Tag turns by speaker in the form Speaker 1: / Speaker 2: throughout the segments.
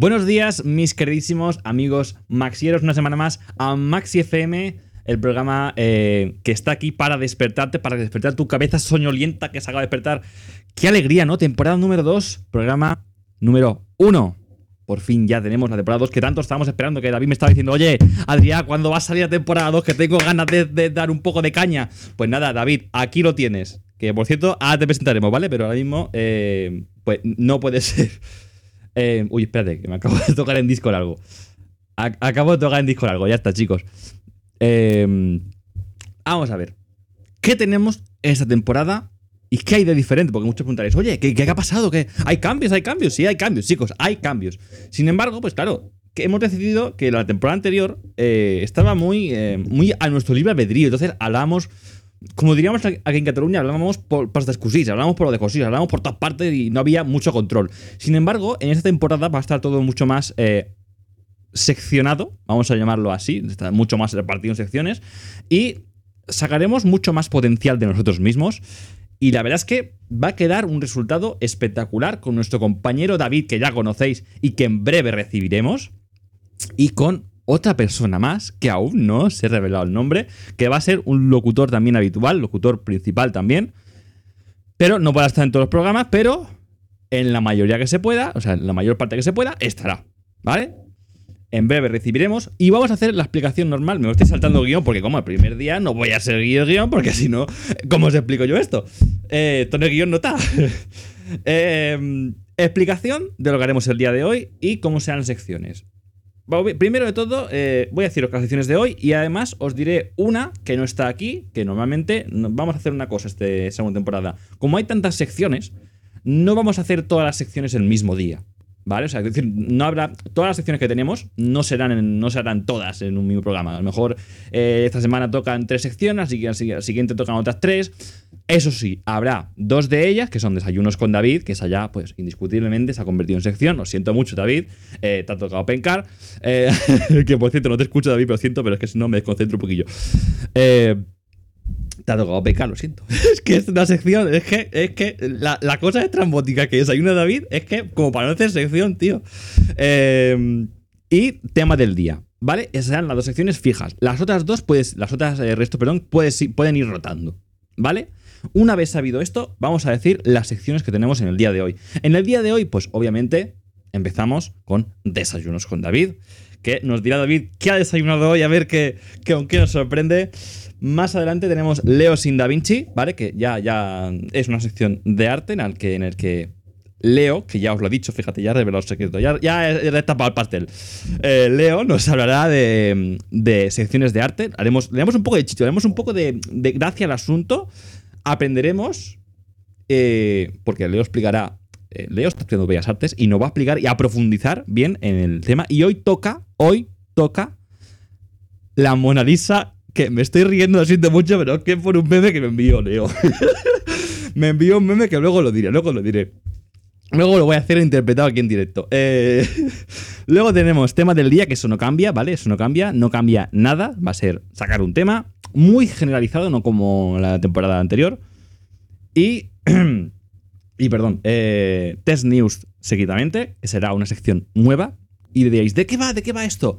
Speaker 1: Buenos días, mis queridísimos amigos maxieros, una semana más a Maxi FM, el programa eh, que está aquí para despertarte, para despertar tu cabeza soñolienta que se acaba de despertar. Qué alegría, ¿no? Temporada número 2, programa número 1. Por fin ya tenemos la temporada 2 que tanto estábamos esperando, que David me estaba diciendo, oye, Adrián, ¿cuándo va a salir la temporada 2? Que tengo ganas de, dar un poco de caña. Pues nada, David, aquí lo tienes. Que por cierto, ahora te presentaremos, ¿vale? Pero ahora mismo, eh, pues no puede ser. Eh, uy, espérate, que me acabo de tocar en Discord algo. A- acabo de tocar en Discord algo, ya está, chicos. Eh, vamos a ver. ¿Qué tenemos esta temporada? ¿Y qué hay de diferente? Porque muchos preguntaréis, oye, ¿qué, ha pasado? ¿Qué? ¿Hay cambios? ¿Hay cambios? Sí, hay cambios, chicos, hay cambios. Sin embargo, pues claro, que hemos decidido que la temporada anterior eh, estaba muy, muy a nuestro libre albedrío. Entonces hablábamos, como diríamos aquí en Cataluña, hablábamos por pastas cosís, hablábamos por lo de cosís, hablábamos por todas partes y no había mucho control. Sin embargo, en esta temporada va a estar todo mucho más eh, seccionado, vamos a llamarlo así, está mucho más repartido en secciones, y sacaremos mucho más potencial de nosotros mismos. Y la verdad es que va a quedar un resultado espectacular con nuestro compañero David, que ya conocéis y que en breve recibiremos, y con otra persona más, que aún no se ha revelado el nombre, que va a ser un locutor también habitual, locutor principal también, pero no podrá estar en todos los programas, pero en la mayoría que se pueda, o sea, en la mayor parte que se pueda, estará, ¿vale? En breve recibiremos y vamos a hacer la explicación normal. Me estoy saltando guion porque como el primer día no voy a seguir guion porque si no, ¿cómo os explico yo esto? Eh, guion no está. Eh, explicación de lo que haremos el día de hoy y cómo serán las secciones. Primero de todo, eh, voy a deciros las secciones de hoy y además os diré una que no está aquí, que normalmente no- vamos a hacer una cosa esta segunda temporada. Como hay tantas secciones, no vamos a hacer todas las secciones el mismo día. ¿Vale? O sea, es decir, no habrá. Todas las secciones que tenemos no serán, en- no serán todas en un mismo programa. A lo mejor eh, esta semana tocan tres secciones, así que al siguiente tocan otras tres. Eso sí, habrá dos de ellas que son desayunos con David, que esa ya, pues, indiscutiblemente se ha convertido en sección. Lo siento mucho, David. Eh, te ha tocado pencar. Eh, que por cierto, no te escucho, David, pero siento, pero es que si no me desconcentro un poquillo. Eh, te ha tocado pecar, lo siento. es que es una sección, es que, es que la, la cosa estrambótica que desayuna David es que, como para no hacer sección, tío. Eh, y tema del día, ¿vale? Esas serán las dos secciones fijas. Las otras dos, pues, las otras, eh, resto, perdón, puedes- pueden ir rotando, ¿vale? Una vez sabido esto, vamos a decir las secciones que tenemos en el día de hoy. En el día de hoy, pues, obviamente, empezamos con Desayunos con David. Que nos dirá David qué ha desayunado hoy, a ver qué, qué, qué nos sorprende. Más adelante tenemos Leo sin Da Vinci, ¿vale? Que ya, ya es una sección de arte en el que, en el que Leo, que ya os lo he dicho, fíjate, ya he revelado el secreto, ya, ya he destapado el pastel. Eh, Leo nos hablará de, de secciones de arte. Haremos, le damos un poco de chicho, damos un poco de, de gracia al asunto. Aprenderemos, eh, porque Leo explicará. eh, Leo está estudiando Bellas Artes y nos va a explicar y a profundizar bien en el tema. Y hoy toca, hoy toca la Mona Lisa, que me estoy riendo, lo siento mucho, pero es que por un meme que me envió Leo. me envió un meme que luego lo diré, luego lo diré. Luego lo voy a hacer interpretado aquí en directo. Eh, luego tenemos tema del día, que eso no cambia, ¿vale? Eso no cambia, no cambia nada. Va a ser sacar un tema muy generalizado, no como la temporada anterior. Y. y perdón, eh, Test News seguidamente, será una sección nueva. Y diréis, ¿de qué va? ¿De qué va esto?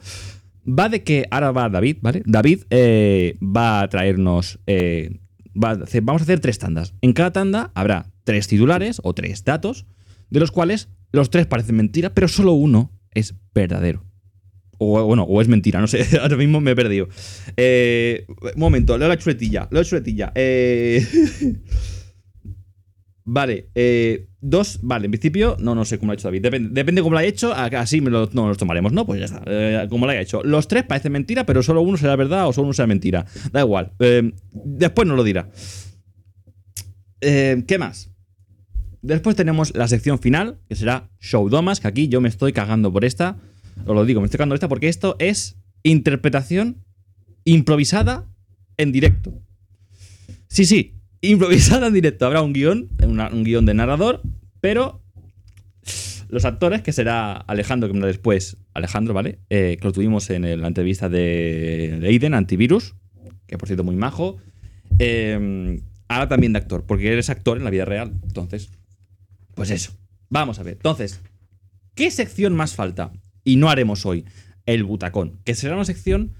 Speaker 1: Va de que ahora va David, ¿vale? David eh, va a traernos. eh, vamos a hacer tres tandas. En cada tanda habrá tres titulares o tres datos, de los cuales los tres parecen mentira, pero solo uno es verdadero. O bueno, o es mentira, no sé, ahora mismo me he perdido. Eh, momento, leo la chuletilla, leo la chuletilla. Eh, vale, eh, dos, vale, en principio, no, no sé cómo lo ha hecho David. Depende, depende cómo lo ha hecho, así me no, nos tomaremos, ¿no? Pues ya está, como lo haya hecho. Los tres parecen mentira, pero solo uno será verdad o solo uno será mentira. Da igual, después nos lo dirá. ¿Qué más? Después tenemos la sección final, que será Show Domas, que aquí yo me estoy cagando por esta. Os lo digo, me estoy cagando esta porque esto es interpretación improvisada en directo. Sí, sí, improvisada en directo. Habrá un guion, un guion de narrador, pero los actores, que será Alejandro, que después, Alejandro, ¿vale? Eh, que lo tuvimos en la entrevista de Leiden, Antivirus, que por cierto muy majo. Eh, ahora también de actor, porque eres actor en la vida real. Entonces, pues eso. Vamos a ver. Entonces, ¿qué sección más falta? Y no haremos hoy el butacón, que será una sección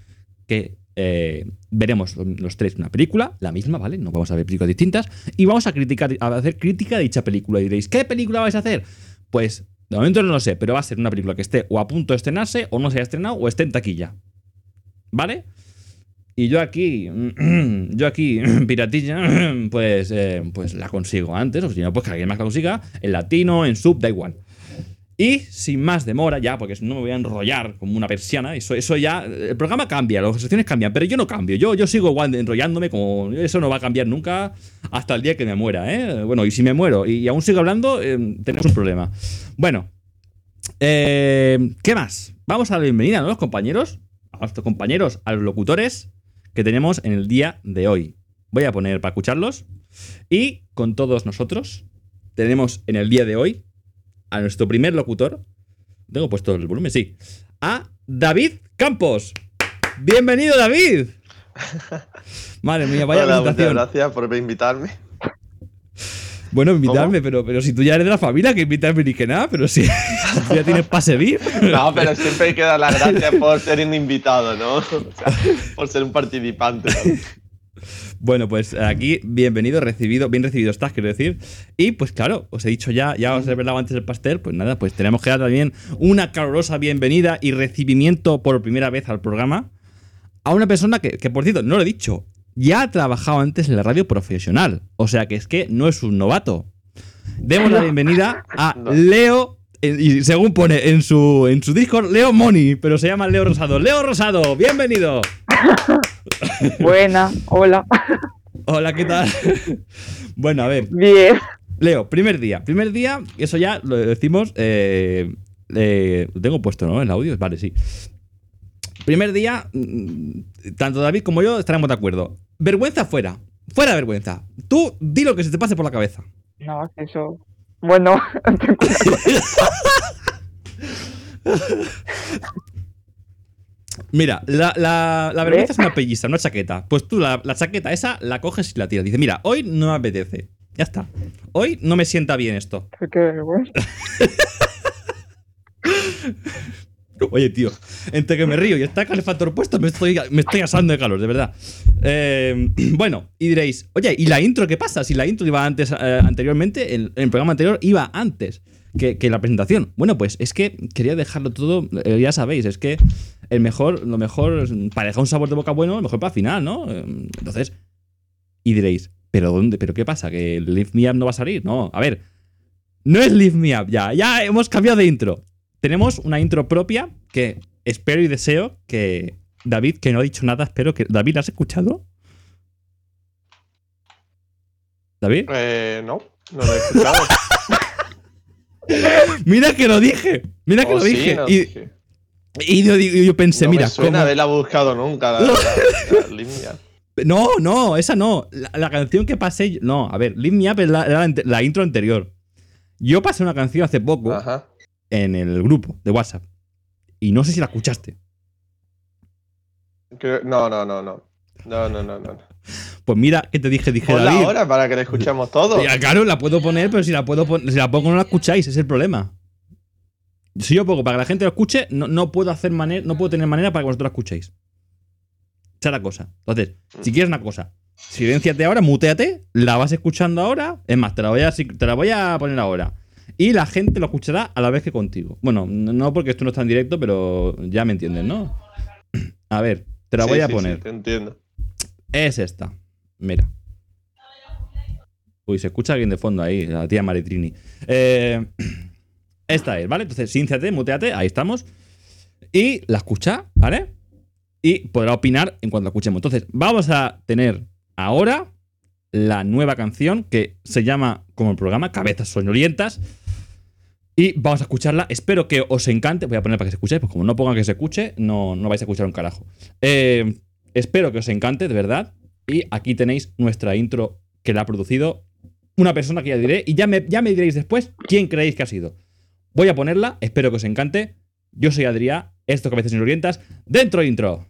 Speaker 1: que eh, veremos los tres una película, la misma, ¿vale? No vamos a ver películas distintas, y vamos a criticar, a hacer crítica de dicha película. Y diréis, ¿qué película vais a hacer? Pues de momento no lo sé, pero va a ser una película que esté o a punto de estrenarse, o no se haya estrenado, o esté en taquilla. ¿Vale? Y yo aquí, yo aquí, piratilla, pues, eh, pues la consigo antes, o si no, pues que alguien más la consiga, en latino, en sub, da igual. Y sin más demora, ya, porque no me voy a enrollar como una persiana, eso, eso ya, el programa cambia, las secciones cambian, pero yo no cambio, yo, yo sigo enrollándome, como eso no va a cambiar nunca hasta el día que me muera, ¿eh? Bueno, y si me muero y, aún sigo hablando, eh, tenemos un problema. Bueno, eh, ¿qué más? Vamos a la bienvenida a los compañeros, a nuestros compañeros, a los locutores que tenemos en el día de hoy. Voy a poner para escucharlos. Y con todos nosotros tenemos en el día de hoy a nuestro primer locutor. Tengo puesto el volumen, sí. A David Campos. Bienvenido, David. Madre mía, vaya
Speaker 2: Hola, muchas gracias por invitarme.
Speaker 1: Bueno, invitarme, pero, pero si tú ya eres de la familia, que invitarme ni que nada, pero si, ya tienes pase VIP.
Speaker 2: No, pero siempre hay que dar las gracias por ser un invitado, ¿no? O sea, por ser un participante.
Speaker 1: Bueno, pues aquí, bienvenido, recibido, bien recibido estás, quiero decir. Y pues claro, os he dicho ya, ya os he revelado antes el pastel, pues nada, pues tenemos que dar también una calurosa bienvenida y recibimiento por primera vez al programa a una persona que, que por cierto, no lo he dicho, ya ha trabajado antes en la radio profesional. O sea que es que no es un novato. Demos la bienvenida a Leo y según pone en su, en su Discord, Leo Moni, pero se llama Leo Rosado. Leo Rosado, bienvenido.
Speaker 3: Buena, hola.
Speaker 1: Hola, ¿qué tal? bueno, a ver.
Speaker 3: Bien.
Speaker 1: Leo, primer día. Primer día, eso ya lo decimos. Eh, eh, lo tengo puesto, ¿no? En el audio. Vale, sí. Primer día, mm, tanto David como yo estaremos de acuerdo. Vergüenza fuera. Fuera vergüenza. Tú di lo que se te pase por la cabeza.
Speaker 3: No, eso. Bueno,
Speaker 1: Mira, la, la, la vergüenza es una pelliza, una chaqueta. Pues tú la, la, chaqueta esa la coges y la tiras. Dice, mira, hoy no me apetece. Ya está. Hoy no me sienta bien esto.
Speaker 3: qué vergüenza.
Speaker 1: Oye, tío, entre que me río y está el calefactor puesto, me estoy, me estoy asando de calor, de verdad. Eh, bueno, y diréis, oye, ¿y la intro qué pasa? Si la intro iba antes, eh, anteriormente, en, el programa anterior iba antes que, la presentación. Bueno, pues es que quería dejarlo todo, eh, ya sabéis, es que el mejor, lo mejor, para dejar un sabor de boca bueno, lo mejor para el final, ¿no? Entonces, y diréis, ¿pero dónde? ¿Pero qué pasa? ¿Que Lift Me Up no va a salir? No, a ver, no es Lift Me Up ya, ya hemos cambiado de intro tenemos una intro propia que espero y deseo que David, que no ha dicho nada, espero que. ¿David, ¿has escuchado? ¿David?
Speaker 2: Eh, no, no lo he escuchado.
Speaker 1: mira que lo dije. Mira que
Speaker 2: Oh,
Speaker 1: lo
Speaker 2: sí,
Speaker 1: dije.
Speaker 2: no
Speaker 1: y,
Speaker 2: dije.
Speaker 1: y yo, pensé,
Speaker 2: no
Speaker 1: mira.
Speaker 2: me suena
Speaker 1: ¿cómo-
Speaker 2: haberla buscado nunca. La, la- la línea.
Speaker 1: No, no, esa no. La, canción que pasé. No, a ver, Leave Me Up es la, intro anterior. Yo pasé una canción hace poco
Speaker 2: Ajá.
Speaker 1: en el grupo de WhatsApp. Y no sé si la escuchaste.
Speaker 2: No, no, no, no. No, no, no, no.
Speaker 1: Pues mira, que te dije, dije,
Speaker 2: Ponla
Speaker 1: David.
Speaker 2: ahora para que la escuchemos todos.
Speaker 1: Ya, claro, la puedo poner, pero si la puedo pon- si la pongo no la escucháis, ese es el problema. Si yo pongo para que la gente lo escuche, no, no puedo hacer manera, no puedo tener manera para que vosotros la escuchéis. Esa es la cosa. Entonces, si quieres una cosa, silénciate ahora, muteate, la vas escuchando ahora. Es más, te la voy a, te la voy a poner ahora. Y la gente lo escuchará a la vez que contigo. Bueno, no porque esto no está en directo, pero ya me entienden, ¿no? A ver, te la
Speaker 2: Sí,
Speaker 1: voy a
Speaker 2: sí, sí,
Speaker 1: poner.
Speaker 2: te entiendo.
Speaker 1: Es esta. Mira. Uy, se escucha alguien de fondo ahí, la tía Maritrini. Eh, esta es, ¿vale? Entonces, sínciate, muteate, ahí estamos. Y la escucha, ¿vale? Y podrá opinar en cuanto la escuchemos. Entonces, vamos a tener ahora la nueva canción que se llama, como el programa, Cabezas Soñolientas. Y vamos a escucharla. Espero que os encante. Voy a poner para que se escuche, pues como no ponga que se escuche, no, no vais a escuchar un carajo. Eh, espero que os encante, de verdad. Y aquí tenéis nuestra intro que la ha producido una persona que ya diré. Y ya me, diréis después quién creéis que ha sido. Voy a ponerla, espero que os encante. Yo soy Adrián, esto Cabezas sin Orientas, dentro intro.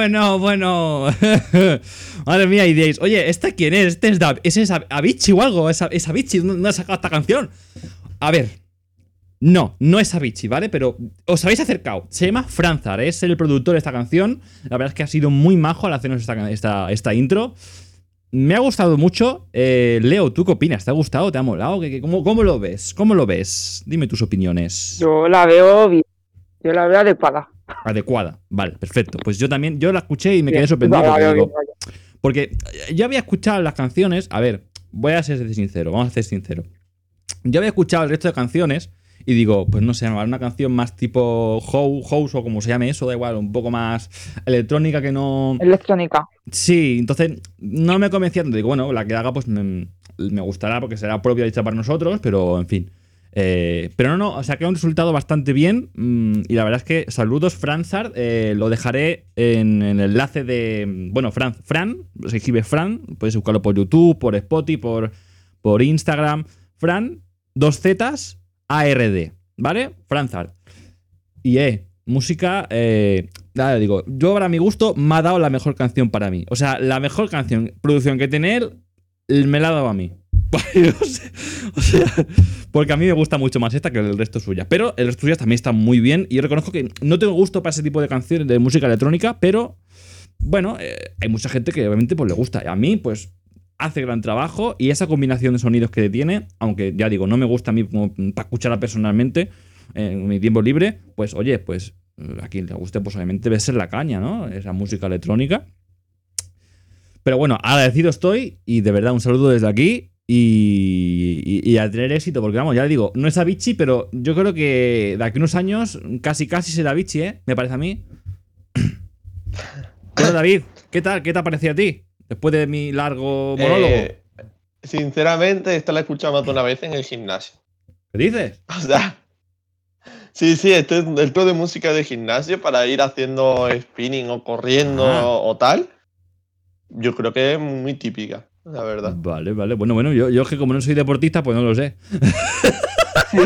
Speaker 1: Bueno, bueno. Madre mía, y oye, ¿esta quién es? ¿Este es, Da- ¿ese es Avicii o algo? ¿Es, es Avicii? ¿Dónde ha sacado esta canción? A ver. No, no es Avicii, ¿vale? Pero os habéis acercado. Se llama Franzar, es el productor de esta canción. La verdad es que ha sido muy majo al hacernos esta, esta, intro. Me ha gustado mucho. Eh, Leo, ¿tú qué opinas? ¿Te ha gustado? ¿Te ha molado? ¿Qué- qué- cómo, ¿Cómo lo ves? ¿Cómo lo ves? Dime tus opiniones.
Speaker 3: Yo la veo bien. Yo la veo adecuada.
Speaker 1: Adecuada. Vale, perfecto. Pues yo también, yo la escuché y me quedé sorprendido. porque yo había escuchado las canciones. A ver, voy a ser sincero, vamos a ser sincero. Yo había escuchado el resto de canciones y digo, pues no sé, una canción más tipo hou- house o como se llame eso, da igual, un poco más electrónica que no.
Speaker 3: Electrónica.
Speaker 1: Sí, entonces no me convencía. Digo, bueno, la que haga pues me, me gustará porque será propia dicha para nosotros, pero en fin. Eh, pero no, no, o sea, que un resultado bastante bien. mm, y la verdad es que saludos, Franzard. eh, lo dejaré en, el enlace de. mm, Bueno, Fran, Fran, se escribe Fran. Puedes buscarlo por YouTube, por Spotify, por, por Instagram. Fran, dos Zetas, ARD, ¿vale? Franzard. Y eh, música. Eh, digo, yo para mi gusto me ha dado la mejor canción para mí. O sea, la mejor canción, producción que tiene él, me la ha dado a mí. o sea, porque a mí me gusta mucho más esta que el resto suya. Pero el resto suyas también está muy bien. Y yo reconozco que no tengo gusto para ese tipo de canciones de música electrónica, pero bueno, eh, hay mucha gente que obviamente pues, le gusta. Y a mí, pues, hace gran trabajo. Y esa combinación de sonidos que tiene, aunque ya digo, no me gusta a mí para escucharla personalmente en mi tiempo libre, pues oye, pues a quien le guste, pues obviamente debe ser la caña, ¿no? Esa música electrónica. Pero bueno, agradecido estoy y de verdad un saludo desde aquí y, y- y a tener éxito, porque vamos, ya le digo, no es Avicii, pero yo creo que de aquí a unos años casi casi será Avicii, ¿eh? Me parece a mí. Bueno, David, ¿qué tal? ¿Qué te ha parecido a ti? Después de mi largo monólogo.
Speaker 2: Eh, sinceramente, esta la he escuchado más de una vez en el gimnasio.
Speaker 1: ¿Qué dices?
Speaker 2: O sea, sí, sí, esto es el de música de gimnasio para ir haciendo spinning o corriendo
Speaker 1: Ah.
Speaker 2: o, o tal. Yo creo que es muy típica, la verdad.
Speaker 1: Vale, vale. Bueno, bueno, yo, yo es que como no soy deportista, pues no lo sé.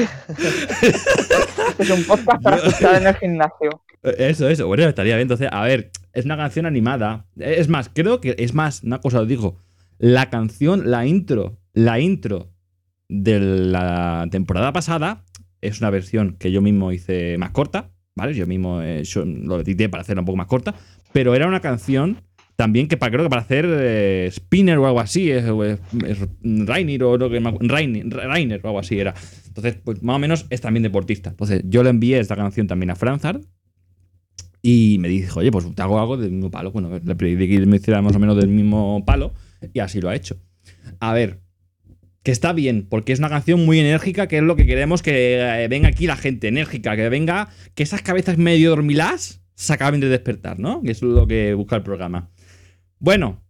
Speaker 3: Es un podcast para escuchar en el gimnasio.
Speaker 1: Eh, Eso, eso. Bueno, estaría bien. Entonces, a ver, es una canción animada. Es más, creo que es más, una cosa os digo. La canción, la intro, la intro de la temporada pasada es una versión que yo mismo hice más corta, ¿vale? Yo mismo he hecho- lo edité para hacerla un poco más corta, pero era una canción también que para, creo que para hacer eh, Spinner o algo así, es, es- es Rainer o acu- Rainer, Rainer o algo así era. Entonces, pues más o menos es también deportista. Entonces, yo le envié esta canción también a Franzard y me dijo, oye, pues te hago algo del mismo palo. Bueno, le pedí que me hiciera más o menos del mismo palo y así lo ha hecho. A ver, que está bien, porque es una canción muy enérgica, que es lo que queremos que eh, venga aquí la gente enérgica, que venga, que esas cabezas medio dormilas se acaben de despertar, ¿no? Que es lo que busca el programa. Bueno,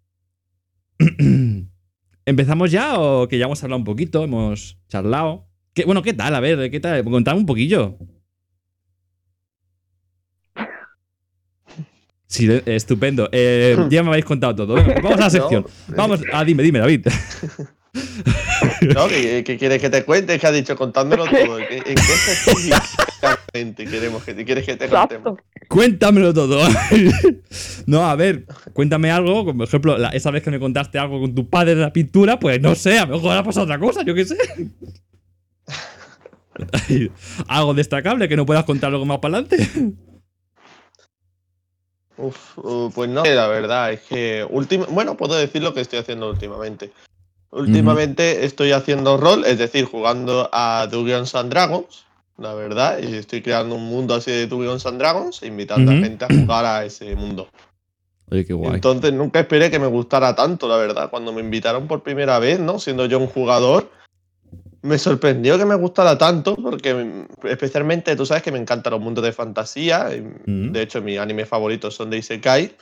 Speaker 1: ¿empezamos ya o que ya hemos hablado un poquito, hemos charlado? ¿Qué- bueno, ¿qué tal? A ver, ¿qué tal? Contadme un poquillo. Sí, estupendo. Eh, ya me habéis contado todo. Vamos a la sección.
Speaker 2: No,
Speaker 1: Vamos, ah, dime, dime, David.
Speaker 2: ¿No? ¿Qué, qué quieres que te cuente? ¿Qué has dicho? Contándolo todo. ¿En, en qué queremos que, quieres que te contemos?
Speaker 1: Cuéntamelo todo. no, a ver, cuéntame algo. Como por ejemplo, la- esa vez que me contaste algo con tu padre de la pintura, pues no sé, a lo mejor ha pasado otra cosa, yo qué sé. algo destacable que no puedas contar luego más para adelante.
Speaker 2: Uf, uh, pues no, la verdad es que última, bueno, puedo decir lo que estoy haciendo últimamente. Últimamente estoy haciendo rol, es decir, jugando a Dungeons and Dragons, la verdad, y estoy creando un mundo así de Dungeons and Dragons e invitando a gente a jugar a ese mundo.
Speaker 1: Oye, qué guay.
Speaker 2: Entonces nunca esperé que me gustara tanto, la verdad. Cuando me invitaron por primera vez, ¿no? Siendo yo un jugador, me sorprendió que me gustara tanto, porque especialmente tú sabes que me encantan los mundos de fantasía. De hecho, mis animes favoritos son de Isekai.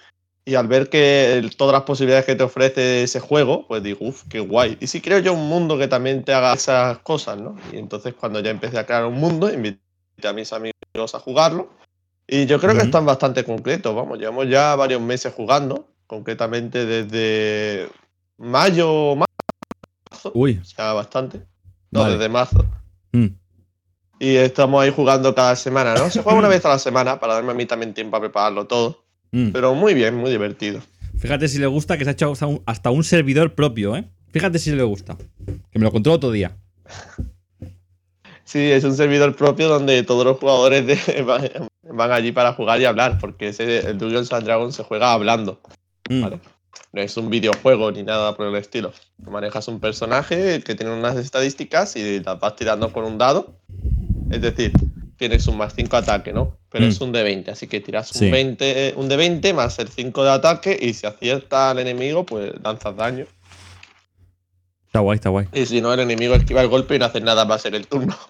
Speaker 2: Y al ver que el- todas las posibilidades que te ofrece ese juego, pues digo, uff, qué guay. Y si creo yo un mundo que también te haga esas cosas, ¿no? Y entonces cuando ya empecé a crear un mundo, invité a mis amigos a jugarlo. Y yo creo que están bastante concretos, vamos, llevamos ya varios meses jugando, concretamente desde mayo o marzo,
Speaker 1: Uy,
Speaker 2: o sea, bastante. No,
Speaker 1: Vale.
Speaker 2: desde marzo.
Speaker 1: mm,
Speaker 2: Y estamos ahí jugando cada semana, ¿no? Se juega una vez a la semana para darme a mí también tiempo a prepararlo todo.
Speaker 1: Mm.
Speaker 2: Pero muy bien, muy divertido.
Speaker 1: Fíjate si le gusta que se ha hecho hasta un, hasta un servidor propio, ¿eh? Fíjate si le gusta. Que me lo contó otro día.
Speaker 2: Sí, es un servidor propio donde todos los jugadores de- van, van allí para jugar y hablar, porque ese, el Dungeons and Dragons se juega hablando.
Speaker 1: Mm.
Speaker 2: Vale. No es un videojuego ni nada por el estilo. Manejas un personaje que tiene unas estadísticas y las vas tirando con un dado. Es decir, tienes un más 5 ataque, ¿no? Pero
Speaker 1: Mm.
Speaker 2: es un de 20, así que tiras
Speaker 1: Sí.
Speaker 2: un, 20, un de 20 más el 5 de ataque y si acierta al enemigo, pues lanzas daño.
Speaker 1: Está guay, está guay.
Speaker 2: Y si no, el enemigo esquiva el golpe y no hace nada, va a ser el turno.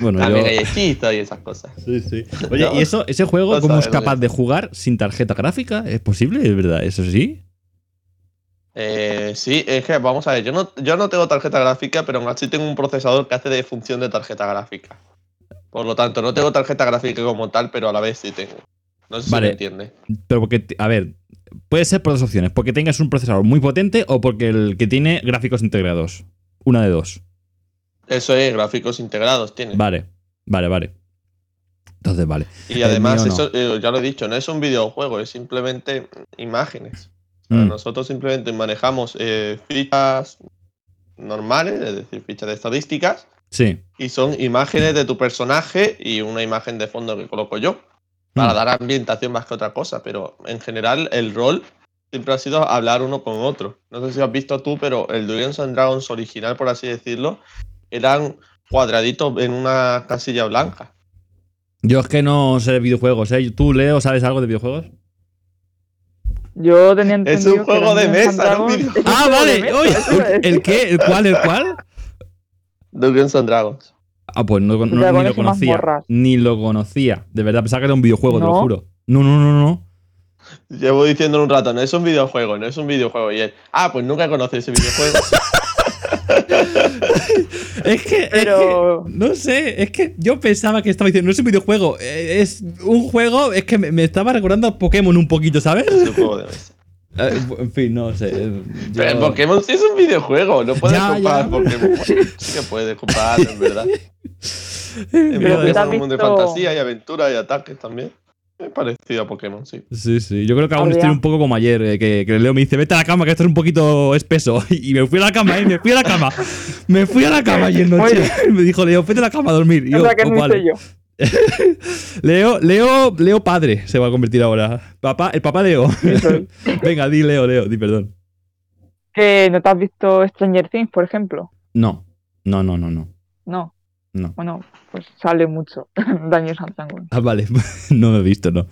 Speaker 1: Bueno,
Speaker 2: También
Speaker 1: yo...
Speaker 2: hay hechizos y esas cosas.
Speaker 1: Sí, sí. Oye,
Speaker 2: No.
Speaker 1: ¿y eso, ese juego
Speaker 2: No
Speaker 1: cómo es capaz de jugar sin tarjeta gráfica? ¿Es posible? ¿Es verdad? ¿Eso sí?
Speaker 2: Eh, sí, es que vamos a ver, yo no, yo no tengo tarjeta gráfica, pero aún así tengo un procesador que hace de función de tarjeta gráfica. Por lo tanto, no tengo tarjeta gráfica como tal, pero a la vez sí tengo. No sé
Speaker 1: Vale.
Speaker 2: si me entiende.
Speaker 1: Pero porque, a ver, puede ser por dos opciones. Porque tengas un procesador muy potente o porque el que tiene gráficos integrados. Una de dos.
Speaker 2: Eso es, gráficos integrados tiene.
Speaker 1: Vale, vale, vale. Entonces, vale.
Speaker 2: y además,
Speaker 1: no.
Speaker 2: eso eh, ya lo he dicho, no es un videojuego, es simplemente imágenes. O sea,
Speaker 1: Mm.
Speaker 2: Nosotros simplemente manejamos eh, fichas normales, es decir, fichas de estadísticas,
Speaker 1: Sí.
Speaker 2: y son imágenes de tu personaje y una imagen de fondo que coloco yo. para
Speaker 1: Mm.
Speaker 2: dar ambientación más que otra cosa, pero en general el rol siempre ha sido hablar uno con otro. No sé si has visto tú, pero el Dungeons and Dragons original, por así decirlo, eran cuadraditos en una casilla blanca.
Speaker 1: Yo es que no sé de videojuegos, ¿eh? ¿Tú, Leo, sabes algo de videojuegos?
Speaker 3: Yo tenía entendido
Speaker 2: Es un juego de mesa, no
Speaker 1: Ah, vale. Oye, ¿el qué? ¿El cuál? ¿El cuál?
Speaker 2: Dungeons and Dragons.
Speaker 1: Ah, pues no, no- ni lo conocía. Ni lo conocía. De verdad, pensaba que era un videojuego, te lo juro. No, no, no, no.
Speaker 2: Llevo diciendo un rato, no es un videojuego, no es un videojuego. Y él, ah, pues nunca conocí ese videojuego.
Speaker 1: Es que, es
Speaker 3: Pero-
Speaker 1: que- no sé, es que yo pensaba que estaba diciendo, no es un videojuego, eh, es un juego, es que me, me estaba recordando a Pokémon un poquito, ¿sabes?
Speaker 2: es un juego de mesa.
Speaker 1: En fin, no sé. eh, yo-
Speaker 2: Pero el Pokémon sí es un videojuego, no puedes
Speaker 1: Ya,
Speaker 2: comparar
Speaker 1: ya.
Speaker 2: Pokémon. Sí que puedes comparar, en verdad. En
Speaker 1: mira,
Speaker 3: ¿tú te
Speaker 2: es un mundo de fantasía y aventura y ataques también. Es parecido a Pokémon, sí.
Speaker 1: Sí, sí. Yo creo que aún estoy un poco como ayer, eh, que, que Leo me dice, vete a la cama, que esto es un poquito espeso. Y me fui a la cama, ¿eh? Me fui a la cama. Me fui a la cama ayer noche. Me dijo Leo, vete a la cama a dormir. Y
Speaker 3: O
Speaker 1: yo,
Speaker 3: sea, que
Speaker 1: "Oh,
Speaker 3: no
Speaker 1: vale".
Speaker 3: hice yo.
Speaker 1: Leo, Leo, Leo padre se va a convertir ahora. Papá, el papá Leo. Venga, di Leo, Leo, di perdón.
Speaker 3: Que no te has visto Stranger Things, por ejemplo.
Speaker 1: No, no, no, no, no.
Speaker 3: No.
Speaker 1: No.
Speaker 3: Bueno, pues sale mucho Dungeons and Dragons.
Speaker 1: Ah, vale, no lo he visto, no.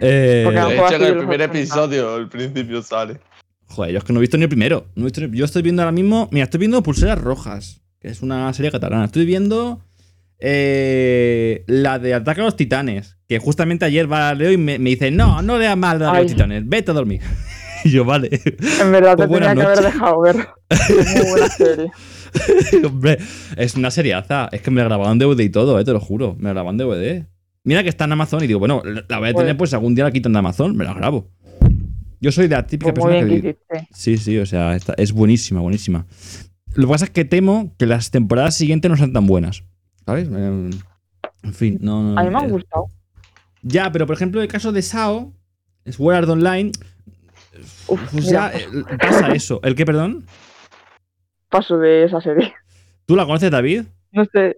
Speaker 1: Eh,
Speaker 2: De hecho, en el primer episodio, al principio sale.
Speaker 1: joder, yo es que no he visto ni el primero. No he visto ni- yo estoy viendo ahora mismo. Mira, estoy viendo Pulseras Rojas, que es una serie catalana. Estoy viendo eh, la de Ataque a los Titanes, que justamente ayer va Leo y me, me dice: No, no leas mal a los. Titanes, vete a dormir. y yo, vale.
Speaker 3: En verdad
Speaker 1: Pues
Speaker 3: te tenía
Speaker 1: buenas
Speaker 3: que haber dejado ver. Es muy buena serie.
Speaker 1: Hombre, es una seriaza. Es que me la grababan DVD y todo, eh, te lo juro. Me la grababan DVD. Mira que está en Amazon y digo, bueno, la voy a tener,
Speaker 3: Joder.
Speaker 1: pues algún día la quitan de Amazon, me la grabo. Yo soy de la típica
Speaker 3: Pues
Speaker 1: persona que.
Speaker 3: hiciste.
Speaker 1: Sí, sí, o sea, esta- es buenísima, buenísima. Lo que pasa es que temo que las temporadas siguientes no sean tan buenas. ¿Sabes? Eh, En fin, no. no,
Speaker 3: A mí me
Speaker 1: eh,
Speaker 3: han gustado.
Speaker 1: Ya, pero por ejemplo, el caso de Sao, Sword Art Online,
Speaker 3: Uf,
Speaker 1: pues ya eh, pasa eso. ¿El qué, perdón?
Speaker 3: paso de esa serie.
Speaker 1: ¿Tú la conoces, David?
Speaker 3: No sé.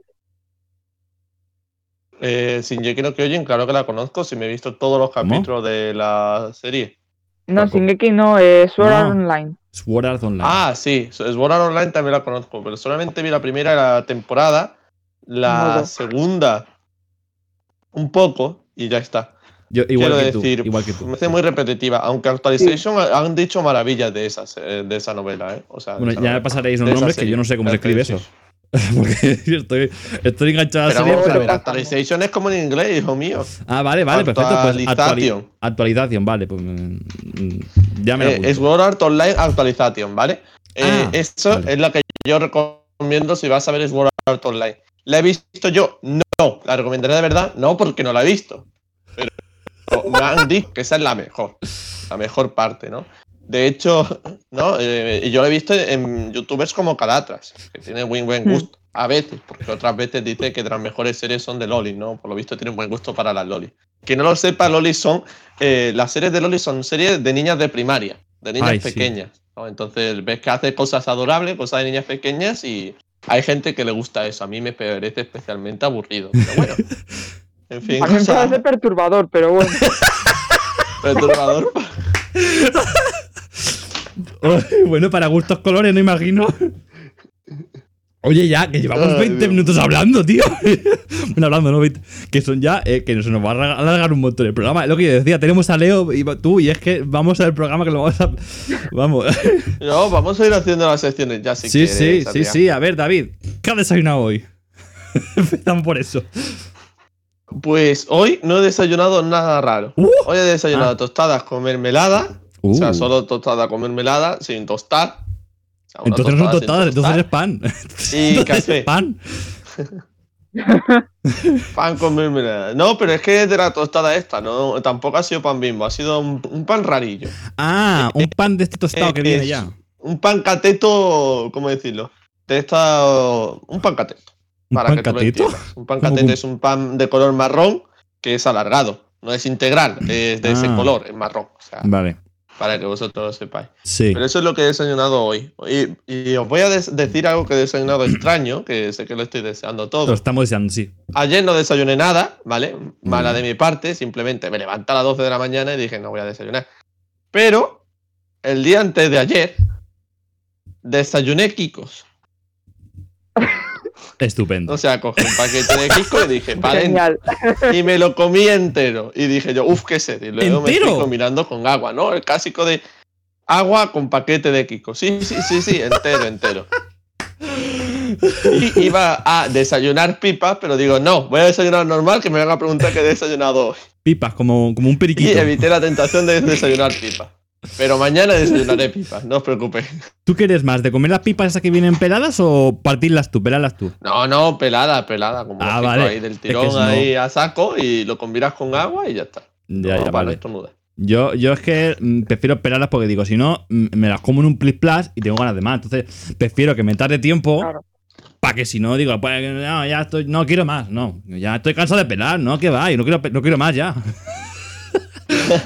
Speaker 2: Eh, sin quiero que oyen, claro que la conozco, si me he visto todos los
Speaker 1: ¿Cómo?
Speaker 2: capítulos de la serie.
Speaker 3: No,
Speaker 1: Tampoco.
Speaker 3: Shingeki no, eh, Sword Art
Speaker 1: No.
Speaker 3: Online.
Speaker 1: Sword Art Online.
Speaker 2: Ah, sí, Sword Art Online también la conozco, pero solamente vi la primera temporada, la segunda un poco y ya está.
Speaker 1: Yo, igual
Speaker 2: Quiero
Speaker 1: que tú,
Speaker 2: decir,
Speaker 1: igual que tú.
Speaker 2: me hace muy repetitiva, aunque Actualization han dicho maravillas de, esas, eh, de esa novela, ¿eh? O sea,
Speaker 1: Bueno,
Speaker 2: esa
Speaker 1: ya me pasaréis los nombres que yo no sé cómo se escribe eso. Porque estoy, estoy enganchado a la
Speaker 2: Pero,
Speaker 1: serie, pero-
Speaker 2: pero Actualization es como en inglés, hijo mío.
Speaker 1: Ah, vale, vale, perfecto. Pues actualización, vale. Pues, mm, ya me lo
Speaker 2: Eh,
Speaker 1: apunto.
Speaker 2: es Sword Art Online Actualization, ¿vale? Eh,
Speaker 1: Ah,
Speaker 2: eso
Speaker 1: vale.
Speaker 2: es lo que yo recomiendo si vas a ver Sword Art Online. ¿La he visto yo? No. ¿La recomendaré de verdad? No, porque no la he visto. Pero me han dicho que esa es la mejor. La mejor parte, ¿no? De hecho, ¿no? Eh, yo la he visto en youtubers como Calatras, que tiene buen buen
Speaker 3: Hmm.
Speaker 2: gusto. A veces, porque otras veces dice que las mejores series son de Loli, ¿no? Por lo visto tienen buen gusto para las Loli. Quien no lo sepa, Loli son. eh, las series de Loli son series de niñas de primaria, de niñas
Speaker 1: Ay, sí.
Speaker 2: pequeñas. ¿no? Entonces ves que hace cosas adorables, cosas de niñas pequeñas y hay gente que le gusta eso. A mí me parece especialmente aburrido. Pero bueno. En fin,
Speaker 3: A mí me parece perturbador, pero bueno.
Speaker 2: perturbador.
Speaker 1: bueno, para gustos colores, no imagino. Oye, ya, que llevamos
Speaker 2: Ay,
Speaker 1: 20
Speaker 2: Dios.
Speaker 1: minutos hablando, tío. bueno, hablando, ¿no? 20. Que son ya, eh, que se nos va a alargar un montón el programa. Es lo que yo decía, tenemos a Leo y tú, y es que vamos al programa que lo vamos a. Vamos.
Speaker 2: No, vamos a ir haciendo las secciones ya si
Speaker 1: sí,
Speaker 2: quieres,
Speaker 1: sí, sí, sí. A ver, David, ¿qué has desayunado hoy? Empezamos por eso.
Speaker 2: Pues hoy no he desayunado nada raro.
Speaker 1: Uh.
Speaker 2: Hoy he desayunado
Speaker 1: Ah.
Speaker 2: tostadas con mermelada. O sea,
Speaker 1: Uh.
Speaker 2: solo tostada con mermelada, sin tostar. Una
Speaker 1: Entonces no tostadas, entonces es pan.
Speaker 2: Y
Speaker 1: Entonces
Speaker 2: café.
Speaker 1: es pan.
Speaker 2: Pan con mermelada. No, pero es que es de la tostada esta, no, tampoco ha sido pan bimbo, ha sido un, un pan rarillo.
Speaker 1: Ah, un pan de este tostado que
Speaker 2: Eh,
Speaker 1: viene
Speaker 2: es
Speaker 1: ya.
Speaker 2: Un pan cateto, ¿cómo decirlo? De esta. Un pan cateto.
Speaker 1: ¿Un
Speaker 2: Para
Speaker 1: pan
Speaker 2: que tú lo
Speaker 1: cateto?
Speaker 2: Un pan
Speaker 1: ¿Cómo
Speaker 2: cateto es un pan de color marrón que es alargado. No es integral, es de ese
Speaker 1: Ah.
Speaker 2: color, es marrón. O sea,
Speaker 1: Vale.
Speaker 2: Para que vosotros lo sepáis.
Speaker 1: Sí.
Speaker 2: Pero eso es lo que he desayunado hoy. Y, y os voy a decir algo que he desayunado extraño, que sé que lo estoy deseando
Speaker 1: Lo
Speaker 2: todo.
Speaker 1: estamos deseando, sí.
Speaker 2: Ayer no desayuné nada, ¿vale? Mala
Speaker 1: Mm.
Speaker 2: de mi parte, simplemente me levanté a las 12 de la mañana y dije, no voy a desayunar. Pero el día antes de ayer, desayuné Kikos.
Speaker 1: Estupendo.
Speaker 2: O sea, cogí un paquete de Kikos y dije, vale,
Speaker 3: Genial.
Speaker 2: y me lo comí entero. Y dije yo, uff, qué sed. Y luego me fui combinando con agua, ¿no? El clásico de agua con paquete de Kiko. Sí, sí, sí, sí, entero, entero. Y iba a desayunar pipa, pero digo, no, voy a desayunar normal, que me van a preguntar qué he desayunado hoy.
Speaker 1: Pipas, como, como un
Speaker 2: Y
Speaker 1: periquito.
Speaker 2: evité la tentación de desayunar pipa. Pero mañana desayunaré pipas, no os preocupéis.
Speaker 1: ¿Tú quieres más? ¿De comer las pipas esas que vienen peladas o partirlas tú, pelarlas tú?
Speaker 2: No, no, pelada, pelada, como
Speaker 1: Ah, vale.
Speaker 2: ahí del
Speaker 1: Es que
Speaker 2: tirón
Speaker 1: no-
Speaker 2: ahí a saco y lo combinas con agua y ya está.
Speaker 1: Ya,
Speaker 2: No,
Speaker 1: ya, vale. Yo, yo es que mm, prefiero pelarlas porque digo, si no, mm, me las como en un plis plas y tengo ganas de más. Entonces, prefiero que me tarde tiempo
Speaker 3: Claro.
Speaker 1: para que si no, digo, pues no, ya estoy, no quiero más. No, ya estoy cansado de pelar, no, que va, y no quiero, no quiero más ya.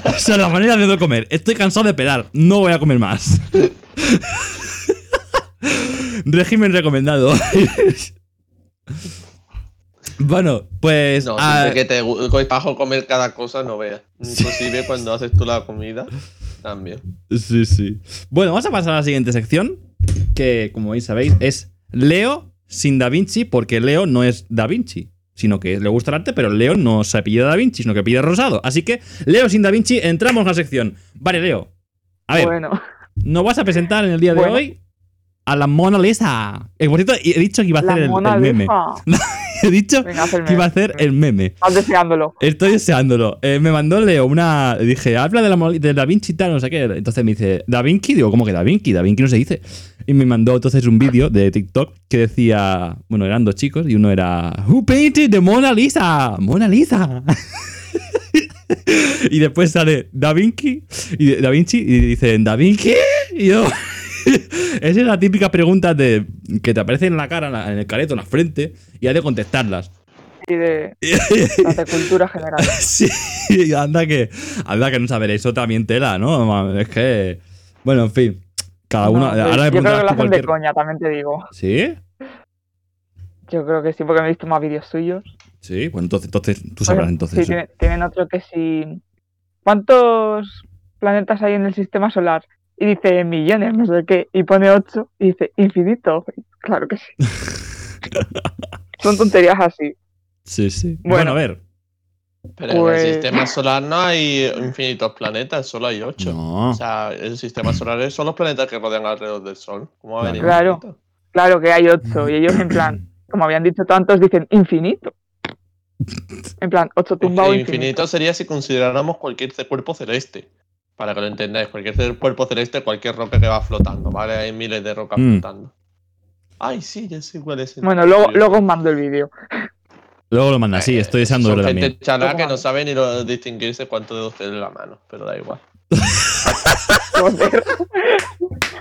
Speaker 1: o sea, la manera de no comer. Estoy cansado de pelar, no voy a comer más. Régimen recomendado. bueno, pues.
Speaker 2: No,
Speaker 1: ah,
Speaker 2: siempre que te bajo comer cada cosa, no veas. Inclusive cuando haces tú la comida, también.
Speaker 1: Sí, sí. Bueno, vamos a pasar a la siguiente sección, que como veis sabéis es Leo sin Da Vinci, porque Leo no es Da Vinci, sino que le gusta el arte, pero Leo no se apellida Da Vinci, sino que pide Rosado. Así que, Leo sin Da Vinci, entramos en la sección. Vale, Leo. A ver,
Speaker 3: Bueno,
Speaker 1: nos vas a presentar en el día de
Speaker 3: Bueno.
Speaker 1: hoy a la Mona Lisa. Eh, por cierto, he dicho que iba a
Speaker 3: la
Speaker 1: hacer el meme. He dicho
Speaker 3: Venga,
Speaker 1: que iba a hacer el meme.
Speaker 3: Estás deseándolo.
Speaker 1: Estoy deseándolo. Eh, me mandó Leo una. Dije, habla de, la, de Da Vinci y tal, no sé qué. Entonces me dice, ¿Da Vinci? Digo, ¿cómo que Da Vinci? Da Vinci no se dice. Y me mandó entonces un vídeo de TikTok que decía. Bueno, eran dos chicos y uno era. Who painted the Mona Lisa? Mona Lisa. y después sale Da Vinci y Da Vinci y dicen Da Vinci y yo esa es la típica pregunta de que te aparece en la cara en, la- en el careto en la frente y hay de contestarlas
Speaker 3: Y de, de cultura general.
Speaker 1: Sí, anda que, anda que no saber eso también tela, ¿no? Es que, bueno, en fin, cada uno.
Speaker 3: No, pues,
Speaker 1: ahora
Speaker 3: yo creo que lo hacen de coña, también te digo.
Speaker 1: ¿Sí?
Speaker 3: Yo creo que sí, porque me he visto más vídeos suyos.
Speaker 1: Sí, bueno, entonces, entonces tú sabrás entonces.
Speaker 3: sí,
Speaker 1: eso.
Speaker 3: tiene- tienen otro que sí. ¿Cuántos planetas hay en el sistema solar? Y dice millones, no sé qué. Y pone ocho y dice infinito. Claro que sí. Son tonterías así.
Speaker 1: Sí, sí. Bueno,
Speaker 3: Bueno.
Speaker 1: a ver.
Speaker 2: Pero en
Speaker 3: Pues-
Speaker 2: el sistema solar no hay infinitos planetas, solo hay ocho.
Speaker 1: No.
Speaker 2: O sea, el sistema solar son los planetas que rodean alrededor del Sol. ¿Cómo va a venir
Speaker 3: Claro.
Speaker 2: infinito?
Speaker 3: Claro que hay ocho. Y ellos, en plan, como habían dicho tantos, dicen infinito. En plan, ocho
Speaker 2: Es que
Speaker 3: tumbado
Speaker 2: infinito.
Speaker 3: infinito.
Speaker 2: sería si consideráramos cualquier cuerpo celeste. Para que lo entendáis, cualquier cuerpo celeste, cualquier roca que va flotando, ¿vale? Hay miles de rocas
Speaker 1: Mm.
Speaker 2: flotando. Ay, sí, ya sé cuál es. el
Speaker 3: Bueno, luego, luego os mando el vídeo.
Speaker 1: Luego lo manda, sí,
Speaker 2: Eh,
Speaker 1: estoy deseando
Speaker 2: Son
Speaker 1: verlo
Speaker 2: gente
Speaker 1: también.
Speaker 2: chalá
Speaker 3: Luego
Speaker 2: que no sabe ni lo- distinguirse cuántos dedos tiene en la mano, pero da igual.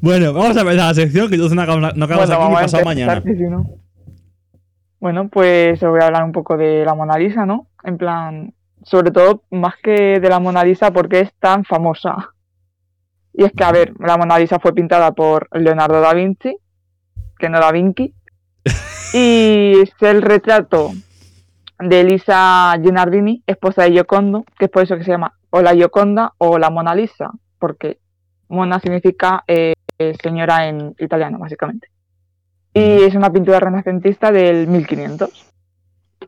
Speaker 1: Bueno, vamos a empezar la sección que entonces no acabamos, no acabamos
Speaker 3: Bueno,
Speaker 1: aquí ni pasado mañana.
Speaker 3: que si no- Bueno, pues os voy a hablar un poco de la Mona Lisa, ¿no? En plan, sobre todo más que de la Mona Lisa porque es tan famosa. Y es que, a ver, la Mona Lisa fue pintada por Leonardo da Vinci, que no da Vinci, y es el retrato de Elisa Gennardini, esposa de Giocondo, que es por eso que se llama o la Gioconda o la Mona Lisa, porque Mona significa eh, señora en italiano, básicamente. Y es una pintura renacentista del 1500,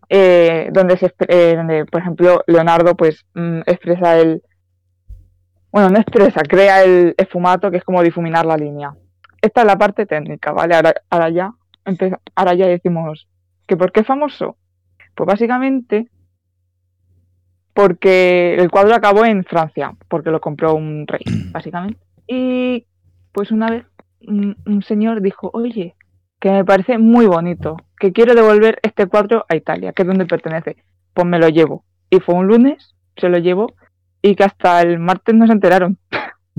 Speaker 3: eh, donde, se, eh, donde, por ejemplo, Leonardo pues mm, expresa el... Bueno, no expresa, crea el esfumato, que es como difuminar la línea. Esta es la parte técnica, ¿vale? Ahora, ahora ya, empeza- ahora ya decimos que ¿por qué es famoso? Pues básicamente porque el cuadro acabó en Francia, porque lo compró un rey, básicamente. Y pues una vez un, un señor dijo, oye, que me parece muy bonito, que quiero devolver este cuadro a Italia, que es donde pertenece. Pues me lo llevo. Y fue un lunes, se lo llevó, y que hasta el martes no se enteraron.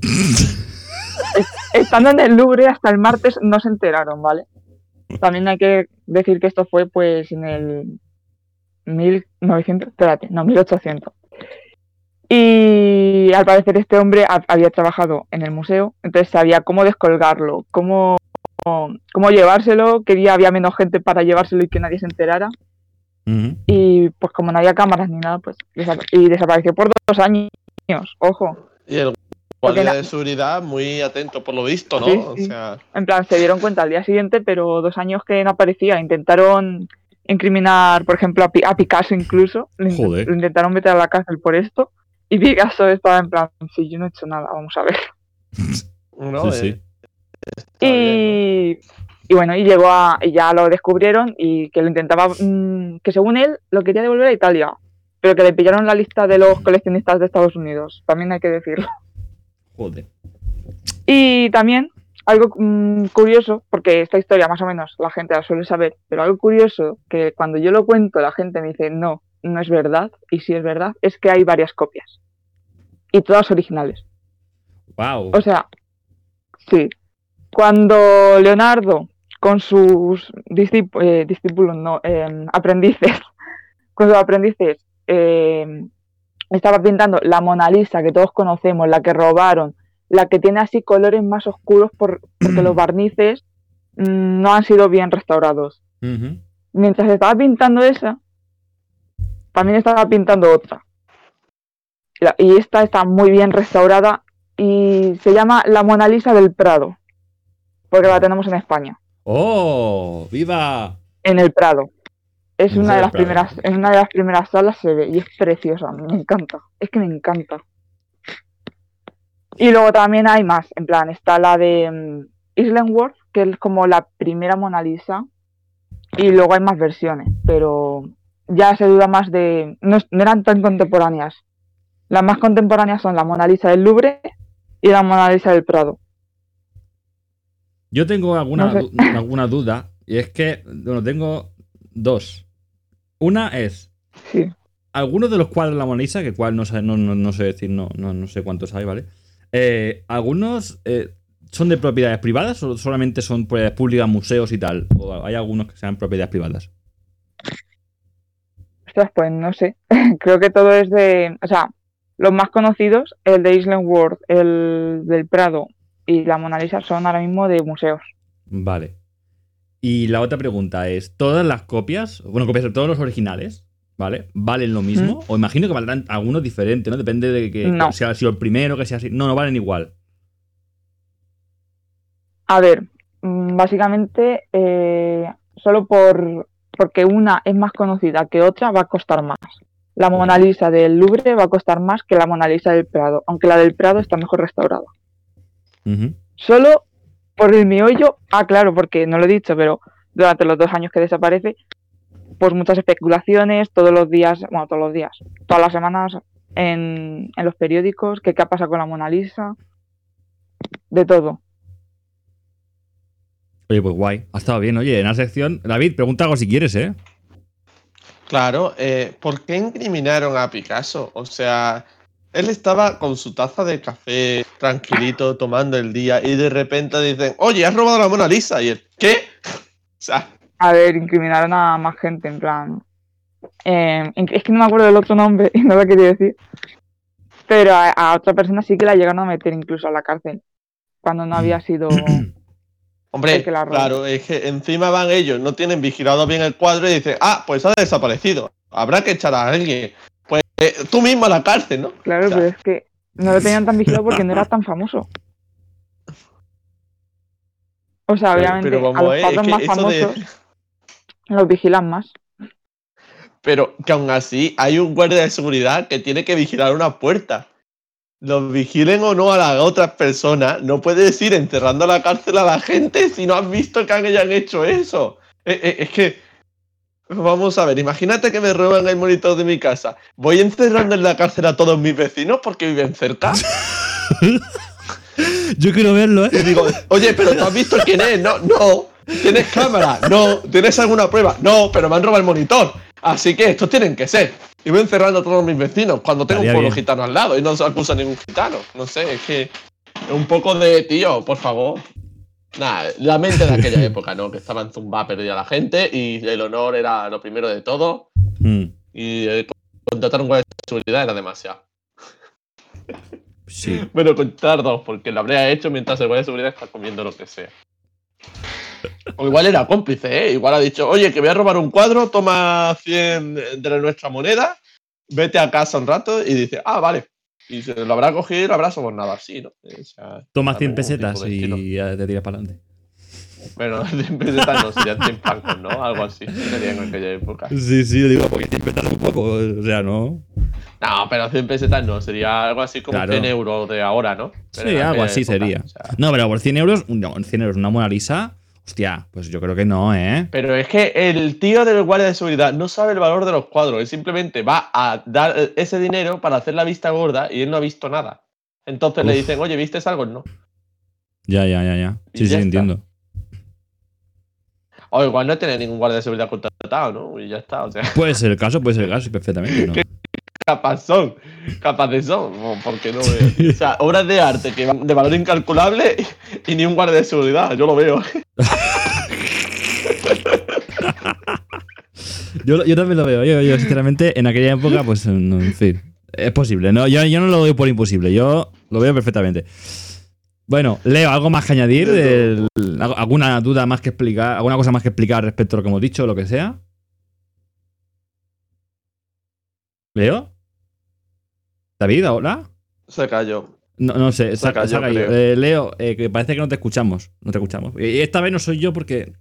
Speaker 3: Estando en el Louvre hasta el martes no se enteraron, ¿vale? También hay que decir que esto fue pues en el 1900, espérate, no, 1800. Y al parecer este hombre ha- había trabajado en el museo, entonces sabía cómo descolgarlo, cómo, cómo llevárselo, quería había menos gente para llevárselo y que nadie se enterara. Y pues como no había cámaras ni nada, pues y desapareció por dos años, ojo.
Speaker 2: Y el guardia de seguridad muy atento por lo visto, ¿no?
Speaker 3: Sí,
Speaker 2: O sea,
Speaker 3: En plan, se dieron cuenta al día siguiente, pero dos años que no aparecía. Intentaron incriminar, por ejemplo, a, Pi- a Picasso incluso.
Speaker 1: Joder.
Speaker 3: lo intentaron meter a la cárcel por esto. Y Picasso estaba en plan, sí, yo no he hecho nada, vamos a ver.
Speaker 2: ¿no?
Speaker 1: Sí,
Speaker 2: Eh,
Speaker 3: Y, y bueno, y llegó a, y ya lo descubrieron y que lo intentaba, mm, que según él lo quería devolver a Italia, pero que le pillaron la lista de los coleccionistas de Estados Unidos, también hay que decirlo.
Speaker 1: Joder.
Speaker 3: Y también algo mm, curioso, porque esta historia más o menos la gente la suele saber, pero algo curioso que cuando yo lo cuento la gente me dice no, no es verdad, y si es verdad, es que hay varias copias. Y todas originales.
Speaker 1: Wow.
Speaker 3: O sea, sí. Cuando Leonardo con sus discíp- eh, discípulos, no, em, aprendices, con sus aprendices, em, estaba pintando la Mona Lisa que todos conocemos, la que robaron, la que tiene así colores más oscuros por- porque los barnices mm, no han sido bien restaurados. Mientras estaba pintando esa, también estaba pintando otra. La- Y esta está muy bien restaurada y se llama la Mona Lisa del Prado, porque la tenemos en España,
Speaker 1: ¡Oh! ¡Viva!
Speaker 3: en el Prado. Es una de las
Speaker 1: Prado.
Speaker 3: primeras, en una de las primeras salas se ve y es preciosa, me encanta, es que me encanta. Y luego también hay más, en plan, está la de mm, Islandworth, que es como la primera Mona Lisa, y luego hay más versiones, pero ya se duda más de... No, no eran tan contemporáneas. Las más contemporáneas son la Mona Lisa del Louvre y la Mona Lisa del Prado.
Speaker 1: Yo tengo alguna,
Speaker 3: No sé.
Speaker 1: du- alguna duda, y es que, bueno, tengo dos. Una es,
Speaker 3: Sí.
Speaker 1: algunos de los cuadros de la Mona Lisa, que cual no, sé- no, no, no sé decir, no, no, no sé cuántos hay, ¿vale? Eh, algunos eh, son de propiedades privadas o solamente son propiedades públicas, museos y tal. O hay algunos que sean propiedades privadas.
Speaker 3: Ostras, pues no sé. Creo que todo es de. O sea, los más conocidos, el de Islandworth, el del Prado y la Mona Lisa, son ahora mismo de museos.
Speaker 1: Vale. Y la otra pregunta es, ¿todas las copias, bueno, copias de todos los originales, ¿vale? ¿Valen lo mismo? O imagino que valdrán algunos diferentes, ¿no? Depende de que,
Speaker 3: No.
Speaker 1: que sea sido el primero, que sea así. No, no valen igual.
Speaker 3: A ver, mm, básicamente, eh, solo por porque una es más conocida que otra, va a costar más. La Mona Lisa del Louvre va a costar más que la Mona Lisa del Prado, aunque la del Prado está mejor restaurada. Solo por el meollo, ah, claro, porque no lo he dicho, pero durante los dos años que desaparece, pues muchas especulaciones, todos los días, bueno, todos los días, todas las semanas en, en los periódicos, que qué ha pasado con la Mona Lisa, de todo.
Speaker 1: Oye, pues guay. Ha estado bien. Oye, en la sección. David, pregunta algo si quieres, ¿eh?
Speaker 2: Claro, eh, ¿por qué incriminaron a Picasso? O sea, Él estaba con su taza de café, tranquilito, tomando el día, y de repente dicen, oye, has robado la Mona Lisa. Y él, ¿qué? O sea,
Speaker 3: A ver, incriminaron a más gente, en plan. eh, in- es que no me acuerdo del otro nombre y no lo quería decir. Pero a, a otra persona sí que la llegaron a meter incluso a la cárcel. Cuando no había sido.
Speaker 2: hombre,
Speaker 3: que la
Speaker 2: claro, es que encima van ellos, no tienen vigilado bien el cuadro y dicen, ah, pues ha desaparecido. Habrá que echar a alguien. Pues eh, tú mismo a la cárcel, ¿no?
Speaker 3: Claro,
Speaker 2: O sea,
Speaker 3: pero es que no lo tenían tan vigilado porque no era tan famoso. O sea,
Speaker 2: Pero-
Speaker 3: obviamente,
Speaker 2: pero
Speaker 3: a
Speaker 2: vamos,
Speaker 3: los
Speaker 2: eh,
Speaker 3: cuadros
Speaker 2: es que
Speaker 3: más
Speaker 2: de-
Speaker 3: famosos los vigilan más.
Speaker 2: Pero que aún así hay un guardia de seguridad que tiene que vigilar una puerta. Los vigilen o no a las otras personas, no puedes ir encerrando a la cárcel a la gente si no has visto que hayan hecho eso. Eh, eh, es que. Vamos a ver, imagínate que me roban el monitor de mi casa. ¿Voy encerrando en la cárcel a todos mis vecinos porque viven cerca?
Speaker 1: Yo quiero verlo, ¿eh?
Speaker 2: Y digo, oye, pero ¿tú has visto quién es? No, no. ¿Tienes cámara? No. ¿Tienes alguna prueba? No, pero me han robado el monitor. Así que estos tienen que ser. Y voy encerrando a todos mis vecinos cuando tengo un pueblo
Speaker 1: bien.
Speaker 2: gitano al lado y no se acusa a ningún gitano. No sé, es que. es Un poco de tío, por favor. Nada, la mente de aquella época, ¿no? Que estaba en Zumba perdida la gente y el honor era lo primero de todo.
Speaker 1: Mm,
Speaker 2: Y eh, contratar un guardia de seguridad era demasiado.
Speaker 1: sí.
Speaker 2: Bueno, contar dos, porque lo habría hecho mientras el guardia de seguridad está comiendo lo que sea. O igual era cómplice, ¿eh? Igual ha dicho, oye, que voy a robar un cuadro, toma 100 de nuestra moneda, vete a casa un rato y dice, ah, vale. Y se lo habrá cogido y lo habrá sobornado así, ¿no? O sea,
Speaker 1: Toma
Speaker 2: algún
Speaker 1: 100 pesetas y ya te tiras para adelante.
Speaker 2: Bueno, 100 pesetas no, serían 100 francos, ¿no? Algo así, sería en aquella época.
Speaker 1: Sí, sí, digo, porque 100 pesetas un poco. O sea, no.
Speaker 2: No, pero 100 pesetas no, sería algo así como
Speaker 1: Claro.
Speaker 2: 100 euros de ahora, ¿no? Pero
Speaker 1: Sí, algo así
Speaker 2: época,
Speaker 1: sería.
Speaker 2: o sea,
Speaker 1: No, pero por 100 euros, no, 100 euros una Mona Lisa. Hostia, pues yo creo que no, ¿eh?
Speaker 2: Pero es que el tío del guardia de seguridad no sabe el valor de los cuadros. Él simplemente va a dar ese dinero para hacer la vista gorda y él no ha visto nada. Entonces le dicen, oye, ¿vistes algo? No.
Speaker 1: Ya, ya, ya, ya.
Speaker 2: Y
Speaker 1: Sí, sí,
Speaker 2: está.
Speaker 1: entiendo.
Speaker 2: O igual no tiene ningún guardia de seguridad contratado, ¿no? Y ya está. O sea,
Speaker 1: Puede ser el caso, puede ser el caso, perfectamente. ¿no?
Speaker 2: capaz son. Capaces son. Porque no veo. O sea, obras de arte que van de valor incalculable y, y ni un guardia de seguridad. Yo lo veo.
Speaker 1: Yo, yo también lo veo. Yo, yo, sinceramente, en aquella época, pues, no, en fin. Es posible. No, yo, yo no lo doy por imposible. Yo lo veo perfectamente. Bueno, Leo, ¿algo más que añadir? ¿Alguna duda más que explicar? ¿Alguna cosa más que explicar respecto a lo que hemos dicho o lo que sea? ¿Leo? ¿David, ahora?
Speaker 2: Se cayó.
Speaker 1: No, no sé,
Speaker 2: Se cayó, creo.
Speaker 1: Eh, Leo, eh, que parece que no te escuchamos. No te escuchamos. Y esta vez no soy yo porque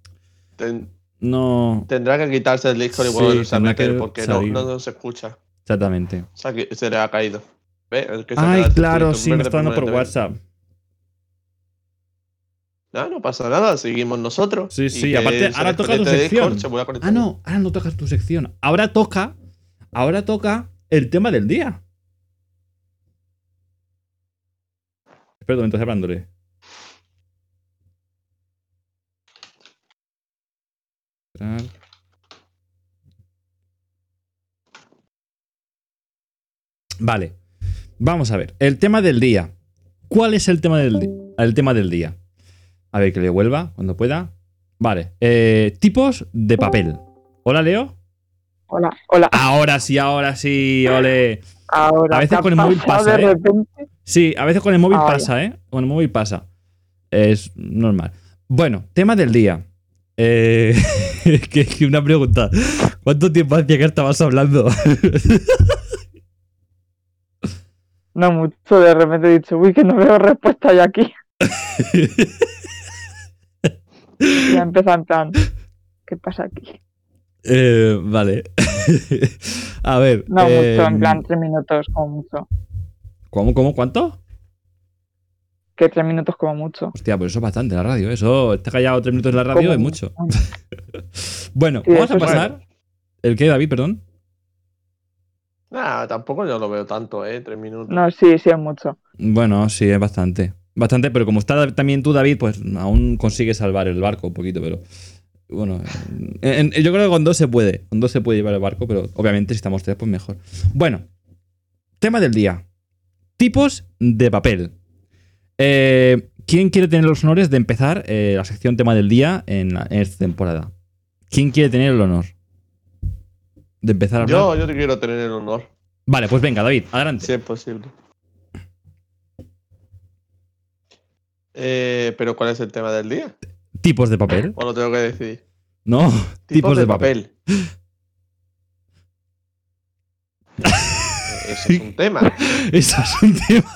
Speaker 2: Ten-
Speaker 1: no.
Speaker 2: tendrá que quitarse el Discord y
Speaker 1: Sí,
Speaker 2: volverse a meter
Speaker 1: que
Speaker 2: porque no, no, no se escucha.
Speaker 1: Exactamente.
Speaker 2: Se, ha le ha caído. ¿Ve? El que se ha
Speaker 1: Ay, claro, sí, me está dando por. WhatsApp.
Speaker 2: No, no pasa nada, seguimos nosotros.
Speaker 1: Sí, sí, aparte, ahora toca tu
Speaker 2: Discord,
Speaker 1: sección.
Speaker 2: se.
Speaker 1: Ah, no, ahora no tocas tu sección. Ahora toca. Ahora toca el tema del día. Momento, estoy hablándole. Vale. Vamos a ver. El tema del día. ¿Cuál es el tema del, el tema del día? A ver, que le vuelva cuando pueda. Vale. eh, tipos de papel. Hola, Leo.
Speaker 3: Hola, hola.
Speaker 1: Ahora sí, ahora sí, ole.
Speaker 3: Ahora,
Speaker 1: a veces
Speaker 3: ¿qué ha
Speaker 1: con el móvil pasa,
Speaker 3: de
Speaker 1: ¿eh?
Speaker 3: repente?
Speaker 1: Sí, a veces con el móvil
Speaker 3: Ah,
Speaker 1: pasa, ¿eh? Con el móvil pasa. Es normal. Bueno, tema del día. Eh, que, que una pregunta. ¿Cuánto tiempo hacía que estabas hablando?
Speaker 3: No mucho, de repente he dicho, uy, que no veo respuesta ya aquí. Ya empieza en plan, ¿qué pasa aquí?
Speaker 1: Eh, vale. a ver.
Speaker 3: No mucho, en plan tres minutos como mucho.
Speaker 1: ¿Cómo, cómo, cuánto?
Speaker 3: Que tres minutos como mucho.
Speaker 1: Hostia, pues eso es bastante la radio. Eso, está callado tres minutos en la radio es mucho. Bueno,
Speaker 3: Sí,
Speaker 1: vamos a pasar. ¿El qué, David? Perdón.
Speaker 2: Nah, tampoco yo lo veo tanto, ¿eh? Tres minutos.
Speaker 3: No, sí, sí es mucho.
Speaker 1: Bueno, sí, es bastante. Bastante, pero como está también tú, David, pues aún consigues salvar el barco un poquito, pero. Bueno, en- en- yo creo que con dos se puede. Con dos se puede llevar el barco, pero obviamente si estamos tres, pues mejor. Bueno, tema del día. Tipos de papel. Eh, ¿Quién quiere tener los honores de empezar eh, la sección tema del día en, la- en esta temporada? ¿Quién quiere tener el honor? De empezar a hablar.
Speaker 2: Yo, yo te quiero tener el honor,
Speaker 1: Vale, pues venga, David, adelante.
Speaker 2: si es posible. Eh, pero ¿cuál es el tema del día?
Speaker 1: Tipos de papel.
Speaker 2: ¿O lo tengo que decidir?
Speaker 1: No, tipos, de, papel.
Speaker 2: Eh, Eso es un tema.
Speaker 1: Eso es un tema.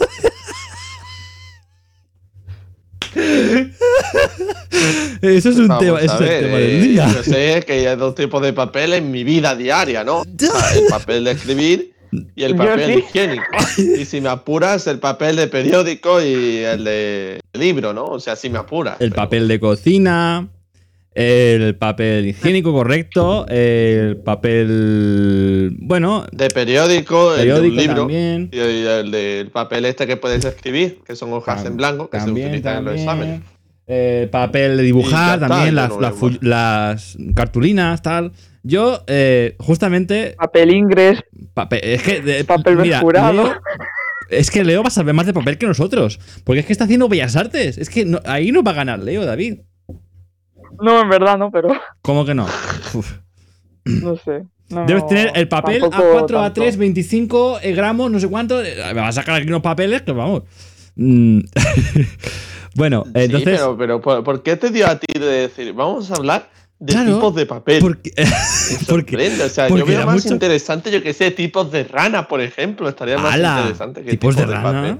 Speaker 1: Eso es un
Speaker 2: Vamos
Speaker 1: tema, eso es el tema
Speaker 2: eh,
Speaker 1: del día.
Speaker 2: Yo sé que hay dos tipos de papel en mi vida diaria, ¿no? El papel de escribir y el papel
Speaker 3: sí.
Speaker 2: higiénico. Y si me apuras, el papel de periódico y el de libro, ¿no? O sea, si me apuras.
Speaker 1: El
Speaker 2: pero-
Speaker 1: papel de cocina, el papel higiénico correcto, el papel. Bueno,
Speaker 2: De periódico, el de un libro.
Speaker 1: también.
Speaker 2: Y el del papel este que puedes escribir, que son hojas en blanco, que se
Speaker 1: También,
Speaker 2: utilizan en los exámenes.
Speaker 1: Eh, papel de dibujar, también las,
Speaker 2: no
Speaker 1: las, las cartulinas, tal. Yo, eh, justamente,
Speaker 3: Papel ingres,
Speaker 1: papel, es que. de-
Speaker 3: papel
Speaker 1: mira,
Speaker 3: perforado.
Speaker 1: Leo- es que Leo va a saber más de papel que nosotros. Porque es que está haciendo bellas artes. Es que no- ahí no va a ganar Leo, David.
Speaker 3: No, en verdad no, pero
Speaker 1: ¿Cómo que no? Uf.
Speaker 3: no sé. No,
Speaker 1: Debes tener el papel
Speaker 3: tampoco
Speaker 1: A4, A3,
Speaker 3: tanto.
Speaker 1: 25 eh, gramos, no sé cuánto. Eh, Me va a sacar aquí unos papeles que vamos. Mm. bueno,
Speaker 2: Sí,
Speaker 1: entonces.
Speaker 2: pero, pero ¿por, por qué te dio a ti de decir, vamos a hablar de
Speaker 1: Claro,
Speaker 2: tipos de papel?
Speaker 1: porque, porque,
Speaker 2: o sea,
Speaker 1: porque
Speaker 2: yo veo más
Speaker 1: mucho-
Speaker 2: interesante, yo que sé, tipos de rana, por ejemplo. Estaría más
Speaker 1: ¡Hala!
Speaker 2: interesante que
Speaker 1: tipos de rana.
Speaker 2: papel.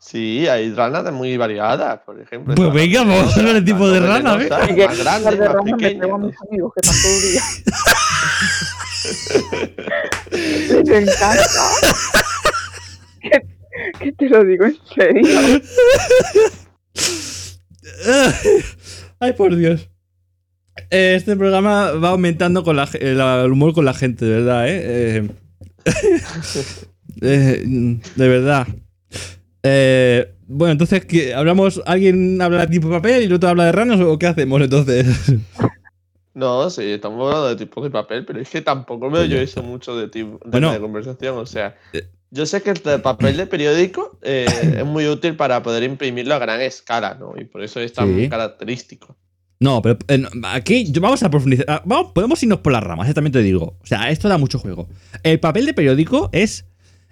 Speaker 2: Sí, hay ranas de muy variadas, por ejemplo.
Speaker 1: Pues venga,
Speaker 2: rana
Speaker 1: vamos a hablar de tipos de rana,
Speaker 3: que
Speaker 2: Más grande,
Speaker 3: de
Speaker 2: más
Speaker 3: rana me
Speaker 2: pequeña.
Speaker 3: pego a mis amigos que están todo el día. Les encanta. ¿Qué, qué te lo digo en serio?
Speaker 1: Ay, por Dios. Eh, Este programa va aumentando con la, ge- el, humor con la gente, de verdad, ¿eh? Eh, eh, de verdad. Eh, bueno, entonces, ¿qué? ¿hablamos? ¿Alguien habla de tipo papel y el otro habla de ranas o qué hacemos entonces?
Speaker 2: No, sí, estamos hablando de tipos de papel, pero es que tampoco veo yo eso mucho de tipo de,
Speaker 1: Bueno.
Speaker 2: de conversación. O sea,
Speaker 1: Eh.
Speaker 2: yo sé que el papel de periódico eh, es muy útil para poder imprimirlo a gran escala, ¿no? Y por eso es tan
Speaker 1: Sí.
Speaker 2: característico.
Speaker 1: No, pero eh, aquí vamos a profundizar. ah, Vamos, podemos irnos por las ramas, eh, también te digo. O sea, esto da mucho juego. El papel de periódico es,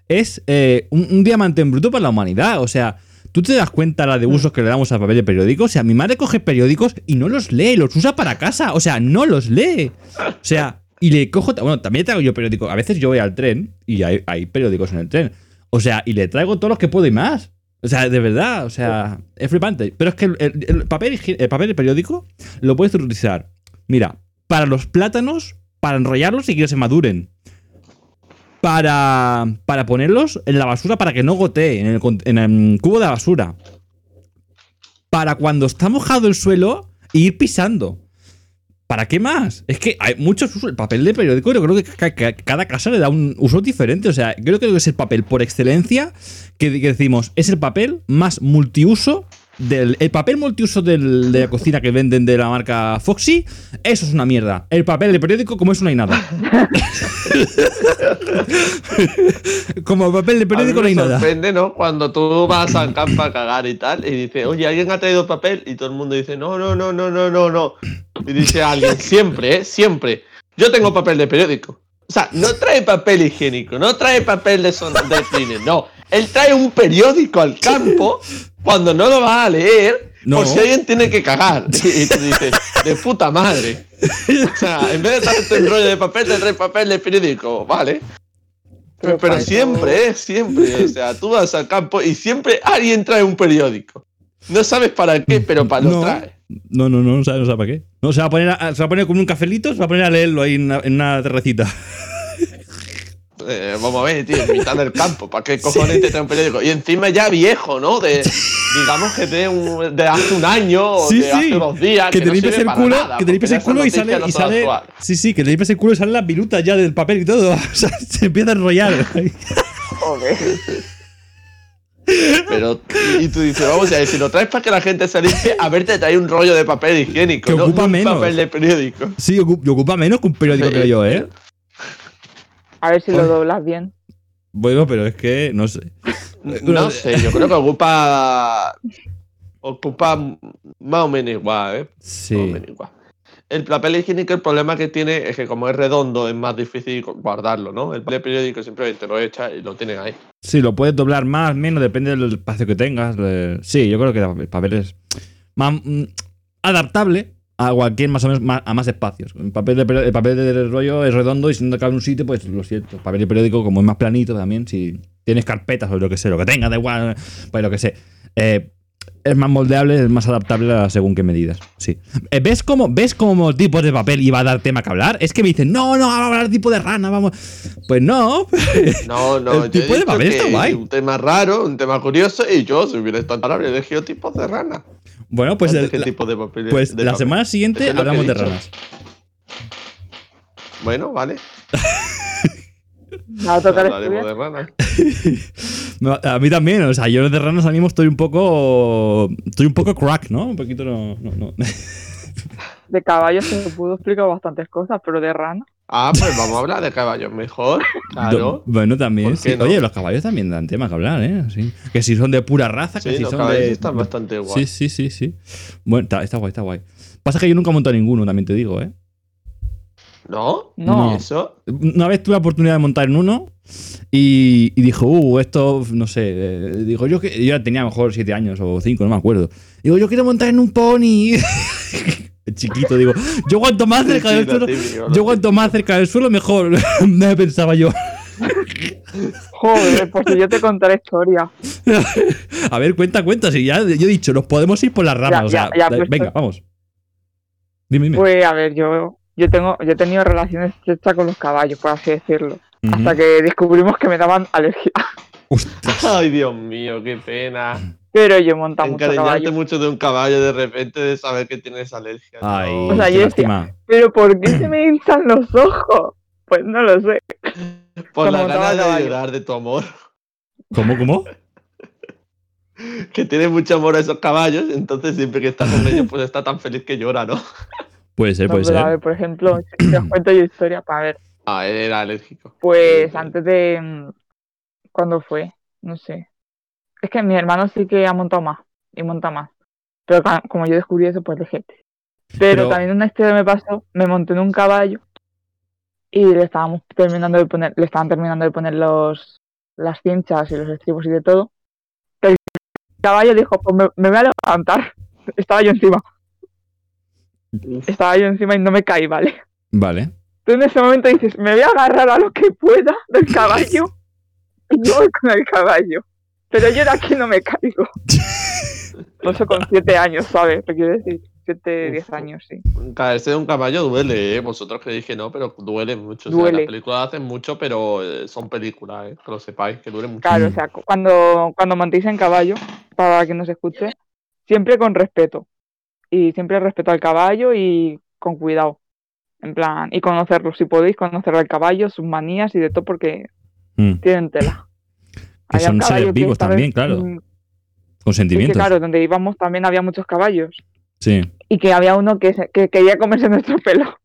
Speaker 1: es eh, un, un diamante en bruto para la humanidad. O sea, ¿tú te das cuenta la de usos que le damos al papel de periódico? O sea, mi madre coge periódicos y no los lee, los usa para casa. O sea, no los lee. O sea, y le cojo. Bueno, también traigo yo periódicos. A veces yo voy al tren y hay, hay periódicos en el tren. O sea, y le traigo todos los que puedo y más. O sea, de verdad, o sea, es flipante. Pero es que el, el- el papel, el periódico lo puedes utilizar, mira, para los plátanos, para enrollarlos y que se maduren. Para, para ponerlos en la basura para que no gotee en el, en el cubo de basura. Para cuando está mojado el suelo, ir pisando. ¿Para qué más? Es que hay muchos usos. El papel de periódico, yo creo que ca- ca- cada casa le da un uso diferente. O sea, creo que es el papel por excelencia que decimos, es el papel más multiuso. Del, el papel multiuso del- de la cocina que venden de la marca Foxy, eso es una mierda. El papel de periódico, como eso no hay nada. como papel de periódico
Speaker 2: a
Speaker 1: no hay nada.
Speaker 2: sorprende, ¿no? Cuando tú vas al campo a cagar y tal, y dices, oye, ¿alguien ha traído papel? Y todo el mundo dice, no, no, no, no, no, no, no. Y dice alguien, siempre, ¿eh? Siempre. Yo tengo papel de periódico. O sea, no trae papel higiénico, no trae papel de, son de cine, no. Él trae un periódico al campo cuando no lo vas a leer
Speaker 1: No.
Speaker 2: por si alguien tiene que cagar. Y tú dices, de puta madre. O sea, en vez de traerte un rollo de papel, te trae papel de periódico, ¿vale? Pero, siempre, ¿eh? Siempre. O sea, tú vas al campo y siempre alguien trae un periódico. No sabes para qué, pero para lo
Speaker 1: No.
Speaker 2: trae.
Speaker 1: No, no, no, no sabe, no sabe para qué. No, se va a poner, a- se va a poner con un cafelito, se va a poner a leerlo ahí en una, en una terracita.
Speaker 2: Eh, vamos a ver, tío, en mitad del campo. ¿Para qué cojones te trae un periódico? Y encima ya viejo, ¿no? De, digamos que de, un- de hace un año o
Speaker 1: Sí,
Speaker 2: de
Speaker 1: sí.
Speaker 2: hace dos días.
Speaker 1: que te
Speaker 2: no
Speaker 1: limpies
Speaker 2: sirve
Speaker 1: el culo,
Speaker 2: nada,
Speaker 1: que te limpies
Speaker 2: porque
Speaker 1: el culo y sale,
Speaker 2: no
Speaker 1: y sale. Sí, sí, que te limpies el culo y salen las virutas ya del papel y todo. O sea, se empieza a enrollar.
Speaker 3: Joder.
Speaker 2: Pero, y, tú dices, vamos a ver, si lo traes para que la gente se limpie, a ver, te trae un rollo de papel higiénico.
Speaker 1: Que
Speaker 2: no
Speaker 1: ocupa
Speaker 2: un
Speaker 1: menos.
Speaker 2: papel de periódico.
Speaker 1: Sí, ocupa menos que un periódico
Speaker 2: Sí.
Speaker 1: creo yo, ¿eh?
Speaker 3: A ver si lo doblas bien.
Speaker 1: Bueno, pero es que no sé.
Speaker 2: No sé, yo creo que ocupa. Ocupa más o menos igual, ¿eh? Más o
Speaker 1: Sí.
Speaker 2: menos igual. El papel higiénico, el problema que tiene es que como es redondo, es más difícil guardarlo, ¿no? El papel periódico simplemente lo echas y lo tienen ahí.
Speaker 1: Sí, lo puedes doblar más, menos, depende del espacio que tengas. Sí, yo creo que el papel es más mm, adaptable a cualquier más o menos más- a más espacios. El papel de, el papel de rollo es redondo y si no cabe un sitio, pues lo siento. El papel de periódico, como es más planito también, si tienes carpetas o lo que sea, lo que tengas, da igual, pues lo que sé. Eh, es más moldeable, es más adaptable a según qué medidas. Sí. Eh, ¿Ves cómo, ¿Ves cómo tipos de papel iba a dar tema que hablar? Es que me dicen, no, no, vamos a hablar tipo de rana, vamos. Pues no.
Speaker 2: No, no,
Speaker 1: El
Speaker 2: yo he
Speaker 1: tipo de
Speaker 2: dicho
Speaker 1: papel está guay.
Speaker 2: Un tema raro, un tema curioso, y yo, si hubiera estado habría elegido tipos de rana.
Speaker 1: Bueno, pues, el- la,
Speaker 2: tipo de papel.
Speaker 1: pues
Speaker 2: de
Speaker 1: la
Speaker 2: papel.
Speaker 1: semana siguiente
Speaker 2: es
Speaker 1: hablamos de ranas.
Speaker 2: Bueno, vale.
Speaker 3: A tocar
Speaker 2: de ranas.
Speaker 1: No, A mí también, o sea, yo de ranas ahora mismo estoy un poco. Estoy un poco crack, ¿no? Un poquito no. no, no.
Speaker 3: De caballos se pudo explicar bastantes cosas, pero de rana.
Speaker 2: Ah, pues vamos a hablar de caballos mejor. Claro.
Speaker 1: Bueno, también. Oye, los caballos también dan tema que hablar, ¿eh? Sí. Que si son de pura raza, que
Speaker 2: Sí,
Speaker 1: si
Speaker 2: los
Speaker 1: son
Speaker 2: caballos
Speaker 1: de.
Speaker 2: están bastante guay.
Speaker 1: Sí, sí, sí, sí. Bueno, está, está guay, está guay. Pasa que yo nunca he montado ninguno, también te digo, ¿eh?
Speaker 2: ¿No?
Speaker 3: No.
Speaker 2: ¿Y eso?
Speaker 1: Una vez tuve la oportunidad de montar en uno y, y dijo, uh, esto, no sé. eh, digo, yo que yo ya tenía a lo mejor 7 años o 5, no me acuerdo. Digo, yo quiero montar en un pony. Chiquito, digo, yo cuanto más cerca del
Speaker 2: lo
Speaker 1: suelo, yo cuanto más cerca del suelo, mejor. me pensaba yo.
Speaker 3: Joder, pues si yo te contaré historia.
Speaker 1: A ver, cuenta, cuenta. Si ya yo he dicho, nos podemos ir por las ramas.
Speaker 3: Ya,
Speaker 1: o sea,
Speaker 3: ya, ya,
Speaker 1: da-
Speaker 3: pues,
Speaker 1: venga,
Speaker 3: pues.
Speaker 1: vamos. Dime, dime.
Speaker 3: Pues a ver, yo, yo tengo, yo he tenido relaciones estrechas con los caballos, por así decirlo. Hasta que descubrimos que me daban alergia.
Speaker 1: Ostras.
Speaker 2: Ay, Dios mío, qué pena.
Speaker 3: Pero yo mucho
Speaker 2: Encariñarte
Speaker 3: caballo.
Speaker 2: mucho de un caballo de repente de saber que tienes alergia.
Speaker 1: Ay,
Speaker 2: No.
Speaker 3: O sea,
Speaker 1: qué
Speaker 3: yo decía-
Speaker 1: lástima.
Speaker 3: Pero ¿por qué se me hinchan los ojos? Pues no lo sé.
Speaker 2: Por la ganas de llorar de tu amor.
Speaker 1: ¿Cómo, cómo?
Speaker 2: Que tienes mucho amor a esos caballos, entonces siempre que estás con ellos, pues está tan feliz que llora, ¿no?
Speaker 1: Puede ser,
Speaker 3: No,
Speaker 1: puede
Speaker 3: pero a
Speaker 1: ser.
Speaker 3: ver, por ejemplo, si os cuento yo historia, para ver.
Speaker 2: Ah, él era alérgico.
Speaker 3: Pues antes de. mm, ¿Cuándo fue? No sé. Es que mi hermano sí que ha montado más. Y monta más. Pero como yo descubrí eso, pues dejé. Pero,
Speaker 1: Pero-
Speaker 3: también una historia me pasó. Me monté en un caballo. Y le estábamos terminando de poner. Le estaban terminando de poner los las cinchas y los estribos y de todo. El caballo dijo, pues me, me voy a levantar. Estaba yo encima. Estaba yo encima y no me caí, ¿vale?
Speaker 1: Vale.
Speaker 3: Tú en ese momento dices, me voy a agarrar a lo que pueda del caballo y yo voy con el caballo. Pero yo de aquí no me caigo. Eso con siete años, ¿sabes? Te quiero decir, siete,
Speaker 2: Uf.
Speaker 3: diez años, sí.
Speaker 2: Caerse de un caballo duele, ¿eh? Vosotros creéis que no, pero duele mucho. O sea, las películas hacen mucho, pero eh, son películas, ¿eh? Que lo sepáis, que duele mucho.
Speaker 3: Claro, o sea, cu- cuando, cuando montéis en caballo, para que nos escuche, siempre con respeto. Y siempre respeto al caballo y con cuidado. En plan, y conocerlo, si podéis conocer al caballo, sus manías y de todo, porque
Speaker 1: Mm.
Speaker 3: tienen tela.
Speaker 1: Que
Speaker 3: Había
Speaker 1: son seres vivos
Speaker 3: vez,
Speaker 1: también, claro. Con
Speaker 3: que
Speaker 1: sentimientos.
Speaker 3: claro, donde íbamos también había muchos caballos.
Speaker 1: Sí.
Speaker 3: Y que había uno que, se- que quería comerse nuestro pelo.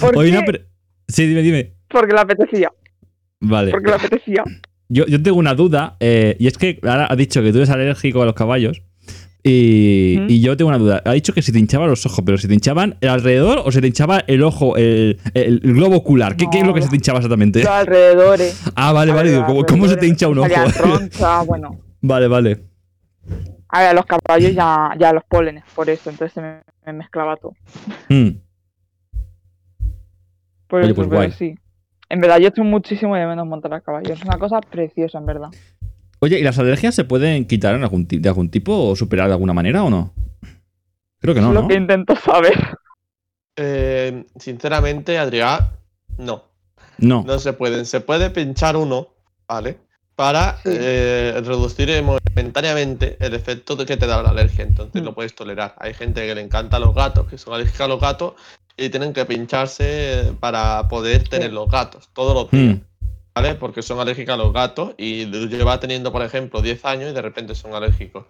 Speaker 3: ¿Por
Speaker 1: Oye,
Speaker 3: qué?
Speaker 1: no, pero- Sí, dime, dime.
Speaker 3: Porque le apetecía.
Speaker 1: Vale.
Speaker 3: Porque le apetecía.
Speaker 1: Yo, yo tengo una duda, eh, y es que ahora ha dicho que tú eres alérgico a los caballos. Y,
Speaker 3: ¿Mm?
Speaker 1: y yo tengo una duda. Ha dicho que si te hinchaban los ojos, pero si te hinchaban el alrededor o se te hinchaba el ojo, el, el- el globo ocular. ¿Qué, qué es lo que se te hinchaba exactamente?
Speaker 3: Los alrededores.
Speaker 1: Ah, vale, vale. ¿cómo, cómo se te hincha un ojo?
Speaker 3: Salía roncha, bueno.
Speaker 1: vale, vale.
Speaker 3: A ver, los caballos ya, ya los pólenes, por eso. Entonces se me, me mezclaba todo.
Speaker 1: Mm.
Speaker 3: Por
Speaker 1: Oye,
Speaker 3: eso,
Speaker 1: pues guay.
Speaker 3: sí. En verdad, yo estoy muchísimo de menos montar a caballo. Es una cosa preciosa, en verdad.
Speaker 1: Oye, ¿y las alergias se pueden quitar en algún ti- de algún tipo o superar de alguna manera o no? Creo que no,
Speaker 3: es lo
Speaker 1: ¿no?
Speaker 3: que intento saber.
Speaker 2: Eh, sinceramente, Adrián, no.
Speaker 1: No.
Speaker 2: No se pueden. Se puede pinchar uno, ¿vale? Para eh, reducir momentáneamente el efecto de que te da la alergia. Entonces
Speaker 3: Mm.
Speaker 2: lo puedes tolerar. Hay gente que le encanta los gatos, que son alérgicos a los gatos, y tienen que pincharse eh, para poder tener los gatos todos los días.
Speaker 1: Mm.
Speaker 2: ¿Vale? Porque son alérgicos a los gatos y lleva teniendo, por ejemplo, 10 años y de repente son alérgicos.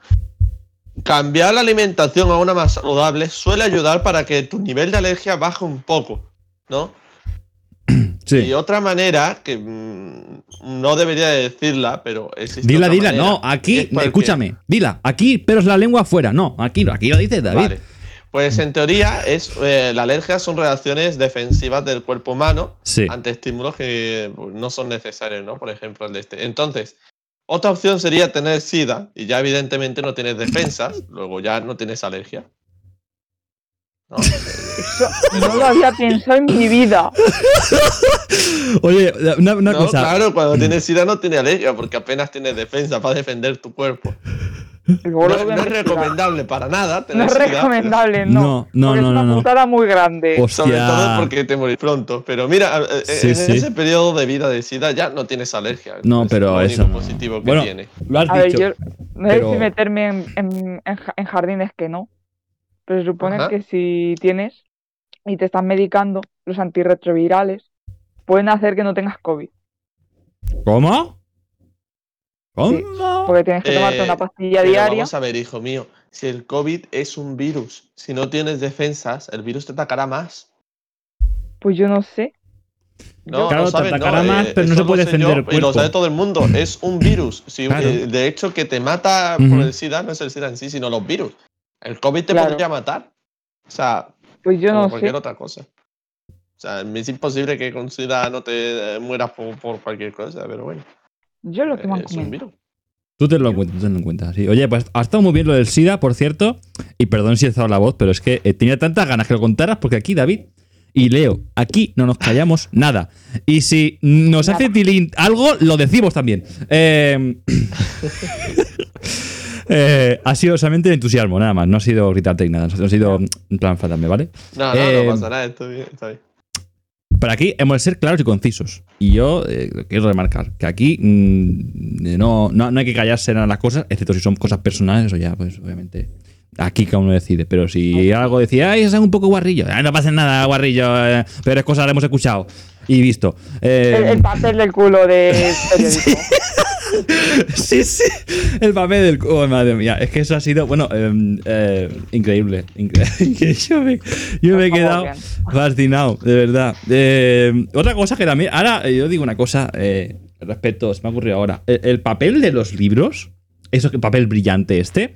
Speaker 2: Cambiar la alimentación a una más saludable suele ayudar para que tu nivel de alergia baje un poco, ¿no?
Speaker 1: Sí.
Speaker 2: Y otra manera, que mm, no debería de decirla, pero existe
Speaker 1: Dila,
Speaker 2: otra
Speaker 1: dila.
Speaker 2: manera,
Speaker 1: No, aquí,
Speaker 2: es
Speaker 1: escúchame. Dila. Aquí, pero es la lengua afuera. No, aquí, aquí lo dice David.
Speaker 2: Vale. Pues en teoría, es, eh, la alergia son reacciones defensivas del cuerpo humano
Speaker 1: Sí.
Speaker 2: ante estímulos que pues, no son necesarios, ¿no? Por ejemplo, el de este. Entonces, otra opción sería tener SIDA y ya evidentemente no tienes defensas, luego ya no tienes alergia. ¿No?
Speaker 3: Eso no lo había pensado en mi vida.
Speaker 1: Oye, una, una
Speaker 2: No,
Speaker 1: cosa.
Speaker 2: claro, cuando tienes SIDA no tienes alergia porque apenas tienes defensa para defender tu cuerpo. No, es- no es recomendable para nada
Speaker 3: No es
Speaker 2: SIDA,
Speaker 3: recomendable, no.
Speaker 1: No, no, no,
Speaker 3: es una
Speaker 1: no.
Speaker 3: putada muy grande.
Speaker 1: Hostia.
Speaker 2: Sobre todo porque te morís pronto. Pero mira, eh, eh,
Speaker 1: Sí,
Speaker 2: en
Speaker 1: sí.
Speaker 2: ese periodo de vida de SIDA ya no tienes alergia.
Speaker 1: No,
Speaker 2: Es
Speaker 1: pero
Speaker 2: único
Speaker 1: eso no.
Speaker 2: positivo que
Speaker 1: Bueno,
Speaker 2: tiene.
Speaker 1: Lo has
Speaker 3: A ver, yo no sé si meterme en jardines que no. Pero se supone
Speaker 2: Ajá.
Speaker 3: que si tienes y te están medicando, los antirretrovirales pueden hacer que no tengas COVID.
Speaker 1: ¿Cómo? ¿Cómo?
Speaker 3: Porque tienes que tomarte
Speaker 2: Eh,
Speaker 3: una pastilla
Speaker 2: Pero
Speaker 3: diaria.
Speaker 2: vamos a ver, hijo mío. Si el COVID es un virus, si no tienes defensas, el virus te atacará más.
Speaker 3: Pues yo no sé.
Speaker 2: No,
Speaker 1: Claro,
Speaker 2: no
Speaker 1: te atacará
Speaker 2: no,
Speaker 1: más,
Speaker 2: eh,
Speaker 1: pero no se puede defender
Speaker 2: yo,
Speaker 1: el
Speaker 2: Y lo sabe todo el mundo. Es un virus. Si,
Speaker 1: Claro.
Speaker 2: eh, de hecho, que te mata por el SIDA no es el SIDA en sí, sino los virus. El COVID te
Speaker 3: Claro.
Speaker 2: podría matar. O sea,
Speaker 3: Pues yo
Speaker 2: como
Speaker 3: no
Speaker 2: cualquier
Speaker 3: sé.
Speaker 2: otra cosa. O sea, es imposible que con SIDA no te eh, mueras por, por cualquier cosa, pero bueno.
Speaker 3: Yo lo que me han
Speaker 2: virus.
Speaker 1: Tú te lo cuentas, tú te lo cuentas. sí. Oye, pues ha estado muy bien lo del SIDA, por cierto. Y perdón si he alzado la voz, pero es que eh, tenía tantas ganas que lo contaras porque aquí, David y Leo, aquí no nos callamos nada. Y si nos hace tilín algo, lo decimos también. Eh, eh, ha sido solamente entusiasmo, nada más. No ha sido gritarte ni nada. No ha sido en plan fatarme, ¿vale?
Speaker 2: No, no,
Speaker 1: Eh,
Speaker 2: no pasa nada, esto bien, está bien.
Speaker 1: Pero aquí hemos de ser claros y concisos. Y yo eh, quiero remarcar que aquí mm, no, no, no hay que callarse en las cosas, excepto si son cosas personales, eso ya, pues obviamente. Aquí cada uno decide. Pero si algo decía, ay, es un poco guarrillo. "Ah, no pasa nada, guarrillo. eh, pero es cosas que hemos escuchado y visto. Eh,
Speaker 3: El, el papel del culo de periódico.
Speaker 1: sí, sí. El papel del. Oh, madre mía. Es que eso ha sido, bueno, eh, eh, increíble. increíble. yo me, yo me he quedado fascinado, de verdad. Eh, otra cosa que también. Ahora, eh, yo digo una cosa eh, respecto. Se me ha ocurrido ahora. El, el papel de los libros, eso que papel brillante este.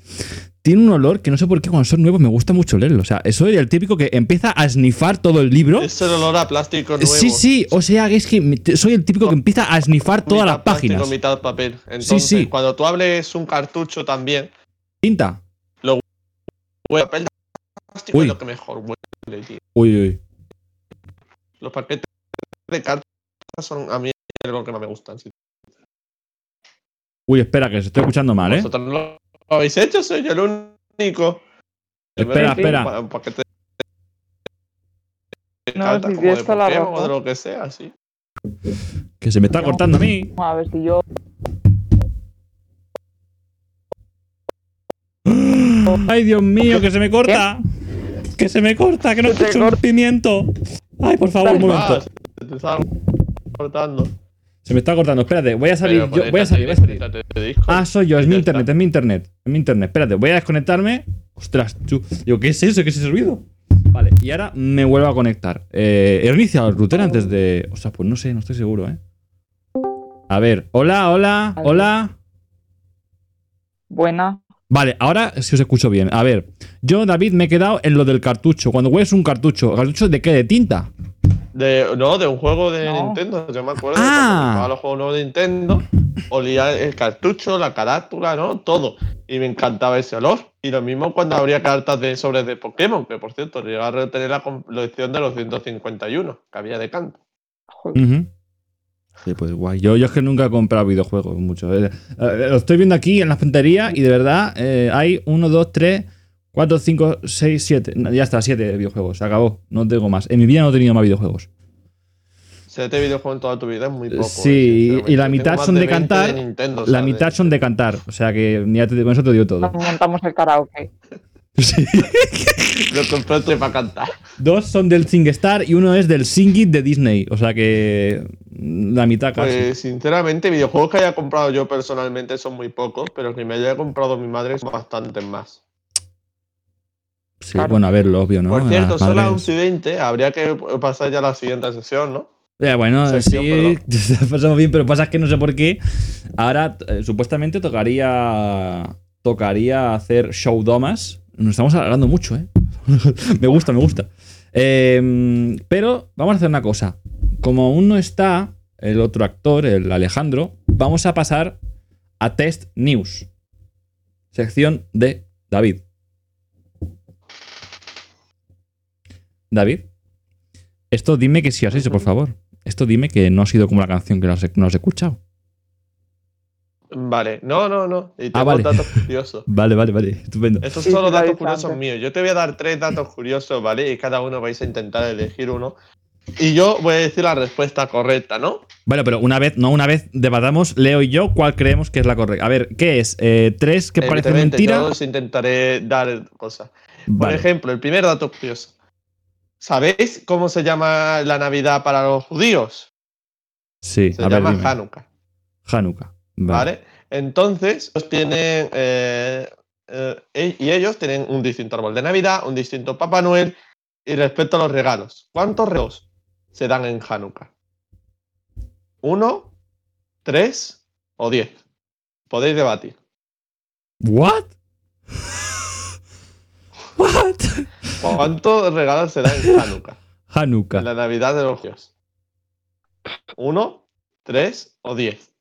Speaker 1: Tiene un olor que no sé por qué cuando son nuevos me gusta mucho leerlo. O sea, soy el típico que empieza a snifar todo el libro.
Speaker 2: Es el olor a plástico nuevo.
Speaker 1: Sí, sí, o sea, es que soy el típico que empieza a snifar todas
Speaker 2: Mitad
Speaker 1: las páginas.
Speaker 2: plástico, mitad papel. Entonces,
Speaker 1: sí.
Speaker 2: cuando tú hables un cartucho también,
Speaker 1: Tinta.
Speaker 2: huele a papel de plástico
Speaker 1: Uy.
Speaker 2: es lo que mejor huele, tío.
Speaker 1: Uy, uy.
Speaker 2: Los paquetes de cartas son a mí lo que más me gustan. sí.
Speaker 1: Uy, espera, que se estoy escuchando mal, ¿eh?
Speaker 2: Habéis hecho, soy yo el único.
Speaker 1: Espera, espera.
Speaker 2: pa- Un paquete de
Speaker 3: No, si
Speaker 2: como de
Speaker 3: la
Speaker 2: Pokémon o de lo que sea, sí.
Speaker 1: Que se me está cortando a mí.
Speaker 3: A ver si yo.
Speaker 1: Ay, Dios mío, que se me corta. Que se me corta, que no
Speaker 3: te
Speaker 1: escucho un pimiento. Ay, por favor, un
Speaker 2: Ah,
Speaker 1: momento.
Speaker 2: se te está cortando.
Speaker 1: Se me está cortando. Espérate, voy a salir. Yo, voy a salir, voy a salir. Ah, soy yo, es mi internet,
Speaker 2: está.
Speaker 1: es mi internet. Es mi internet. Espérate, voy a desconectarme. Ostras. Digo, ¿qué es eso? ¿Qué es ese ruido? Vale, y ahora me vuelvo a conectar. Eh, ¿He iniciado el router antes de.? O sea, pues no sé, no estoy seguro, ¿eh? A ver, hola, hola, hola.
Speaker 3: Buena.
Speaker 1: Vale, ahora sí os escucho bien. A ver, yo, David, me he quedado en lo del cartucho. Cuando hueles un cartucho, ¿cartucho de qué? ¿De tinta?
Speaker 2: De, no, de un juego de
Speaker 3: No.
Speaker 2: Nintendo, yo me acuerdo.
Speaker 1: Ah.
Speaker 2: Los juegos nuevos de Nintendo, olía el cartucho, la carátula, ¿no? Todo. Y me encantaba ese olor. Y lo mismo cuando abría cartas de sobres de Pokémon, que por cierto, llegué a tener la colección de los 151 que había de canto.
Speaker 1: Sí, pues guay. Yo, yo es que nunca he comprado videojuegos mucho. Eh, eh, lo estoy viendo aquí en la estantería y de verdad eh, hay 1, 2, 3, 4, 5, 6, 7. Ya está, 7 videojuegos. Se acabó. No tengo más. En mi vida no he tenido más videojuegos.
Speaker 2: Siete videojuegos en toda tu vida es muy poco.
Speaker 1: Sí,
Speaker 2: eh,
Speaker 1: y- la mitad son de
Speaker 2: 20
Speaker 1: cantar,
Speaker 2: Nintendo,
Speaker 1: La mitad son de cantar. O sea que ya te, con eso te dio todo.
Speaker 3: Nos montamos el karaoke.
Speaker 1: Sí.
Speaker 2: Lo compraste para cantar.
Speaker 1: Dos son del SingStar y uno es del Singit de Disney. O sea que la mitad casi.
Speaker 2: Pues sinceramente, videojuegos que haya comprado yo personalmente son muy pocos, pero que me haya comprado mi madre son bastantes más.
Speaker 1: Sí,
Speaker 3: claro.
Speaker 1: bueno, a ver, lo obvio, ¿no?
Speaker 2: Por cierto,
Speaker 1: Las
Speaker 2: son las
Speaker 1: madres-
Speaker 2: 11 y 20, habría que pasar ya a la siguiente sesión, ¿no?
Speaker 1: Ya, bueno, sí, pasamos bien, pero pasa que no sé por qué. Ahora, eh, supuestamente tocaría. Tocaría hacer show domas. Nos estamos alargando mucho, ¿eh? me gusta, me gusta. Eh, pero vamos a hacer una cosa. Como aún no está el otro actor, el Alejandro, vamos a pasar a Test News. Sección de David. David, esto dime que sí has hecho, por favor. Esto dime que no ha sido como la canción que no has, no has escuchado.
Speaker 2: Vale, no, no, no. Y tengo
Speaker 1: Ah, vale.
Speaker 2: datos curiosos.
Speaker 1: Vale, vale, vale. Estupendo.
Speaker 2: Estos son los datos curiosos míos. Yo te voy a dar tres datos curiosos, ¿vale? Y cada uno vais a intentar elegir uno. Y yo voy a decir la respuesta correcta, ¿no?
Speaker 1: Bueno, pero una vez, no una vez debatamos, Leo y yo, cuál creemos que es la correcta. A ver, ¿qué es? Eh, ¿Tres que parecen
Speaker 2: Evidentemente,
Speaker 1: mentira?
Speaker 2: Yo os intentaré dar cosas. Por
Speaker 1: Vale.
Speaker 2: ejemplo, el primer dato curioso. ¿Sabéis cómo se llama la Navidad para los judíos?
Speaker 1: Sí,
Speaker 2: Se
Speaker 1: a ver,
Speaker 2: llama
Speaker 1: dime.
Speaker 2: Hanukkah,
Speaker 1: Hanukkah. Vale.
Speaker 2: ¿vale? Entonces, ellos tienen. eh, eh, y ellos tienen un distinto árbol de Navidad, un distinto Papá Noel. Y respecto a los regalos, ¿cuántos regalos se dan en Hanukkah? ¿Uno, tres o diez? Podéis debatir.
Speaker 1: ¿What? ¿What?
Speaker 2: ¿Cuántos regalos se dan en Hanukkah?
Speaker 1: Hanukkah.
Speaker 2: En la Navidad de los judíos. ¿Uno, tres o diez?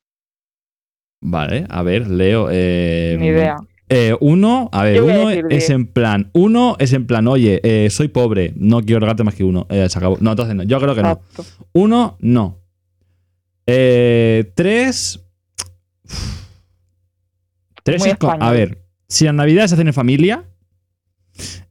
Speaker 1: Vale, a ver, Leo. eh,
Speaker 3: Ni idea.
Speaker 1: eh, uno, a ver, uno
Speaker 3: decir
Speaker 1: es en plan. Uno es en plan, oye, eh, soy pobre, no quiero regalarte más que uno. Eh, se acabó. No, entonces no. Yo creo que no.
Speaker 3: Exacto.
Speaker 1: Uno, no. Eh, tres. Tres
Speaker 3: Muy
Speaker 1: es co- A ver, si las navidades se hacen en familia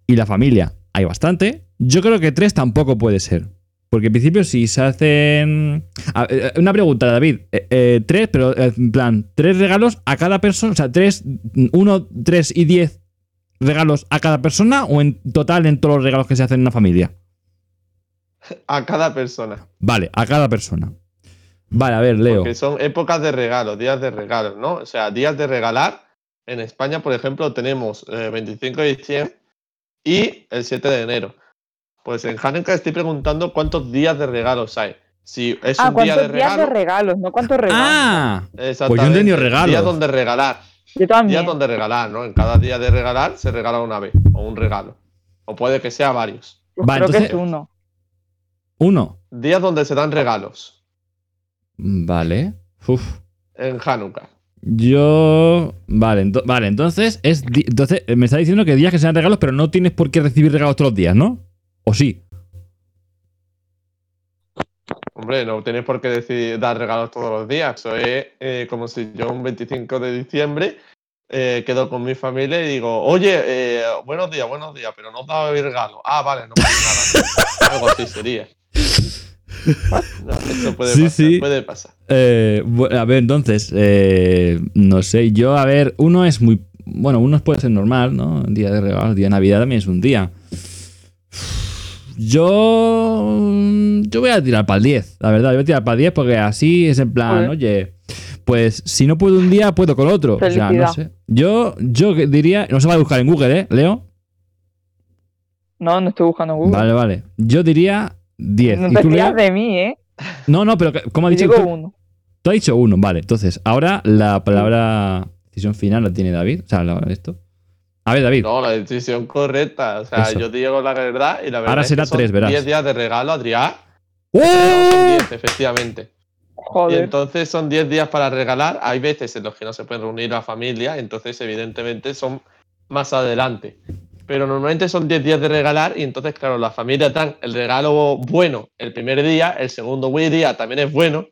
Speaker 1: y la familia hay bastante, yo creo que tres tampoco puede ser. Porque en principio, si se hacen. A- eh, una pregunta, David. Eh, eh, tres, pero eh, en plan, tres regalos a cada persona. O sea, tres, uno, tres y diez regalos a cada persona o en total en todos los regalos que se hacen en una familia.
Speaker 2: A cada persona.
Speaker 1: Vale, a cada persona. Vale, a ver, Leo.
Speaker 2: Porque son épocas de regalos, días de regalos, ¿no? O sea, días de regalar. En España, por ejemplo, tenemos eh, 25 de diciembre y el 7 de enero. Pues en Hanukkah estoy preguntando cuántos días de regalos hay. Si es
Speaker 3: Ah,
Speaker 2: un día
Speaker 3: ¿cuántos
Speaker 2: de
Speaker 3: días de regalos? No cuántos regalos.
Speaker 1: Ah, pues yo entendido regalos.
Speaker 2: Días donde regalar.
Speaker 3: Yo también.
Speaker 2: Días donde regalar, ¿no? En cada día de regalar se regala una vez o un regalo. O puede que sea varios.
Speaker 3: Pues
Speaker 1: Vale,
Speaker 3: creo que
Speaker 1: entonces-
Speaker 3: es uno.
Speaker 1: uno.
Speaker 2: Días donde se dan regalos
Speaker 1: Vale. Uf.
Speaker 2: en Hanukkah.
Speaker 1: Yo. Vale, vale, entonces es. Entonces, eh, me está diciendo que días que sean regalos, pero no tienes por qué recibir regalos todos los días, ¿no? ¿O sí?
Speaker 2: Hombre, no tenéis por qué decidir dar regalos todos los días. Eso es eh, como si yo un 25 de diciembre eh, quedo con mi familia y digo, oye, buenos días, buenos días, pero no os daba mi regalo. Ah, vale, no pasa nada. Algo así sería. No, eso puede
Speaker 1: Sí,
Speaker 2: pasar,
Speaker 1: sí.
Speaker 2: puede pasar.
Speaker 1: Eh, a ver, entonces. eh, no sé, yo, a ver, uno es muy. Bueno, uno puede ser normal, ¿no? Día de regalos, día de Navidad también es un día. Yo. Yo voy a tirar para el 10, la verdad. Yo voy a tirar para el 10 porque así es en plan, oye. Pues si no puedo un día, puedo con otro. O sea, no sé. Yo, yo diría. No se va a buscar en Google, ¿eh, Leo?
Speaker 3: No, no estoy buscando en Google.
Speaker 1: Vale, vale. Yo diría 10.
Speaker 3: no
Speaker 1: ¿Y
Speaker 3: te
Speaker 1: tú,
Speaker 3: de mí, ¿eh?
Speaker 1: No, no, pero ¿cómo ha
Speaker 3: Yo
Speaker 1: dicho?
Speaker 3: digo
Speaker 1: tú?
Speaker 3: uno.
Speaker 1: Tú has dicho uno, vale. Entonces, ahora la palabra decisión final la tiene David. O sea, la- esto. A ver, David.
Speaker 2: No, la decisión correcta. O sea,
Speaker 1: Eso.
Speaker 2: yo te digo la verdad y la verdad
Speaker 1: Ahora
Speaker 2: es
Speaker 1: será
Speaker 2: que son
Speaker 1: tres, verás.
Speaker 2: 10 días de regalo, Adrián.
Speaker 1: ¡Oh!
Speaker 2: Son 10, efectivamente. Y
Speaker 3: Joder.
Speaker 2: entonces son 10 días para regalar. Hay veces en los que no se pueden reunir la familia, entonces evidentemente son más adelante. Pero normalmente son 10 días de regalar y entonces, claro, las familias dan el regalo bueno el primer día, el segundo día también es bueno.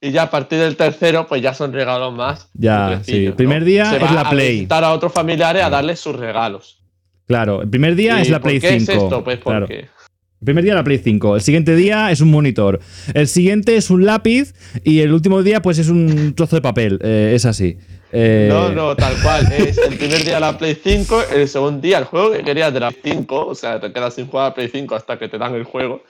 Speaker 2: Y ya a partir del tercero, pues ya son regalos más.
Speaker 1: Ya, sí. El
Speaker 2: ¿no?
Speaker 1: primer día
Speaker 2: Se
Speaker 1: es
Speaker 2: va
Speaker 1: la
Speaker 2: a
Speaker 1: Play.
Speaker 2: visitar a otros familiares a darles sus regalos.
Speaker 1: Claro, el primer día
Speaker 2: ¿Y
Speaker 1: es la
Speaker 2: por
Speaker 1: Play
Speaker 2: qué
Speaker 1: 5.
Speaker 2: es esto? Pues
Speaker 1: claro. El primer día la Play 5. El siguiente día es un monitor. El siguiente es un lápiz. Y el último día, pues es un trozo de papel. Eh, es así. Eh,
Speaker 2: No, no, tal cual. Es el primer día la Play 5, el segundo día el juego que querías de la Play 5, o sea, te quedas sin jugar a la Play 5 hasta que te dan el juego.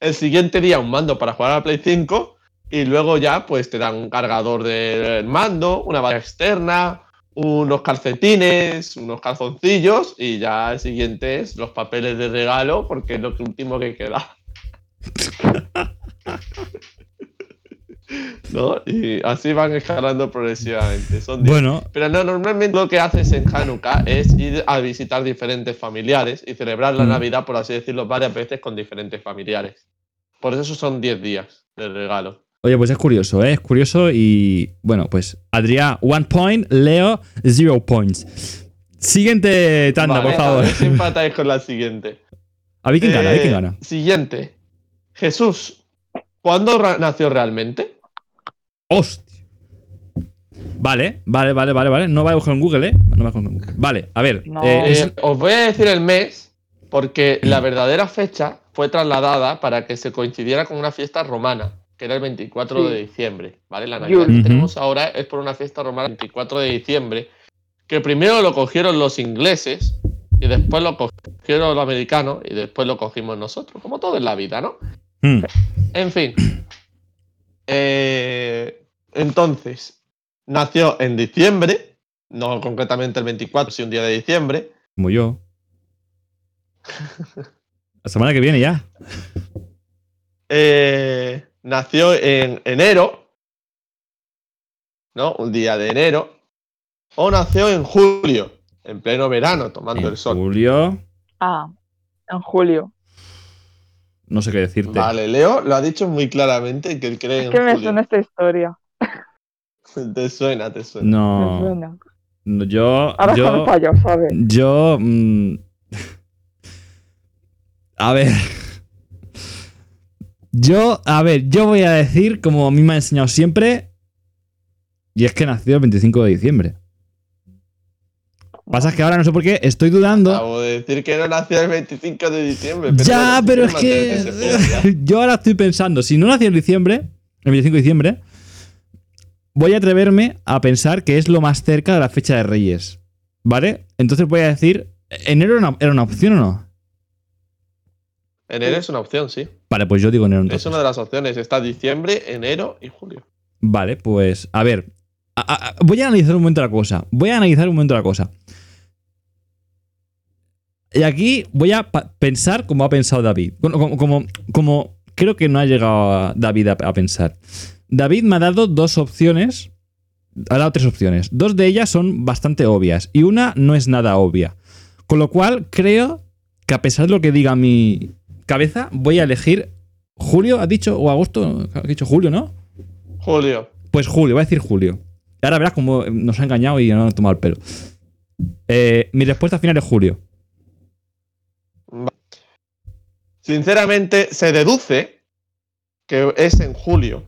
Speaker 2: El siguiente día un mando para jugar a la Play 5 y luego ya pues te dan un cargador del mando, una batería externa, unos calcetines, unos calzoncillos y ya el siguiente es los papeles de regalo porque es lo último que queda. ¿no? Y así van escalando progresivamente. Son 10.
Speaker 1: Bueno,
Speaker 2: Pero no, normalmente lo que haces en Hanukkah es ir a visitar diferentes familiares y celebrar la
Speaker 1: Mm.
Speaker 2: Navidad, por así decirlo, varias veces con diferentes familiares. Por eso son 10 días de regalo.
Speaker 1: Oye, pues es curioso, ¿eh? Es curioso y bueno, pues Adrián, one point, Leo, zero points. Siguiente tanda,
Speaker 2: Vale,
Speaker 1: por
Speaker 2: A
Speaker 1: favor.
Speaker 2: ver si empatáis con la siguiente.
Speaker 1: A ver quién gana, a ver quién
Speaker 2: Eh,
Speaker 1: gana.
Speaker 2: Siguiente. Jesús, ¿cuándo nació realmente?
Speaker 1: Hostia. Vale, vale, vale, vale, vale. No va a buscar en Google, ¿eh? No va a buscar en Google. Vale, a ver.
Speaker 3: No.
Speaker 1: eh, es-
Speaker 2: Eh, os voy a decir el mes porque la verdadera fecha fue trasladada para que se coincidiera con una fiesta romana, que era el 24
Speaker 3: Sí.
Speaker 2: de diciembre. ¿vale? La Navidad que tenemos ahora es por una fiesta romana el 24 de diciembre, que primero lo cogieron los ingleses y después lo cogieron los americanos y después lo cogimos nosotros, como todo en la vida, ¿no?
Speaker 1: mm,
Speaker 2: En fin. Eh, entonces, nació en diciembre, no concretamente el 24, sino un día de diciembre.
Speaker 1: como yo. La semana que viene ya.
Speaker 2: Eh, nació en enero, ¿no? Un día de enero. O nació en julio, en pleno verano, tomando
Speaker 1: En
Speaker 2: el sol.
Speaker 1: Julio.
Speaker 3: Ah, en julio.
Speaker 1: No sé qué decirte.
Speaker 2: Vale, Leo lo ha dicho muy claramente que él cree
Speaker 3: Es
Speaker 2: en
Speaker 3: que me
Speaker 2: julio.
Speaker 3: suena esta historia.
Speaker 2: Te suena, te suena.
Speaker 3: Me
Speaker 1: No.
Speaker 3: suena.
Speaker 1: no, Yo.
Speaker 3: Ahora
Speaker 1: yo,
Speaker 3: fallo, ¿sabes?
Speaker 1: Yo. mm, a ver. Yo, a ver, yo voy a decir, como a mí me ha enseñado siempre, y es que nació el 25 de diciembre. Pasa que ahora no sé por qué, estoy dudando.
Speaker 2: Acabo de decir que no nació el 25 de diciembre.
Speaker 1: ya, pero es que yo ahora estoy pensando, si no nació en diciembre, el 25 de diciembre, voy a atreverme a pensar que es lo más cerca de la fecha de Reyes. ¿Vale? Entonces voy a decir, ¿enero era una, era una opción o no?
Speaker 2: Enero es una opción, sí.
Speaker 1: Vale, pues yo digo enero
Speaker 2: Es una de las opciones. Está diciembre, enero y julio.
Speaker 1: Vale, pues a ver. a- a- a- voy a analizar un momento la cosa. Voy a analizar un momento la cosa. Y aquí voy a pensar como ha pensado David. Como, como- como, como creo que no ha llegado a David a, a pensar. David me ha dado dos opciones. Ha dado tres opciones. Dos de ellas son bastante obvias. Y una no es nada obvia. Con lo cual, creo que a pesar de lo que diga mi cabeza, voy a elegir julio, ¿has dicho? O agosto, has dicho julio, ¿no?
Speaker 2: Julio.
Speaker 1: Pues julio, voy a decir julio. Y ahora verás cómo nos ha engañado y no nos ha tomado el pelo. Eh, mi respuesta final es julio.
Speaker 2: Sinceramente, se deduce que es en julio,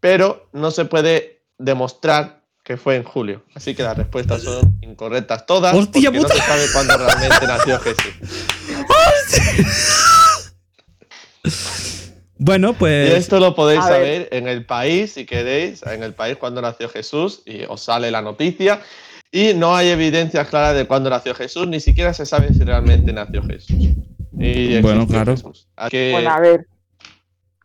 Speaker 2: pero no se puede demostrar que fue en julio. Así que las respuestas son incorrectas todas.
Speaker 1: ¡Hostia
Speaker 2: porque
Speaker 1: puta!
Speaker 2: No se sabe cuándo realmente nació Jesús.
Speaker 1: Bueno,
Speaker 2: Y
Speaker 1: pues.
Speaker 2: esto lo podéis saber en el país, si queréis, en el país cuando nació Jesús, y os sale la noticia. Y no hay evidencias claras de cuándo nació Jesús, ni siquiera se sabe si realmente nació Jesús. Y
Speaker 1: Bueno, claro.
Speaker 2: Jesús. Así que-
Speaker 3: Bueno, a ver.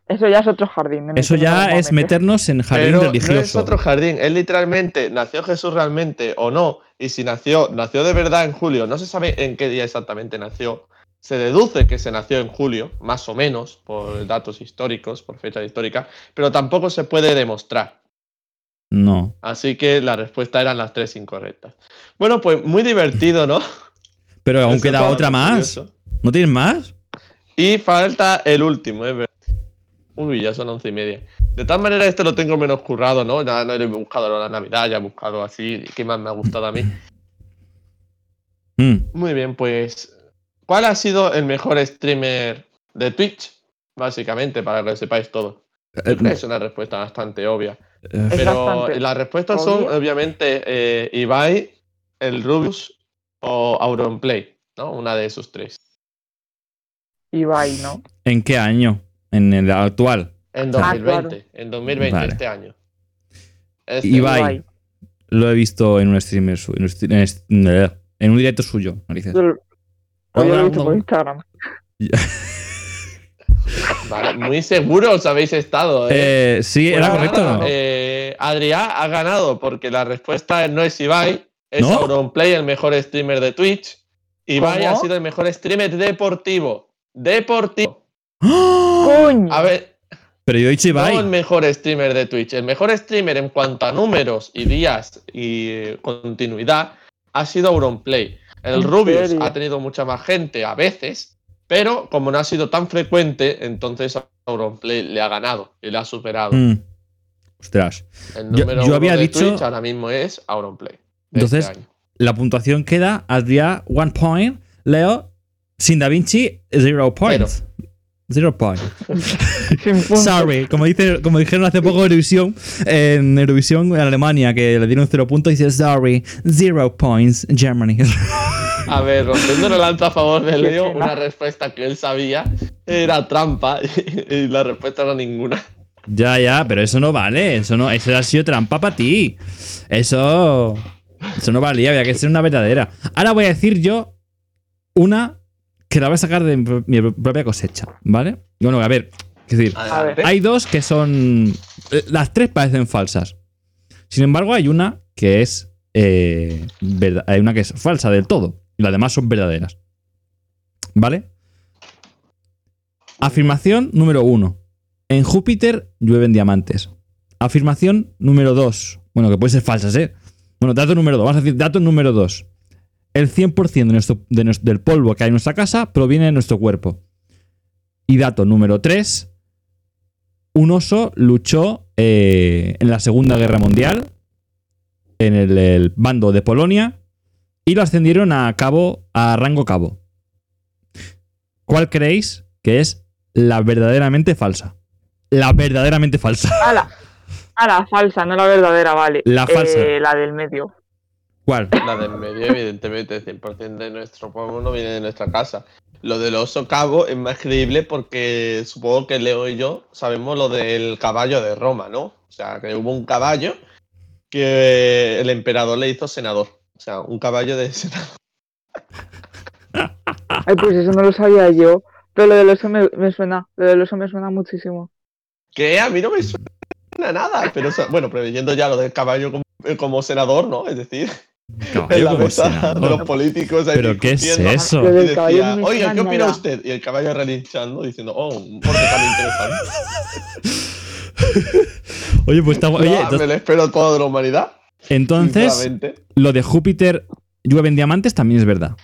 Speaker 3: Eso ya es otro jardín.
Speaker 1: Eso
Speaker 3: no
Speaker 1: ya es
Speaker 3: meter.
Speaker 1: meternos en jardín
Speaker 2: pero no
Speaker 1: religioso.
Speaker 2: es otro jardín, es literalmente, ¿nació Jesús realmente o no? Y si nació, nació de verdad en julio, no se sabe en qué día exactamente nació. Se deduce que se nació en julio, más o menos, por datos históricos, por fecha histórica, pero tampoco se puede demostrar.
Speaker 1: No.
Speaker 2: Así que la respuesta eran las tres incorrectas. Bueno, pues muy divertido, ¿no?
Speaker 1: Pero aún
Speaker 2: Eso
Speaker 1: queda otra más.
Speaker 2: curioso.
Speaker 1: ¿No tienes más?
Speaker 2: Y falta el último, es verdad. Uy, ya son once y media. De todas maneras, este lo tengo menos currado, ¿no? Ya no he buscado la Navidad, ya he buscado así, ¿qué más me ha gustado a mí?
Speaker 1: Mm.
Speaker 2: Muy bien, pues. ¿Cuál ha sido el mejor streamer de Twitch? Básicamente, para que lo sepáis todo.
Speaker 1: Eh,
Speaker 2: Es una respuesta bastante obvia.
Speaker 1: eh,
Speaker 3: Es
Speaker 2: Pero
Speaker 3: bastante
Speaker 2: las respuestas son,
Speaker 3: obvia.
Speaker 2: obviamente, eh, Ibai, el Rubius o Auronplay, ¿no? Una de esos tres.
Speaker 3: Ibai, ¿no?
Speaker 1: ¿En qué año? En el actual.
Speaker 2: En
Speaker 3: Ah,
Speaker 2: 2020,
Speaker 3: claro.
Speaker 2: en 2020,
Speaker 1: Vale.
Speaker 2: este año. Este
Speaker 1: Ibai.
Speaker 3: Ibai.
Speaker 1: Lo he visto en un streamer su- en un, stre- en est- en un directo suyo. narices.
Speaker 3: Yo lo he visto por
Speaker 1: Hola.
Speaker 3: Instagram.
Speaker 2: Vale, muy seguros habéis estado, ¿eh?
Speaker 1: Eh, sí, era
Speaker 2: nada,
Speaker 1: correcto. ¿no?
Speaker 2: eh, Adrián ha ganado porque la respuesta no es Ibai, es
Speaker 1: ¿No?
Speaker 2: Auronplay, el mejor streamer de Twitch. Ibai
Speaker 3: ¿Cómo?
Speaker 2: ha sido el mejor streamer deportivo. Deportivo.
Speaker 1: ¡Ah!
Speaker 3: ¡Coño!
Speaker 2: A ver,
Speaker 1: Pero yo he dicho
Speaker 2: No el
Speaker 1: Ibai.
Speaker 2: mejor streamer de Twitch. El mejor streamer en cuanto a números y días y eh, continuidad ha sido Auronplay. El
Speaker 3: ¿En
Speaker 2: Rubius
Speaker 3: serio?
Speaker 2: ha tenido mucha más gente a veces, pero como no ha sido tan frecuente, entonces Auronplay le ha ganado y le ha superado.
Speaker 1: Mm. Ostras.
Speaker 2: El
Speaker 1: Yo-
Speaker 2: número
Speaker 1: yo
Speaker 2: uno
Speaker 1: había
Speaker 2: de
Speaker 1: dicho-
Speaker 2: Twitch ahora mismo es Auronplay.
Speaker 1: Entonces,
Speaker 2: este año.
Speaker 1: La puntuación queda Adrià one point, Leo sin Da Vinci zero points. Zero point. Sorry, como, dice, como dijeron hace poco Eurovisión, en Eurovisión en Alemania, que le dieron cero puntos, dice sorry, zero points, Germany.
Speaker 2: A ver, rompiendo la lanza a favor de Leo, una respuesta que él sabía era trampa y, la respuesta era ninguna.
Speaker 1: ya, ya, pero eso no vale, eso no, eso ha sido trampa para ti. Eso, eso no valía, había que ser una verdadera. Ahora voy a decir yo una que la voy a sacar de mi propia cosecha, ¿vale? Bueno, a ver, es decir. Hay dos que son. eh, Las tres parecen falsas. Sin embargo, hay una que es. eh, verda- hay una que es falsa del todo. Y las demás son verdaderas. ¿Vale? Afirmación número uno. En Júpiter llueven diamantes. Afirmación número dos. Bueno, que puede ser falsas, ¿eh? Bueno, dato número dos. Vamos a decir dato número dos. El 100% de nuestro, de nues- del polvo que hay en nuestra casa proviene de nuestro cuerpo. Y dato número tres un oso luchó eh, en la Segunda Guerra Mundial en el bando de Polonia y lo ascendieron a cabo a rango cabo. ¿Cuál creéis que es la verdaderamente falsa? La verdaderamente falsa.
Speaker 3: A la, a la falsa, no la verdadera, vale.
Speaker 1: La falsa.
Speaker 3: Eh, la del medio.
Speaker 1: ¿Cuál?
Speaker 2: La del medio, evidentemente, 100% de nuestro pueblo no viene de nuestra casa. Lo del oso cabo es más creíble porque supongo que Leo y yo sabemos lo del caballo de Roma, ¿no? O sea, que hubo un caballo que el emperador le hizo senador. O sea, un caballo de senador.
Speaker 3: Ay, pues eso no lo sabía yo. Pero lo del oso me, me suena. Lo del oso me suena muchísimo.
Speaker 2: Que a mí no me suena nada, pero o sea, bueno, preveyendo ya lo del caballo como, como senador, ¿no? Es decir, en
Speaker 1: Caballo
Speaker 2: la
Speaker 1: como
Speaker 2: mesa
Speaker 1: senador.
Speaker 2: de los políticos. ahí
Speaker 1: ¿Pero qué es eso?
Speaker 2: Y decía, oiga, ¿qué opina
Speaker 3: nada".
Speaker 2: usted? Y el caballo relinchando diciendo, oh, un porte tan interesante.
Speaker 1: Oye, pues está gu- Oye,
Speaker 2: No,
Speaker 1: entonces,
Speaker 2: me lo espero todo de la humanidad.
Speaker 1: Entonces, lo de Júpiter llueven diamantes también es verdad.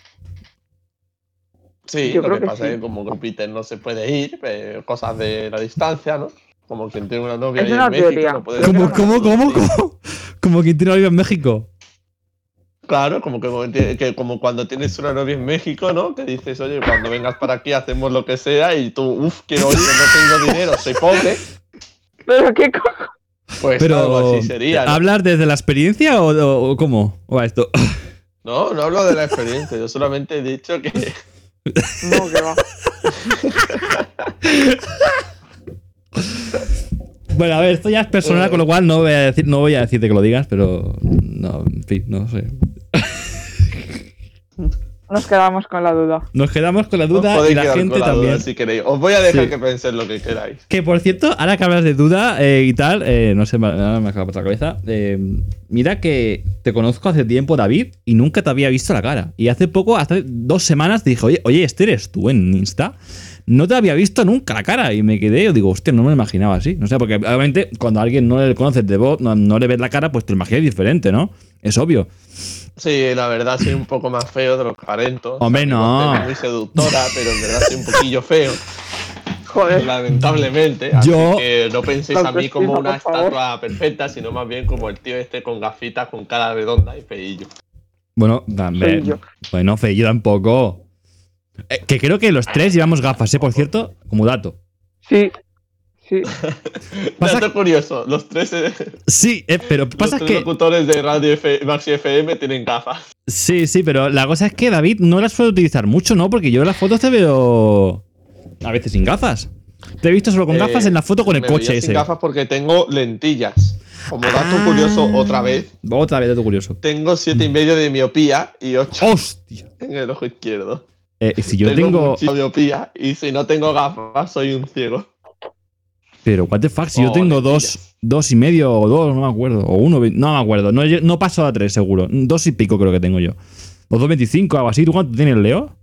Speaker 2: Sí,
Speaker 3: Yo
Speaker 2: lo
Speaker 3: creo
Speaker 2: que
Speaker 3: que
Speaker 2: pasa
Speaker 3: sí.
Speaker 2: es que como Júpiter no se puede ir, eh, cosas de la distancia, ¿no? Como quien tiene una novia
Speaker 3: Es
Speaker 2: ahí
Speaker 3: una
Speaker 2: en México, no puede
Speaker 1: ¿Cómo, cómo, cómo, cómo? Como quien tiene una vida en México.
Speaker 2: Claro, como que, como tie- que como cuando tienes una novia en México, ¿no? Que dices, oye, cuando vengas para aquí hacemos lo que sea y tú, uff, quiero ir, no tengo dinero, soy pobre.
Speaker 3: Pero qué cojo.
Speaker 2: Pues
Speaker 1: Pero,
Speaker 2: algo así sería, ¿no?
Speaker 1: ¿hablar desde la experiencia o, o- o cómo? ¿O a esto?
Speaker 2: No, no hablo de la experiencia, yo solamente he dicho que
Speaker 3: No, que va.
Speaker 1: Bueno, a ver, esto ya es personal, con lo cual no voy a, decir, no voy a decirte que lo digas, pero. No, en fin, no sé.
Speaker 3: Nos quedamos con la duda.
Speaker 1: Nos quedamos con la
Speaker 2: os
Speaker 1: duda y la gente
Speaker 2: con la
Speaker 1: también.
Speaker 2: duda si queréis. Os voy a dejar
Speaker 1: Sí.
Speaker 2: que penséis lo que queráis.
Speaker 1: Que por cierto, ahora que hablas de duda eh, y tal, eh, no sé, ahora me acaba por la cabeza. eh, mira que te conozco hace tiempo, David, y nunca te había visto la cara. Y hace poco, hace dos semanas, te dije, oye, oye, este eres tú en Insta. No te había visto nunca la cara. Y me quedé, yo digo, hostia, no me lo imaginaba así. No sé, porque obviamente cuando a alguien no le conoces de voz, no, no le ves la cara, pues te lo imaginas diferente, ¿no? Es obvio.
Speaker 2: Sí, la verdad soy un poco más feo de los carentos.
Speaker 1: Hombre, no.
Speaker 2: Muy seductora, pero en verdad soy un poquillo feo.
Speaker 3: Joder.
Speaker 2: Lamentablemente. Así
Speaker 1: Yo-
Speaker 2: que no penséis a mí como una estatua perfecta, sino más bien como el tío este con gafitas, con cara redonda y feillo.
Speaker 1: Bueno, también.
Speaker 3: Feillo.
Speaker 1: Bueno, yo tampoco. Eh, que creo que los tres llevamos gafas, ¿eh? Por cierto, como dato.
Speaker 3: Sí. Sí.
Speaker 1: Pasa-
Speaker 2: Dato curioso, los tres, eh,
Speaker 1: Sí, eh, pero
Speaker 2: los
Speaker 1: pasa
Speaker 2: tres
Speaker 1: que.
Speaker 2: locutores de Radio F Maxi FM tienen gafas.
Speaker 1: Sí, sí, pero la cosa es que David no las puede utilizar mucho, ¿no? Porque yo en las fotos te veo. A veces sin gafas. Te he visto solo con
Speaker 2: Eh,
Speaker 1: gafas en la foto con el
Speaker 2: Me
Speaker 1: coche
Speaker 2: veía
Speaker 1: ese.
Speaker 2: sin gafas porque tengo lentillas. Como dato
Speaker 1: Ah.
Speaker 2: curioso, otra vez,
Speaker 1: Otra vez, dato curioso.
Speaker 2: tengo siete y medio de miopía y ocho
Speaker 1: ¡Hostia!
Speaker 2: en el ojo izquierdo.
Speaker 1: Eh, si yo tengo.
Speaker 2: mucha miopía y si no tengo gafas soy un ciego.
Speaker 1: Pero, what the fuck, si yo
Speaker 2: Oh,
Speaker 1: tengo dos, dos y medio o dos, no me acuerdo. O uno, no me acuerdo. No, no paso a tres, seguro. Dos y pico creo que tengo yo. O dos veinticinco, algo así. ¿Tú cuánto tienes, Leo?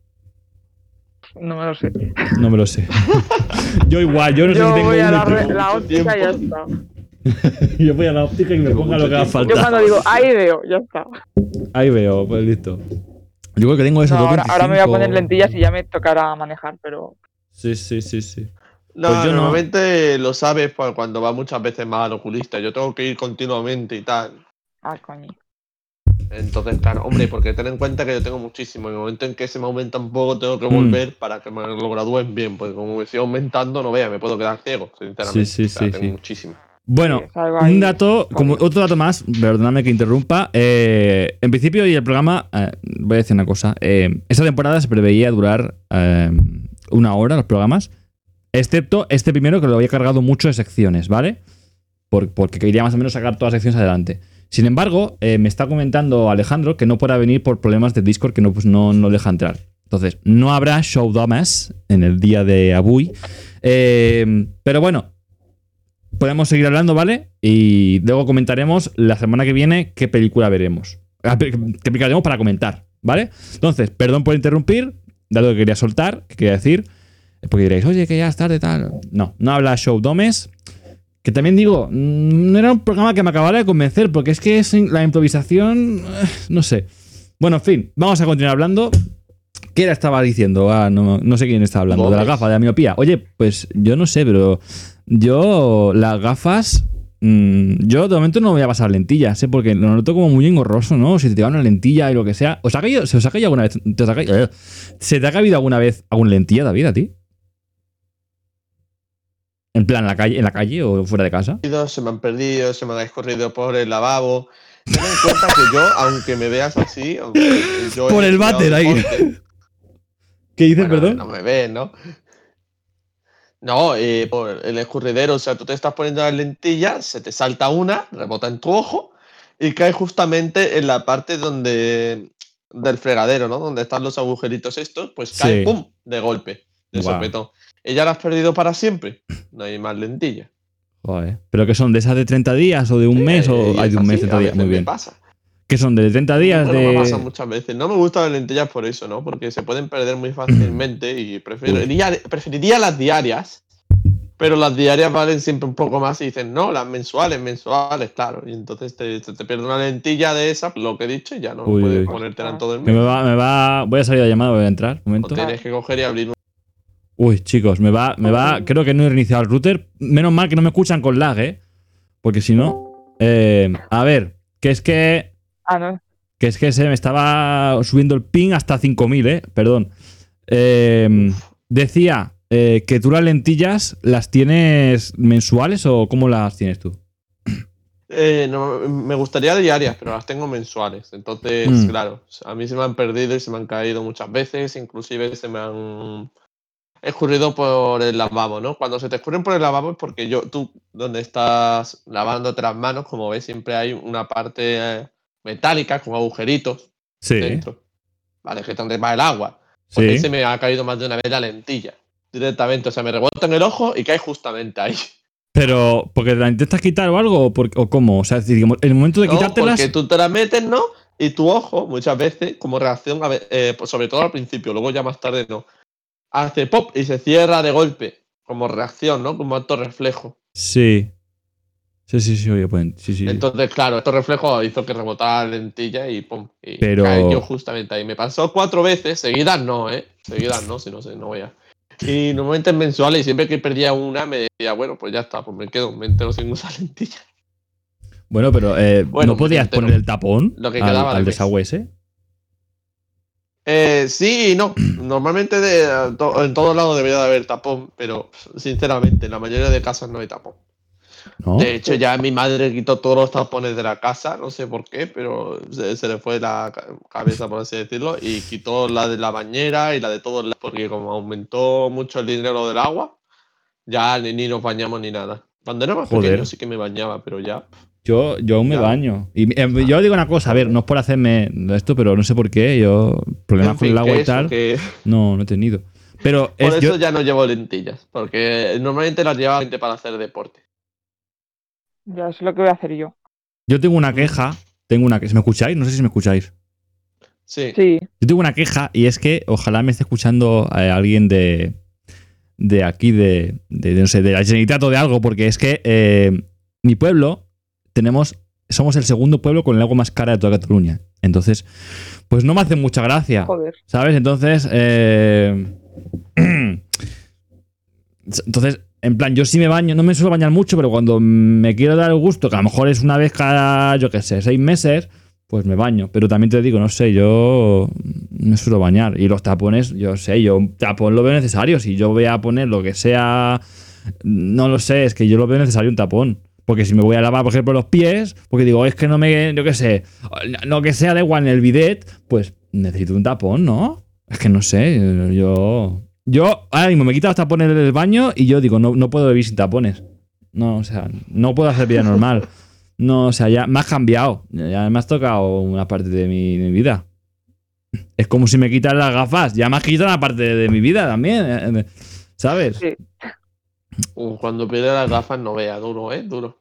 Speaker 3: no me lo sé.
Speaker 1: No me lo sé. yo igual, yo no sé
Speaker 3: Yo
Speaker 1: si tengo
Speaker 3: voy a
Speaker 1: uno
Speaker 3: la,
Speaker 1: y
Speaker 3: re- la óptica y ya está.
Speaker 1: Yo voy a la óptica y me ponga lo que haga
Speaker 2: tiempo.
Speaker 3: Yo
Speaker 1: falta.
Speaker 3: cuando digo, ahí veo, ya está.
Speaker 1: Ahí veo, pues listo. Yo creo que tengo eso.
Speaker 3: No, ahora, ahora me voy a
Speaker 1: 2.25.
Speaker 3: poner lentillas y ya me tocará manejar, pero
Speaker 1: Sí, sí, sí, sí.
Speaker 2: No,
Speaker 1: Pues yo no.
Speaker 2: normalmente lo sabes cuando vas muchas veces más al oculista. Yo tengo que ir continuamente y tal.
Speaker 3: ah, coño.
Speaker 2: Entonces, claro, hombre, porque ten en cuenta que yo tengo muchísimo. En el momento en que se me aumenta un poco, tengo que
Speaker 1: Mm.
Speaker 2: volver para que me lo gradúen bien. Porque como me sigue aumentando, no vea, me puedo quedar ciego, sinceramente.
Speaker 1: Sí, sí,
Speaker 2: O sea,
Speaker 1: sí,
Speaker 2: tengo
Speaker 1: sí.
Speaker 2: muchísimo.
Speaker 1: Bueno, un dato, como otro dato más, perdóname que interrumpa. eh, en principio, y el programa, eh, voy a decir una cosa. eh, esta temporada se preveía durar eh, una hora los programas, excepto este primero que lo había cargado mucho de secciones, ¿vale? Por- porque quería más o menos sacar todas las secciones adelante. Sin embargo, eh, me está comentando Alejandro que no podrá venir por problemas de Discord que no, pues no, no deja entrar. Entonces, no habrá show damas en el día de Abui. Eh, pero bueno, podemos seguir hablando, ¿vale? Y luego comentaremos la semana que viene qué película veremos. Ah, ¿Qué película veremos para comentar, ¿vale? Entonces, perdón por interrumpir, dado que quería soltar, que quería decir, porque diréis, oye, que ya es tarde, tal. No, no habla Show Domes. Que también digo, mm, no era un programa que me acabara de convencer, porque es que es la improvisación, eh, no sé. Bueno, en fin, vamos a continuar hablando. ¿Qué era estaba diciendo? Ah, no, no sé quién estaba hablando. De la
Speaker 2: Gómez.
Speaker 1: gafa, de la miopía. Oye, pues yo no sé, pero yo las gafas... mm, yo de momento no voy a pasar lentillas, ¿eh? porque lo noto como muy engorroso, ¿no? Si te va una lentilla y lo que sea. ¿Os ha caído, ¿Se os ha caído alguna vez? ¿Te, os ha caído- eh, ¿Se te ha caído alguna vez alguna lentilla, David, a ti? En plan, en la calle, en la calle o fuera de casa.
Speaker 2: Se me han perdido, se me han escorrido por el lavabo. Ten en cuenta que yo, aunque me veas así, aunque yo
Speaker 1: Por el váter ahí. ¿Qué dices,
Speaker 2: Bueno,
Speaker 1: perdón?
Speaker 2: No me ves, ¿no? No, eh, por el escurridero, o sea, tú te estás poniendo las lentillas, se te salta una, rebota en tu ojo y cae justamente en la parte donde del fregadero, ¿no? Donde están los agujeritos estos, pues cae,
Speaker 1: Sí.
Speaker 2: ¡pum! de golpe, de
Speaker 1: Guau.
Speaker 2: sopetón. ¿Y ya la has perdido para siempre? No hay más lentillas.
Speaker 1: Joder. ¿Pero qué son? ¿De esas de 30 días o de un mes? O hay de un mes,
Speaker 2: así,
Speaker 1: 30
Speaker 2: a
Speaker 1: días. Muy bien.
Speaker 2: pasa.
Speaker 1: ¿Qué son? ¿De 30 días?
Speaker 2: Pero me pasa muchas veces. No me gustan las lentillas por eso, ¿no? Porque se pueden perder muy fácilmente y preferiría, preferiría las diarias. Pero las diarias valen siempre un poco más y dicen, no, las mensuales, mensuales, claro. Y entonces te, te, te pierde una lentilla de esa, lo que he dicho, y ya no
Speaker 1: Uy,
Speaker 2: puedes ponértela en todo el
Speaker 1: Que me va, me va... Voy a salir de la llamada, voy a entrar. Un
Speaker 2: O
Speaker 1: momento.
Speaker 2: tienes que coger y abrir un...
Speaker 1: Uy, chicos, me va, me va. Creo que no he reiniciado el router. Menos mal que no me escuchan con lag, ¿eh? Porque si no. eh, a ver, que es que.
Speaker 3: Ah, no.
Speaker 1: Que es que se me estaba subiendo el ping hasta 5000, ¿eh? Perdón. Eh, decía eh, que tú las lentillas las tienes mensuales o cómo las tienes tú?
Speaker 2: Eh, no, me gustaría diarias, pero las tengo mensuales. Entonces,
Speaker 1: Mm.
Speaker 2: claro, a mí se me han perdido y se me han caído muchas veces. Inclusive se me han escurrido por el lavabo, ¿no? Cuando se te escurren por el lavabo es porque yo, tú, donde estás lavándote las manos, como ves, siempre hay una parte eh, metálica con agujeritos
Speaker 1: Sí.
Speaker 2: dentro. Vale, que es donde va el agua.
Speaker 1: Sí.
Speaker 2: se me ha caído más de una vez la lentilla. Directamente, o sea, me rebota en el ojo y cae justamente ahí.
Speaker 1: Pero, ¿porque te la intentas quitar o algo? ¿O, por- o cómo? O sea, es decir, digamos, el momento de
Speaker 2: No,
Speaker 1: quitártelas.
Speaker 2: porque tú te la metes, ¿no? Y tu ojo, muchas veces, como reacción, a eh, pues sobre todo al principio, luego ya más tarde no, hace pop y se cierra de golpe, como reacción, ¿no? Como acto reflejo.
Speaker 1: Sí. Sí, sí, sí, oye, pues. Sí, sí.
Speaker 2: Entonces, claro, estos reflejos hizo que rebotara la lentilla y pum. Y
Speaker 1: Pero-
Speaker 2: cayó justamente ahí. Me pasó cuatro veces, seguidas no, ¿eh? Seguidas no, si no sé, no voy a. Y normalmente en mensuales y siempre que perdía una me decía, bueno, pues ya está, pues me quedo, me entero sin usar lentilla.
Speaker 1: Bueno, pero eh,
Speaker 2: Bueno,
Speaker 1: ¿no podías
Speaker 2: entero.
Speaker 1: poner el tapón
Speaker 2: Lo que
Speaker 1: al,
Speaker 2: quedaba
Speaker 1: al
Speaker 2: mes.
Speaker 1: desagüe ese?
Speaker 2: Eh, sí y no. Normalmente de, to- en todos lados debería de haber tapón, pero sinceramente en la mayoría de casas no hay tapón.
Speaker 1: ¿No?
Speaker 2: De hecho, ya mi madre quitó todos los tapones de la casa, no sé por qué, pero se, se le fue la ca- cabeza, por así decirlo, y quitó la de la bañera y la de todos lados, porque como aumentó mucho el dinero del agua, ya ni, ni nos bañamos ni nada. Cuando era más
Speaker 1: Joder.
Speaker 2: pequeño sí que me bañaba, pero ya.
Speaker 1: Yo, yo aún me baño. Y eh, yo digo una cosa, a ver, no es por hacerme esto, pero no sé por qué. Yo, problemas
Speaker 2: En
Speaker 1: con
Speaker 2: fin,
Speaker 1: el agua y tal,
Speaker 2: que-
Speaker 1: no, no he tenido. Pero
Speaker 2: por
Speaker 1: es,
Speaker 2: eso
Speaker 1: yo,
Speaker 2: ya no llevo lentillas, porque normalmente las llevaba gente para hacer deporte.
Speaker 3: Ya eso es lo que voy a hacer yo.
Speaker 1: yo tengo una queja. Tengo una que. ¿Me escucháis? No sé si me escucháis.
Speaker 2: Sí.
Speaker 3: Sí.
Speaker 1: Yo tengo una queja y es que ojalá me esté escuchando eh, alguien de, de aquí, de, de, no sé, de la Generalitat o de algo, porque es que eh, mi pueblo tenemos, somos el segundo pueblo con el agua más cara de toda Cataluña. Entonces, pues no me hace mucha gracia.
Speaker 3: Joder.
Speaker 1: ¿Sabes? Entonces, eh, entonces, en plan, yo sí me baño, no me suelo bañar mucho, pero cuando me quiero dar el gusto, que a lo mejor es una vez cada, yo qué sé, seis meses, pues me baño. Pero también te digo, no sé, yo me suelo bañar. Y los tapones, yo sé, yo un tapón lo veo necesario. Si yo voy a poner lo que sea, no lo sé, es que yo lo veo necesario un tapón. Porque si me voy a lavar, por ejemplo, los pies, porque digo, es que no me, yo qué sé, lo que sea da igual en el bidet, pues necesito un tapón, ¿no? Es que no sé, yo. Yo ahora mismo me quito los tapones del baño y yo digo, no, no puedo vivir sin tapones. No, o sea, no puedo hacer vida normal. No, o sea, ya me has cambiado. Ya me has tocado una parte de mi, de mi vida. Es como si me quitas las gafas. Ya me has quitado una parte de, mi vida también. eh, ¿Sabes?
Speaker 3: Sí.
Speaker 2: Cuando pierde las gafas no vea, duro, ¿eh? Duro.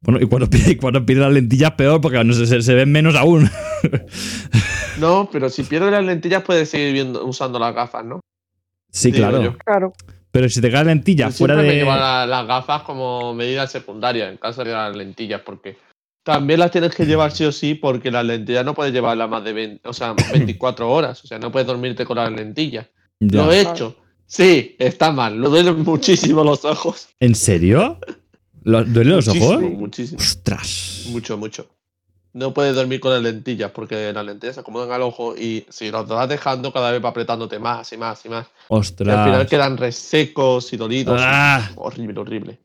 Speaker 1: Bueno, y cuando pide, y cuando pide las lentillas, peor, porque no se, se ven menos aún.
Speaker 2: No, pero si pierde las lentillas puedes seguir viendo, usando las gafas, ¿no?
Speaker 1: Sí,
Speaker 2: Digo
Speaker 1: claro.
Speaker 2: yo.
Speaker 3: Claro.
Speaker 1: Pero si te caen lentillas fuera
Speaker 2: me
Speaker 1: de.
Speaker 2: llevo la- las gafas como medida secundaria en caso de las lentillas, porque también las tienes que llevar sí o sí, porque las lentillas no puedes llevarlas más de 20, o sea, 24 horas, o sea, no puedes dormirte con las lentillas.
Speaker 1: Ya.
Speaker 2: Lo he hecho. Sí, está mal, lo duelen muchísimo los ojos.
Speaker 1: ¿En serio? ¿Lo- ¿Duelen los ojos?
Speaker 2: Muchísimo,
Speaker 1: Ostras.
Speaker 2: mucho, mucho. No puedes dormir con las lentillas porque las lentillas se acomodan al ojo y si los vas dejando cada vez va apretándote más y más y más. Y al final
Speaker 1: Ostras.
Speaker 2: quedan resecos y dolidos.
Speaker 1: Ah.
Speaker 2: Horrible, horrible.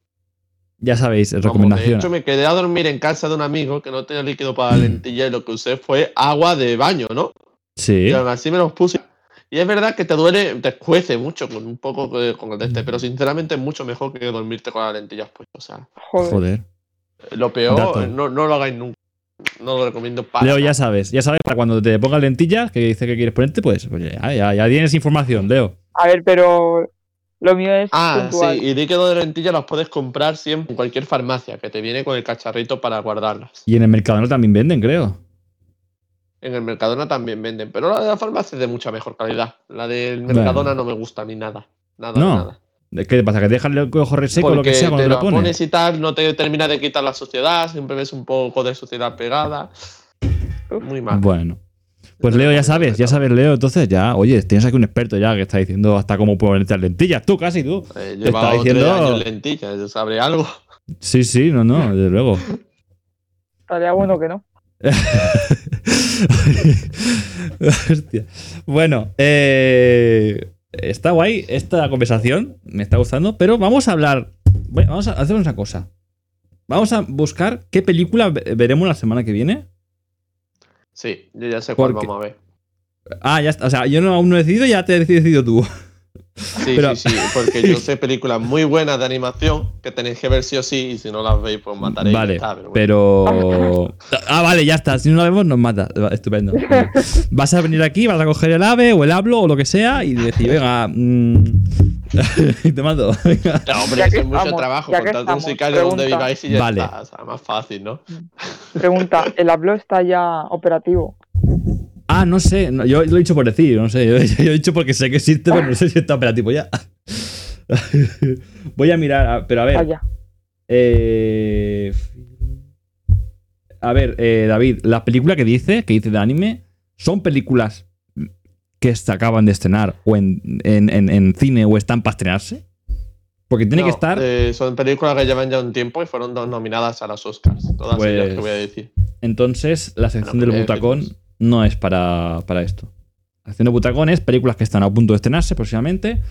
Speaker 1: Ya sabéis,
Speaker 2: Vamos, de
Speaker 1: recomendación.
Speaker 2: hecho, me quedé a dormir en casa de un amigo que no tenía líquido para la lentilla y lo que usé fue agua de baño, ¿no?
Speaker 1: Sí.
Speaker 2: Y aún así me los puse. Y es verdad que te duele, te escuece mucho con un poco de- con el de este, pero sinceramente es mucho mejor que dormirte con las lentillas pues. O sea,
Speaker 3: Joder.
Speaker 1: Joder.
Speaker 2: lo peor, no, no lo hagáis nunca. No lo recomiendo para.
Speaker 1: Leo, ya sabes. Ya sabes, para cuando te pongas lentillas, que dice que quieres ponerte, pues, pues ya, ya, ya tienes información, Leo.
Speaker 3: A ver, pero lo mío es
Speaker 2: Ah,
Speaker 3: puntual.
Speaker 2: sí, y líquido de lentillas los puedes comprar siempre en cualquier farmacia, que te viene con el cacharrito para guardarlas.
Speaker 1: Y en el Mercadona también venden, creo.
Speaker 2: En el Mercadona también venden, pero la de la farmacia es de mucha mejor calidad. La del Mercadona no me gusta mí nada. Nada,
Speaker 1: No.
Speaker 2: nada.
Speaker 1: ¿Qué te pasa? ¿Que te dejas el ojo reseco o lo que sea cuando
Speaker 2: te lo
Speaker 1: lo pones?
Speaker 2: pones y tal, no te termina de quitar la suciedad, siempre ves un poco de suciedad pegada. Muy mal.
Speaker 1: Bueno. Pues Leo, ya sabes, ya sabes, Leo. Entonces ya, oye, tienes aquí un experto ya que está diciendo hasta cómo ponerte las lentillas. Tú casi, tú.
Speaker 2: Eh,
Speaker 1: Te
Speaker 2: tres
Speaker 1: diciendo-
Speaker 2: años lentillas, yo sabré algo.
Speaker 1: Sí, sí, no, no, desde luego.
Speaker 3: Estaría bueno que no.
Speaker 1: Hostia. Bueno, eh, está guay esta conversación, me está gustando, pero vamos a hablar, bueno, vamos a hacer una cosa. Vamos a buscar qué película ve- veremos la semana que viene.
Speaker 2: Sí, yo ya sé cuál
Speaker 1: Porque-
Speaker 2: vamos a ver.
Speaker 1: Ah, ya está, o sea, yo no, aún no he decidido, ya te has decidido tú.
Speaker 2: Sí,
Speaker 1: Pero-
Speaker 2: sí, sí, porque yo sé películas muy buenas de animación que tenéis que ver sí o sí, y si no las veis, pues mataréis.
Speaker 1: Vale,
Speaker 2: está, pero bueno.
Speaker 1: pero... Ah, vale, ya está, si no la vemos nos mata. Estupendo. Vas a venir aquí, vas a coger el ave o el hablo o lo que sea y decir, venga, mm, y te mando. venga.
Speaker 2: Ya, hombre, eso es mucho
Speaker 3: estamos,
Speaker 2: trabajo. un
Speaker 3: estamos,
Speaker 2: sicario donde viváis y ya
Speaker 1: Vale.
Speaker 2: está. O sea, más fácil, ¿no?
Speaker 3: Pregunta, ¿el hablo está ya operativo?
Speaker 1: Ah, no sé, no, yo lo he dicho por decir, no sé, yo, yo he dicho porque sé que existe, pero no sé si está operativo ya. Voy a mirar, a- pero a ver.
Speaker 3: Ya.
Speaker 1: eh, a ver, eh, David, las películas que dice, que dice de anime, son películas que se acaban de estrenar o en, en- en- en cine o están para estrenarse. Porque tiene
Speaker 2: No,
Speaker 1: que estar.
Speaker 2: eh, son películas que llevan ya un tiempo y fueron dos nominadas a los Oscars. Todas
Speaker 1: Pues-
Speaker 2: ellas que voy a decir.
Speaker 1: Entonces, la sección
Speaker 2: Bueno,
Speaker 1: del
Speaker 2: eh,
Speaker 1: butacón. No es para, para esto. La sección del butacón es películas que están a punto de estrenarse próximamente.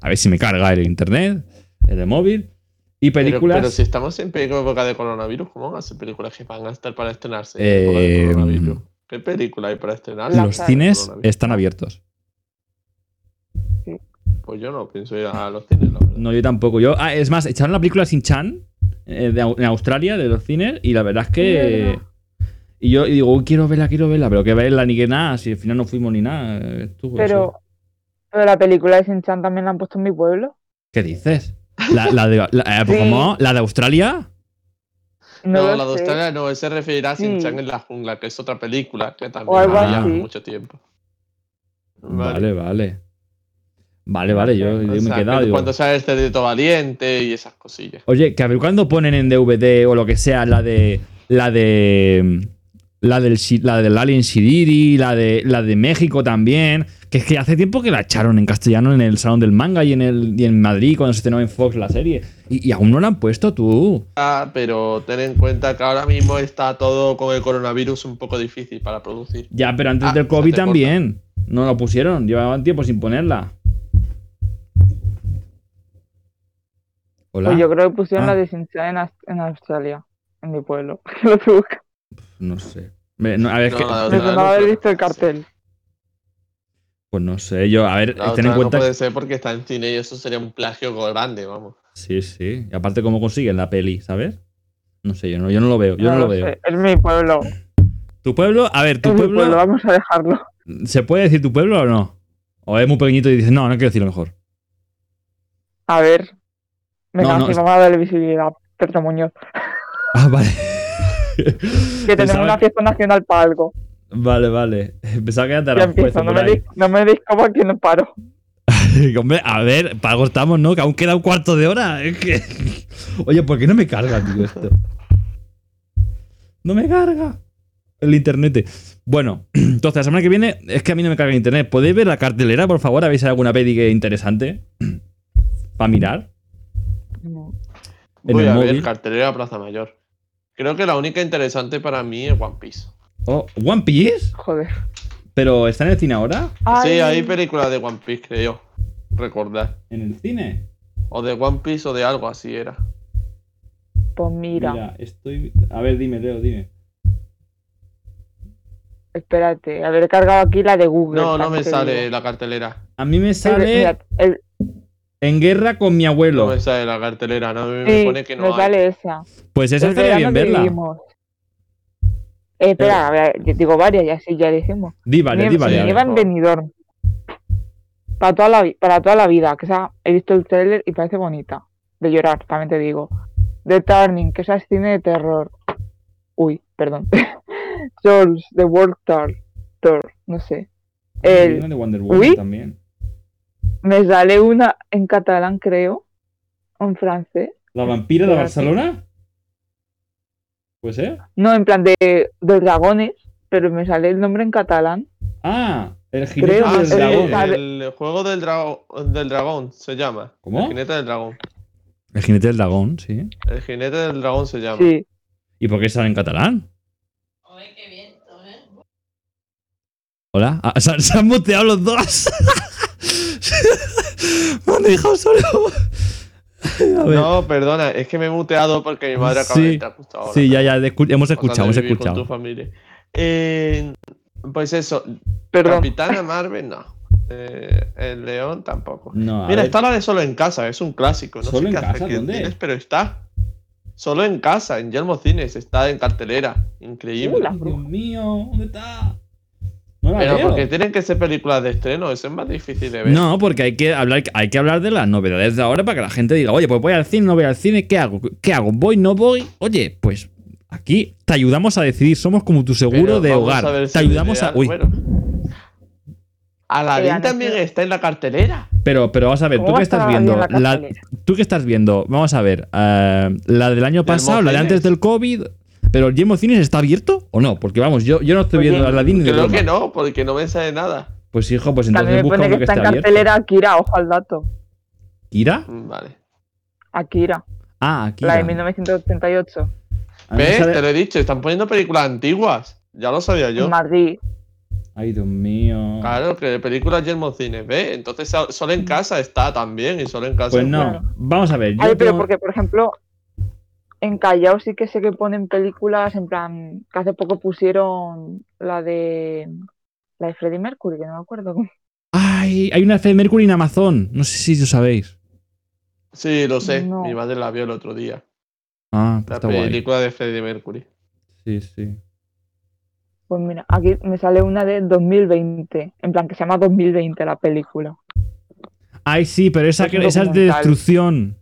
Speaker 1: A ver si me carga el internet, el de móvil. Y películas.
Speaker 2: Pero, si estamos en época de coronavirus, ¿cómo van a ser películas que van a estar para estrenarse en
Speaker 1: Eh,
Speaker 2: época de coronavirus? ¿Qué película hay para estrenar?
Speaker 1: Los cines están abiertos.
Speaker 2: Pues yo no pienso ir a los cines, la verdad.
Speaker 1: No, yo tampoco. Yo, ah, es más, echaron la película Sin Chan eh, de en Australia, de los cines, y la verdad es que. Y yo y digo, "Uy, quiero verla, quiero verla, pero que verla ni que nada, si al final no fuimos ni nada. eh, estuvo eso.
Speaker 3: Pero, pero la película de Shin-Chan también la han puesto en mi pueblo.
Speaker 1: ¿Qué dices? ¿La, la de, la, eh,
Speaker 3: Sí.
Speaker 1: ¿cómo? ¿La de Australia?
Speaker 3: No,
Speaker 2: la de. Australia no, él se referirá a
Speaker 3: Sí.
Speaker 2: Shin-Chan en la jungla, que es otra película que también
Speaker 1: así.
Speaker 2: mucho tiempo.
Speaker 1: Vale, vale. Vale, vale, yo, me he quedado.
Speaker 2: cuando sale el cerdito valiente y esas cosillas.
Speaker 1: Oye, que a ver cuándo ponen en DVD o lo que sea la de. La de. La del, la del Alien Shidiri, la de, la de México también. Que es que hace tiempo que la echaron en castellano en el Salón del Manga y en, el, y en Madrid cuando se estrenó en Fox la serie. Y, y aún no la han puesto tú.
Speaker 2: Ah, pero ten en cuenta que ahora mismo está todo con el coronavirus un poco difícil para producir.
Speaker 1: Ya, pero antes
Speaker 2: Ah,
Speaker 1: del COVID
Speaker 2: corta.
Speaker 1: también. No la pusieron. Llevaban tiempo sin ponerla. Hola.
Speaker 3: Pues yo creo que pusieron
Speaker 1: Ah.
Speaker 3: la de Shin-Chan en, en Australia, en mi pueblo. Lo que busca.
Speaker 1: No sé. Me- no, a ver, es
Speaker 2: No,
Speaker 1: que.
Speaker 2: la-
Speaker 3: Me
Speaker 2: no, no,
Speaker 3: haber visto el cartel.
Speaker 1: Pues no sé. Yo, a ver, ten en cuenta.
Speaker 2: no puede ser porque está en cine y eso sería un plagio grande, vamos.
Speaker 1: Sí, sí. Y aparte, ¿cómo consiguen la peli, sabes? No sé, yo no, yo no lo veo. Yo no, lo veo.
Speaker 3: sé, Es mi pueblo.
Speaker 1: ¿Tu pueblo? A ver, ¿tu
Speaker 3: es mi
Speaker 1: pueblo,
Speaker 3: pueblo, vamos a dejarlo.
Speaker 1: ¿Se puede decir tu pueblo o no? ¿O es muy pequeñito y dices, no, no quiero decirlo mejor?
Speaker 3: A ver. Venga,
Speaker 1: No, no, es-
Speaker 3: vamos a darle visibilidad. Pedro Muñoz.
Speaker 1: Ah, vale.
Speaker 3: Que tenemos
Speaker 1: Pensaba-
Speaker 3: una fiesta nacional para algo.
Speaker 1: Vale, vale. Pensaba que ya te
Speaker 3: empiezo. No me, dis, no me dis cómo aquí no paro.
Speaker 1: Hombre, a ver, para algo estamos, ¿no? Que aún queda un cuarto de hora. Es que... Oye, ¿por qué no me carga, tío, esto? No me carga el internet. Bueno, entonces la semana que viene es que a mí no me carga el internet. ¿Podéis ver la cartelera, por favor? A ver si hay alguna peli que interesante para mirar.
Speaker 3: No.
Speaker 1: En
Speaker 2: Voy
Speaker 1: el
Speaker 2: a
Speaker 1: móvil.
Speaker 2: ver cartelera Plaza Mayor. Creo que la única interesante para mí es One Piece.
Speaker 1: Oh, One Piece,
Speaker 3: Joder.
Speaker 1: pero está en el cine ahora.
Speaker 2: Sí,
Speaker 3: Ay,
Speaker 2: hay películas de One Piece, creo. Recordar.
Speaker 1: En el cine.
Speaker 2: O de One Piece o de algo así era.
Speaker 3: Pues mira,
Speaker 1: Mira, estoy. A ver, dime, Leo, dime.
Speaker 3: espérate. Haber cargado aquí la de Google.
Speaker 2: No, no me sale
Speaker 3: digo.
Speaker 2: la cartelera.
Speaker 1: A mí me
Speaker 3: El-
Speaker 1: sale
Speaker 3: mira, el-
Speaker 1: en guerra con mi
Speaker 2: No
Speaker 1: abuelo.
Speaker 2: me sale la cartelera, no me, me
Speaker 3: sí,
Speaker 2: pone que no
Speaker 3: me
Speaker 2: hay.
Speaker 3: sale esa.
Speaker 1: Pues esa
Speaker 3: El
Speaker 1: estaría bien verla.
Speaker 3: vivimos. Eh, espera, a ver, yo digo varias y así ya dijimos.
Speaker 1: Di varias, di varias.
Speaker 3: Nieva en Benidorm. Para toda, la, para toda la vida, que esa, he visto el trailer y parece bonita. De llorar, también te digo. The Turning, que esa es cine de terror. Uy, perdón. Souls, The World Tour, no sé. El,
Speaker 1: de Wonder Woman
Speaker 3: Uy.
Speaker 1: también.
Speaker 3: Me sale una en catalán, creo. O en francés.
Speaker 1: ¿La vampira de. Barcelona? ¿Puede ser?
Speaker 3: No, en plan de, de dragones, pero me sale el nombre en catalán.
Speaker 1: Ah, el jinete
Speaker 3: Creo
Speaker 1: del dragón.
Speaker 2: el juego del, drago- del dragón se llama.
Speaker 1: ¿Cómo?
Speaker 2: El jinete del dragón.
Speaker 1: El jinete del dragón, sí.
Speaker 2: El jinete del dragón se llama.
Speaker 3: Sí.
Speaker 1: ¿Y por qué sale en catalán? Hola. Ah, se, se han muteado los dos. Me han dejado solo. A ver.
Speaker 2: No, perdona, es que me he muteado porque mi madre acaba
Speaker 1: Sí,
Speaker 2: de entrar justo ahora.
Speaker 1: sí, ya, ya. escu- hemos escuchado, hemos
Speaker 2: vivir Con tu
Speaker 1: escuchado.
Speaker 2: familia. Eh, pues eso,
Speaker 3: Perdón.
Speaker 2: Capitana Marvel no. Eh, el León tampoco.
Speaker 1: No,
Speaker 2: Mira,
Speaker 1: ver.
Speaker 2: está la de Solo en Casa, es un clásico. No
Speaker 1: ¿Solo
Speaker 2: sé
Speaker 1: en
Speaker 2: qué
Speaker 1: casa? ¿Dónde?
Speaker 2: cines, pero está. Solo en casa, en Yelmo Cines, está en cartelera. Increíble.
Speaker 1: Ay, Dios mío, ¿dónde está? No la
Speaker 2: pero
Speaker 1: veo.
Speaker 2: porque tienen que ser películas de estreno, eso es más difícil de ver.
Speaker 1: No, porque hay que hablar, hay que hablar de las novedades de ahora para que la gente diga, oye, pues voy al cine, no voy al cine, ¿qué hago? ¿Qué hago? ¿Voy, no voy? Oye, pues aquí te ayudamos a decidir, somos como tu seguro
Speaker 2: Pero
Speaker 1: de hogar. te
Speaker 2: si
Speaker 1: ayudamos a. Uy,
Speaker 2: bueno. También está en la cartelera.
Speaker 1: pero, pero vamos a ver,
Speaker 3: ¿Cómo
Speaker 1: ¿tú qué estás viendo?
Speaker 3: la
Speaker 1: La-? ¿Tú qué estás viendo? Vamos a ver, eh, la del año pasado, la de antes del COVID. ¿Pero el Yemo Cines está abierto o no? Porque vamos, yo, yo no estoy viendo Aladdin ni de
Speaker 2: Creo
Speaker 1: broma.
Speaker 2: que no, porque no me sale nada.
Speaker 1: Pues hijo, pues
Speaker 3: También
Speaker 1: entonces
Speaker 3: me
Speaker 1: busca uno
Speaker 3: que
Speaker 1: que
Speaker 3: está
Speaker 1: esté
Speaker 3: en
Speaker 1: abierto.
Speaker 3: cartelera Akira, ojo al dato.
Speaker 1: ¿Kira?
Speaker 2: Mm, Vale.
Speaker 3: Akira,
Speaker 1: Ah, aquí.
Speaker 3: la de 1988.
Speaker 2: ¿Ves? Te lo he dicho, están poniendo películas antiguas. Ya lo sabía yo.
Speaker 3: En Madrid.
Speaker 1: Ay, Dios mío.
Speaker 2: Claro, que películas Yelmo Cines, ¿ves? Entonces solo en casa está también y solo en casa.
Speaker 1: Pues no,
Speaker 3: Claro.
Speaker 1: vamos a ver. Yo
Speaker 3: Ay, pero
Speaker 1: tengo-
Speaker 3: porque, por ejemplo, en Callao sí que sé que ponen películas, en plan, que hace poco pusieron la de la de Freddie Mercury, que no me acuerdo cómo.
Speaker 1: Ay, hay una Fred Mercury en Amazon. No sé si lo sabéis.
Speaker 2: Sí, lo sé.
Speaker 3: No.
Speaker 2: Mi madre la vio el otro día.
Speaker 1: Ah, pues
Speaker 2: La
Speaker 1: está guay.
Speaker 2: película de Freddie Mercury.
Speaker 1: Sí, sí.
Speaker 3: Pues mira, aquí me sale una de 2020, en plan que se llama 2020 la película.
Speaker 1: Ay, sí, pero esa,
Speaker 3: Es
Speaker 1: esa es de destrucción.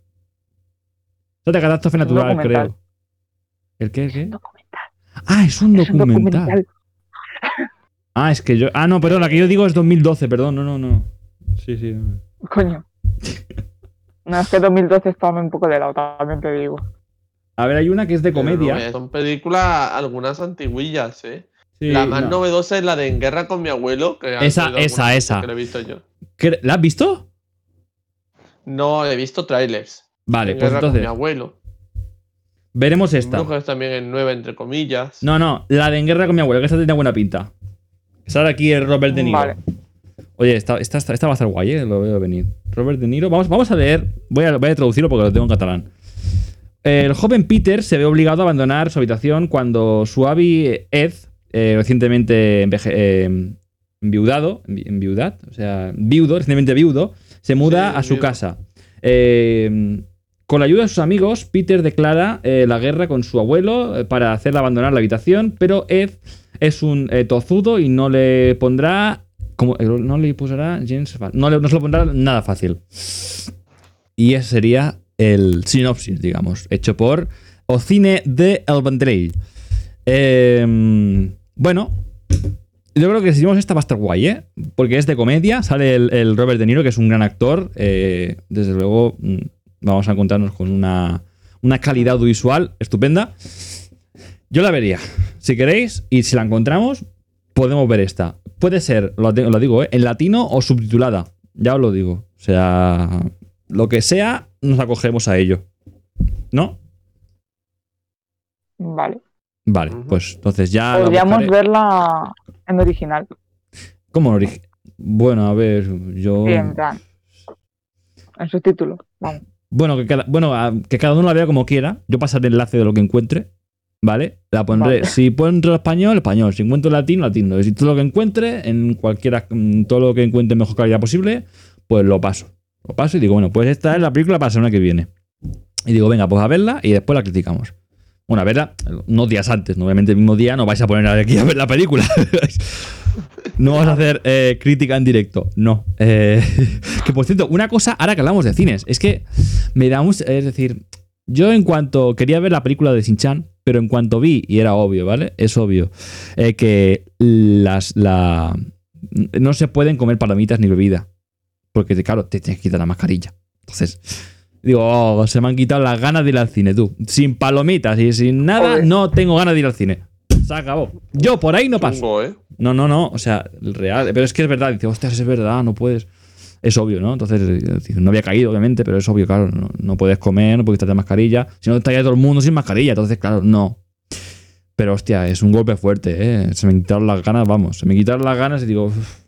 Speaker 1: Esa es de catástrofe natural, creo. ¿El qué? el qué?
Speaker 3: Un documental.
Speaker 1: Ah, es un
Speaker 3: Es un
Speaker 1: documental. Ah, es que yo. Ah, no, perdón, la que yo digo es 2012, perdón, no, no, no. Sí, sí.
Speaker 3: Coño. No, es que 2012 estaba un poco de lado, también te digo.
Speaker 1: A ver, hay una que es de comedia.
Speaker 2: No, son películas, algunas antiguillas, ¿eh?
Speaker 1: Sí,
Speaker 2: la más
Speaker 1: no.
Speaker 2: novedosa es la de En Guerra con mi abuelo. Que
Speaker 1: Esa, esa, esa.
Speaker 2: Que la he visto yo.
Speaker 1: ¿Qué- ¿La has visto?
Speaker 2: No, he visto trailers.
Speaker 1: Vale,
Speaker 2: En
Speaker 1: pues
Speaker 2: Guerra con mi
Speaker 1: entonces
Speaker 2: abuelo.
Speaker 1: veremos esta.
Speaker 2: Brujas también en nueve, entre comillas.
Speaker 1: No, no, la de En Guerra con mi abuelo, que esta tiene buena pinta. Sale aquí el Robert De Niro.
Speaker 3: Vale.
Speaker 1: Oye, esta, esta, esta- esta va a estar guay, ¿eh? lo veo venir. Robert De Niro. Vamos, vamos a leer. Voy a, voy a traducirlo porque lo tengo en catalán. El joven Peter se ve obligado a abandonar su habitación cuando su avi Ed, eh, recientemente enveje- eh, enviudado, envi- enviudad, o sea, viudo, recientemente viudo, se muda
Speaker 2: Sí,
Speaker 1: a su
Speaker 2: viudo.
Speaker 1: casa. Eh, con la ayuda de sus amigos, Peter declara eh, la guerra con su abuelo eh, para hacerle abandonar la habitación, pero Ed es un eh, tozudo y no le pondrá. Como, no le gens fa- no, no se lo pondrá nada fácil. Y ese sería el sinopsis, digamos, hecho por Ocine de El. Eh, bueno, yo creo que si vemos esta va a estar guay, ¿eh? Porque es de comedia, sale el, Robert De Niro, que es un gran actor. desde luego, mm, vamos a encontrarnos con una, una calidad audiovisual estupenda. Yo la vería, si queréis, y si la encontramos, podemos ver esta. Puede ser, lo, lo digo, ¿eh? en latino o subtitulada. Ya os lo digo. O sea, lo que sea, nos acogemos a ello. ¿No?
Speaker 3: Vale.
Speaker 1: Vale, pues entonces ya.
Speaker 3: Podríamos verla en original.
Speaker 1: ¿Cómo en origi- Bueno, a ver, yo.
Speaker 3: Sí, en plan. En subtítulo. Vamos.
Speaker 1: Bueno, que cada, bueno, a- que cada uno la vea como quiera. Yo pasaré el enlace de lo que encuentre. ¿Vale? La pondré.
Speaker 3: Vale.
Speaker 1: Si encuentro español, español. Si encuentro latino, latino. Si todo lo que encuentre, en cualquiera, todo lo que encuentre en mejor calidad posible, pues lo paso. Lo paso y digo, bueno, pues esta es la película para la semana que viene. Y digo, venga, pues a verla y después la criticamos. Bueno, a verla unos días antes. Obviamente el mismo día no vais a poner aquí a ver la película. No vamos a hacer eh, crítica en directo, no. Eh, que por cierto, una cosa, ahora que hablamos de cines, es que me da un. Es decir, yo en cuanto quería ver la película de Shin-Chan, pero en cuanto vi, y era obvio, ¿vale? Es obvio, eh, que las. La, no se pueden comer palomitas ni bebida. Porque, claro, te tienes que quitar la mascarilla. Entonces, digo, oh, se me han quitado las ganas de ir al cine, tú. Sin palomitas y sin nada, no tengo ganas de ir al cine. Se acabó. Yo por ahí no paso.
Speaker 2: Chungo, ¿eh?
Speaker 1: No, no, no. O sea, el real. Pero es que es verdad. Dice, ostras, es verdad, no puedes. Es obvio, ¿no? Entonces, eh, no había caído, obviamente, pero es obvio, claro. No, no puedes comer, no puedes quitarte mascarilla. Si no, estaría todo el mundo sin mascarilla. Entonces, claro, no. Pero, hostia, es un golpe fuerte, ¿eh? Se me quitaron las ganas, vamos. Se me quitaron las ganas y digo, uf.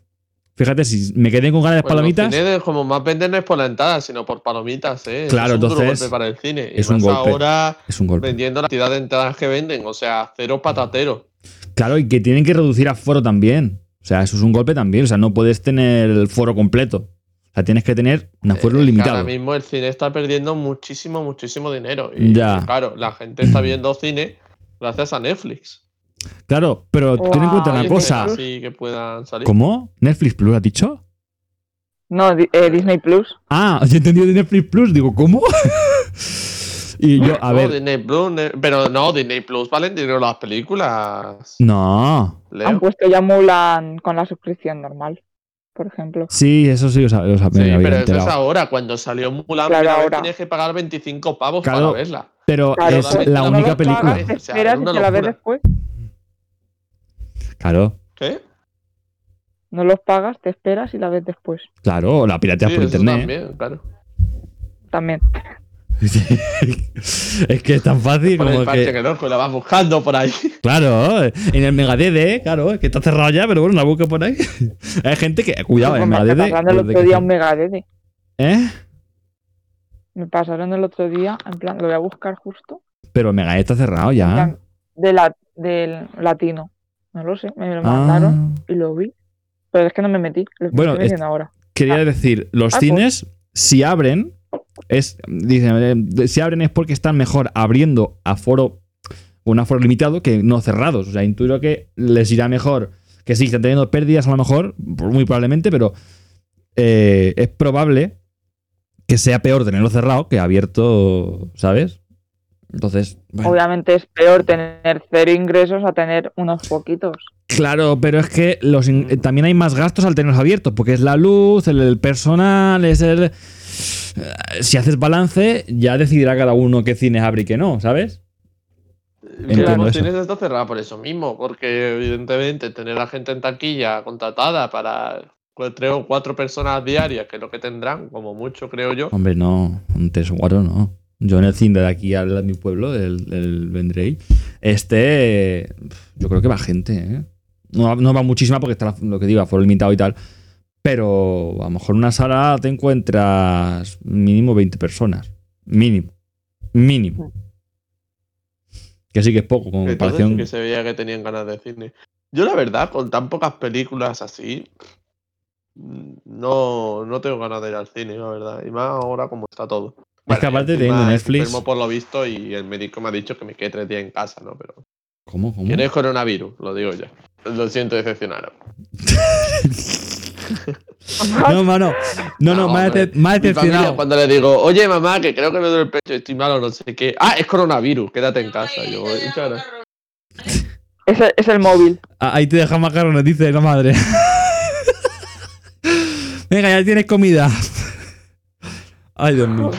Speaker 1: Fíjate, si me quedé con ganas de
Speaker 2: Pues los
Speaker 1: palomitas.
Speaker 2: cines, como más venden no es por la entrada, sino por palomitas, ¿eh?
Speaker 1: Claro,
Speaker 2: es un
Speaker 1: entonces,
Speaker 2: golpe para el cine. Y
Speaker 1: es un
Speaker 2: más
Speaker 1: golpe.
Speaker 2: ahora
Speaker 1: Es un golpe.
Speaker 2: vendiendo la cantidad de entradas que venden, o sea, cero patatero.
Speaker 1: Claro, y que tienen que reducir aforo también. O sea, eso es un golpe también. O sea, no puedes tener el foro completo. O sea, tienes que tener un aforo
Speaker 2: Eh, es que
Speaker 1: limitado.
Speaker 2: Ahora mismo el cine está perdiendo muchísimo, muchísimo dinero. Y
Speaker 1: Ya.
Speaker 2: claro, la gente está viendo cine gracias a Netflix.
Speaker 1: Claro, pero ten en cuenta una cosa.
Speaker 2: Así que puedan salir.
Speaker 1: ¿Cómo? ¿Netflix Plus has dicho?
Speaker 3: No, eh, Disney Plus.
Speaker 1: Ah, yo he entendido de Netflix Plus. Digo, ¿cómo? y yo, a
Speaker 2: No,
Speaker 1: ver.
Speaker 2: Disney Plus, pero no, Disney Plus valen dinero las películas.
Speaker 1: No.
Speaker 2: Leo.
Speaker 3: Han puesto ya Mulan con la suscripción normal, por ejemplo.
Speaker 1: Sí, eso sí, o sea, lo
Speaker 2: Sí, pero eso es ahora. Cuando salió Mulan,
Speaker 3: Claro, ahora.
Speaker 2: tenías que pagar 25 pavos
Speaker 1: Claro.
Speaker 2: para verla.
Speaker 1: Pero
Speaker 3: Claro,
Speaker 1: es la única película.
Speaker 3: pagas, te
Speaker 2: O sea,
Speaker 3: esperas
Speaker 2: era
Speaker 3: y
Speaker 2: una
Speaker 3: te la ves después.
Speaker 1: Claro,
Speaker 2: ¿Qué?
Speaker 3: No los pagas, te esperas y la ves después.
Speaker 1: claro, la pirateas
Speaker 2: Sí,
Speaker 1: por internet.
Speaker 2: también, claro.
Speaker 3: También.
Speaker 1: es que es tan fácil
Speaker 2: Por el
Speaker 1: como
Speaker 2: parche
Speaker 1: que.
Speaker 2: que loco, la vas buscando por ahí.
Speaker 1: Claro, en el Megadede, claro, es que está cerrado ya, pero bueno, la busca por ahí. Hay gente que. Cuidado, en el
Speaker 3: me está
Speaker 1: Megadede.
Speaker 3: pasando el otro día un megadede.
Speaker 1: ¿Eh?
Speaker 3: Me pasaron el otro día, en plan, lo voy a buscar justo.
Speaker 1: Pero el Megadede está cerrado ya.
Speaker 3: plan, de la, del latino. No lo sé, me lo
Speaker 1: Ah.
Speaker 3: mandaron y lo vi. Pero es que no me metí. Lo
Speaker 1: Bueno,
Speaker 3: estoy
Speaker 1: es-
Speaker 3: ahora.
Speaker 1: Quería
Speaker 3: Ah.
Speaker 1: decir, los
Speaker 3: Ah, pues.
Speaker 1: cines, si abren, es, dicen, eh, si abren es porque están mejor abriendo aforo, un aforo limitado que no cerrados. O sea, intuyo que les irá mejor. Que sí, están teniendo pérdidas a lo mejor, muy probablemente, pero eh, es probable que sea peor tenerlo cerrado que abierto, ¿sabes? Entonces, bueno.
Speaker 3: Obviamente es peor tener cero ingresos a tener unos poquitos.
Speaker 1: Claro, pero es que los in- eh, también hay más gastos al tenerlos abiertos, porque es la luz, el, el personal, es el... eh, Si haces balance, ya decidirá cada uno qué cines abre y qué no, ¿sabes? Eso.
Speaker 2: cines está cerrada por eso mismo, porque evidentemente tener a gente en taquilla contratada para tres o cuatro personas diarias, que es lo que tendrán, como mucho creo yo.
Speaker 1: Hombre, no, un tres o cuatro no. Yo en el cine de aquí al, a mi pueblo, el, el Vendrell, este, yo creo que va gente, ¿eh? No, va- no va muchísima porque está lo que digo, aforo limitado y tal. Pero a lo mejor en una sala te encuentras mínimo 20 personas. Mínimo. Mínimo. Que sí que es poco, como
Speaker 2: Entonces
Speaker 1: comparación.
Speaker 2: sí que se veía que tenían ganas de cine. Yo la verdad, con tan pocas películas así, mm, no, no tengo ganas de ir al cine, la verdad. Y más ahora como está todo.
Speaker 1: Es que aparte
Speaker 2: estoy
Speaker 1: Netflix-
Speaker 2: enfermo por lo visto y el médico me ha dicho que me quede tres días en casa, ¿no? Pero
Speaker 1: ¿Cómo? ¿Cómo?
Speaker 2: que no es coronavirus, lo digo ya. Lo siento decepcionar.
Speaker 1: No, mano. No, no,
Speaker 2: No,
Speaker 1: más, de- decepcionado.
Speaker 2: cuando le digo, oye mamá, que creo que me duele el pecho, estoy malo, no sé qué. Ah, es coronavirus, quédate en casa. Yo, gracias.
Speaker 3: Es el, es el móvil.
Speaker 1: Ah, Ahí te deja macarrones, dice la madre. Venga, ya tienes comida. Ay, Dios mío.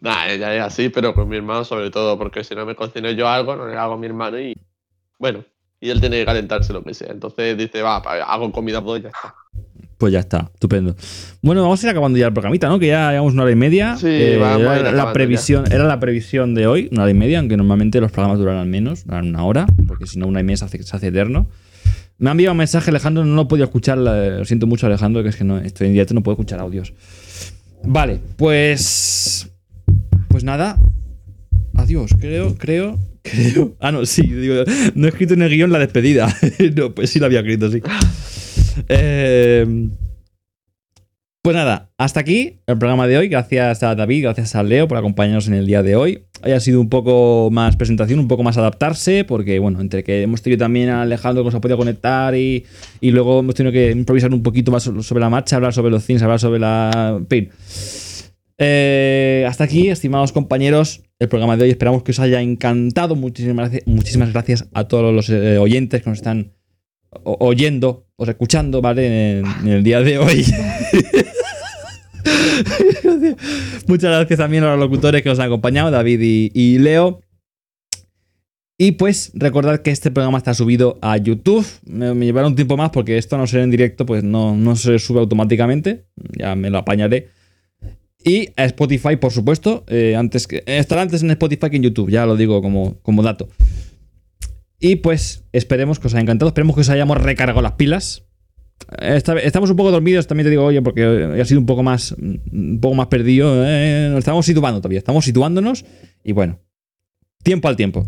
Speaker 2: Nah, ya es así, pero con mi hermano sobre todo, porque si no me cocino yo algo, no le hago a mi hermano y bueno, y él tiene que calentarse lo que sea. Entonces dice, va, hago comida, pues ya está.
Speaker 1: Pues ya está, estupendo. Bueno, vamos a ir acabando ya el programita, ¿no? Que ya llevamos una hora y media.
Speaker 2: Sí,
Speaker 1: Eh,
Speaker 2: vamos a ir
Speaker 1: era,
Speaker 2: acabando
Speaker 1: la previsión, era la previsión de hoy, una hora y media, aunque normalmente los programas duran al menos, duran una hora, porque si no, una y media se hace, se hace eterno. Me ha enviado un mensaje Alejandro, no lo he podido escuchar, lo siento mucho Alejandro, que es que no estoy en directo, no puedo escuchar audios. Vale, pues. Pues nada. Adiós, creo, creo, creo. Ah, no, sí, no he escrito en el guion la despedida. no, pues sí la había escrito, sí. Eh, pues nada, hasta aquí el programa de hoy. Gracias a David, gracias a Leo por acompañarnos en el día de hoy. Haya sido un poco más presentación, un poco más adaptarse, porque bueno, entre que hemos tenido también a Alejandro que nos ha podido conectar y, y luego hemos tenido que improvisar un poquito más so- sobre la marcha, hablar sobre los cines, hablar sobre la. En fin. Eh, hasta aquí, estimados compañeros, el programa de hoy. Esperamos que os haya encantado. Muchísimas muchísimas gracias a todos los eh, oyentes que nos están oyendo o escuchando, ¿vale? En, el día de hoy. Muchas gracias también a los locutores que nos han acompañado, David y, Leo. Y pues recordad que este programa está subido a YouTube. Me, me un tiempo más porque esto no será en directo, pues no, no se sube automáticamente. Ya me lo apañaré. Y a Spotify, por supuesto. eh, antes que, estará antes en Spotify que en YouTube, ya lo digo como, como dato. Y pues esperemos que os haya encantado. Esperemos que os hayamos recargado las pilas. Estamos un poco dormidos, también te digo, oye, porque ha sido un poco más, un poco más perdido. eh, nos estamos situando todavía, estamos situándonos. Y bueno, tiempo al tiempo.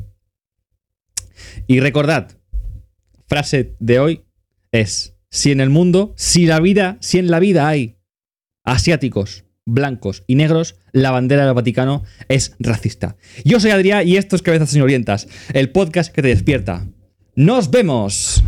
Speaker 1: Y recordad, frase de hoy es: si en el mundo, si la vida, si en la vida hay asiáticos, blancos y negros, la bandera del Vaticano es racista. Yo soy Adrián y esto es Cabezas Señorientas, el podcast que te despierta. ¡Nos vemos!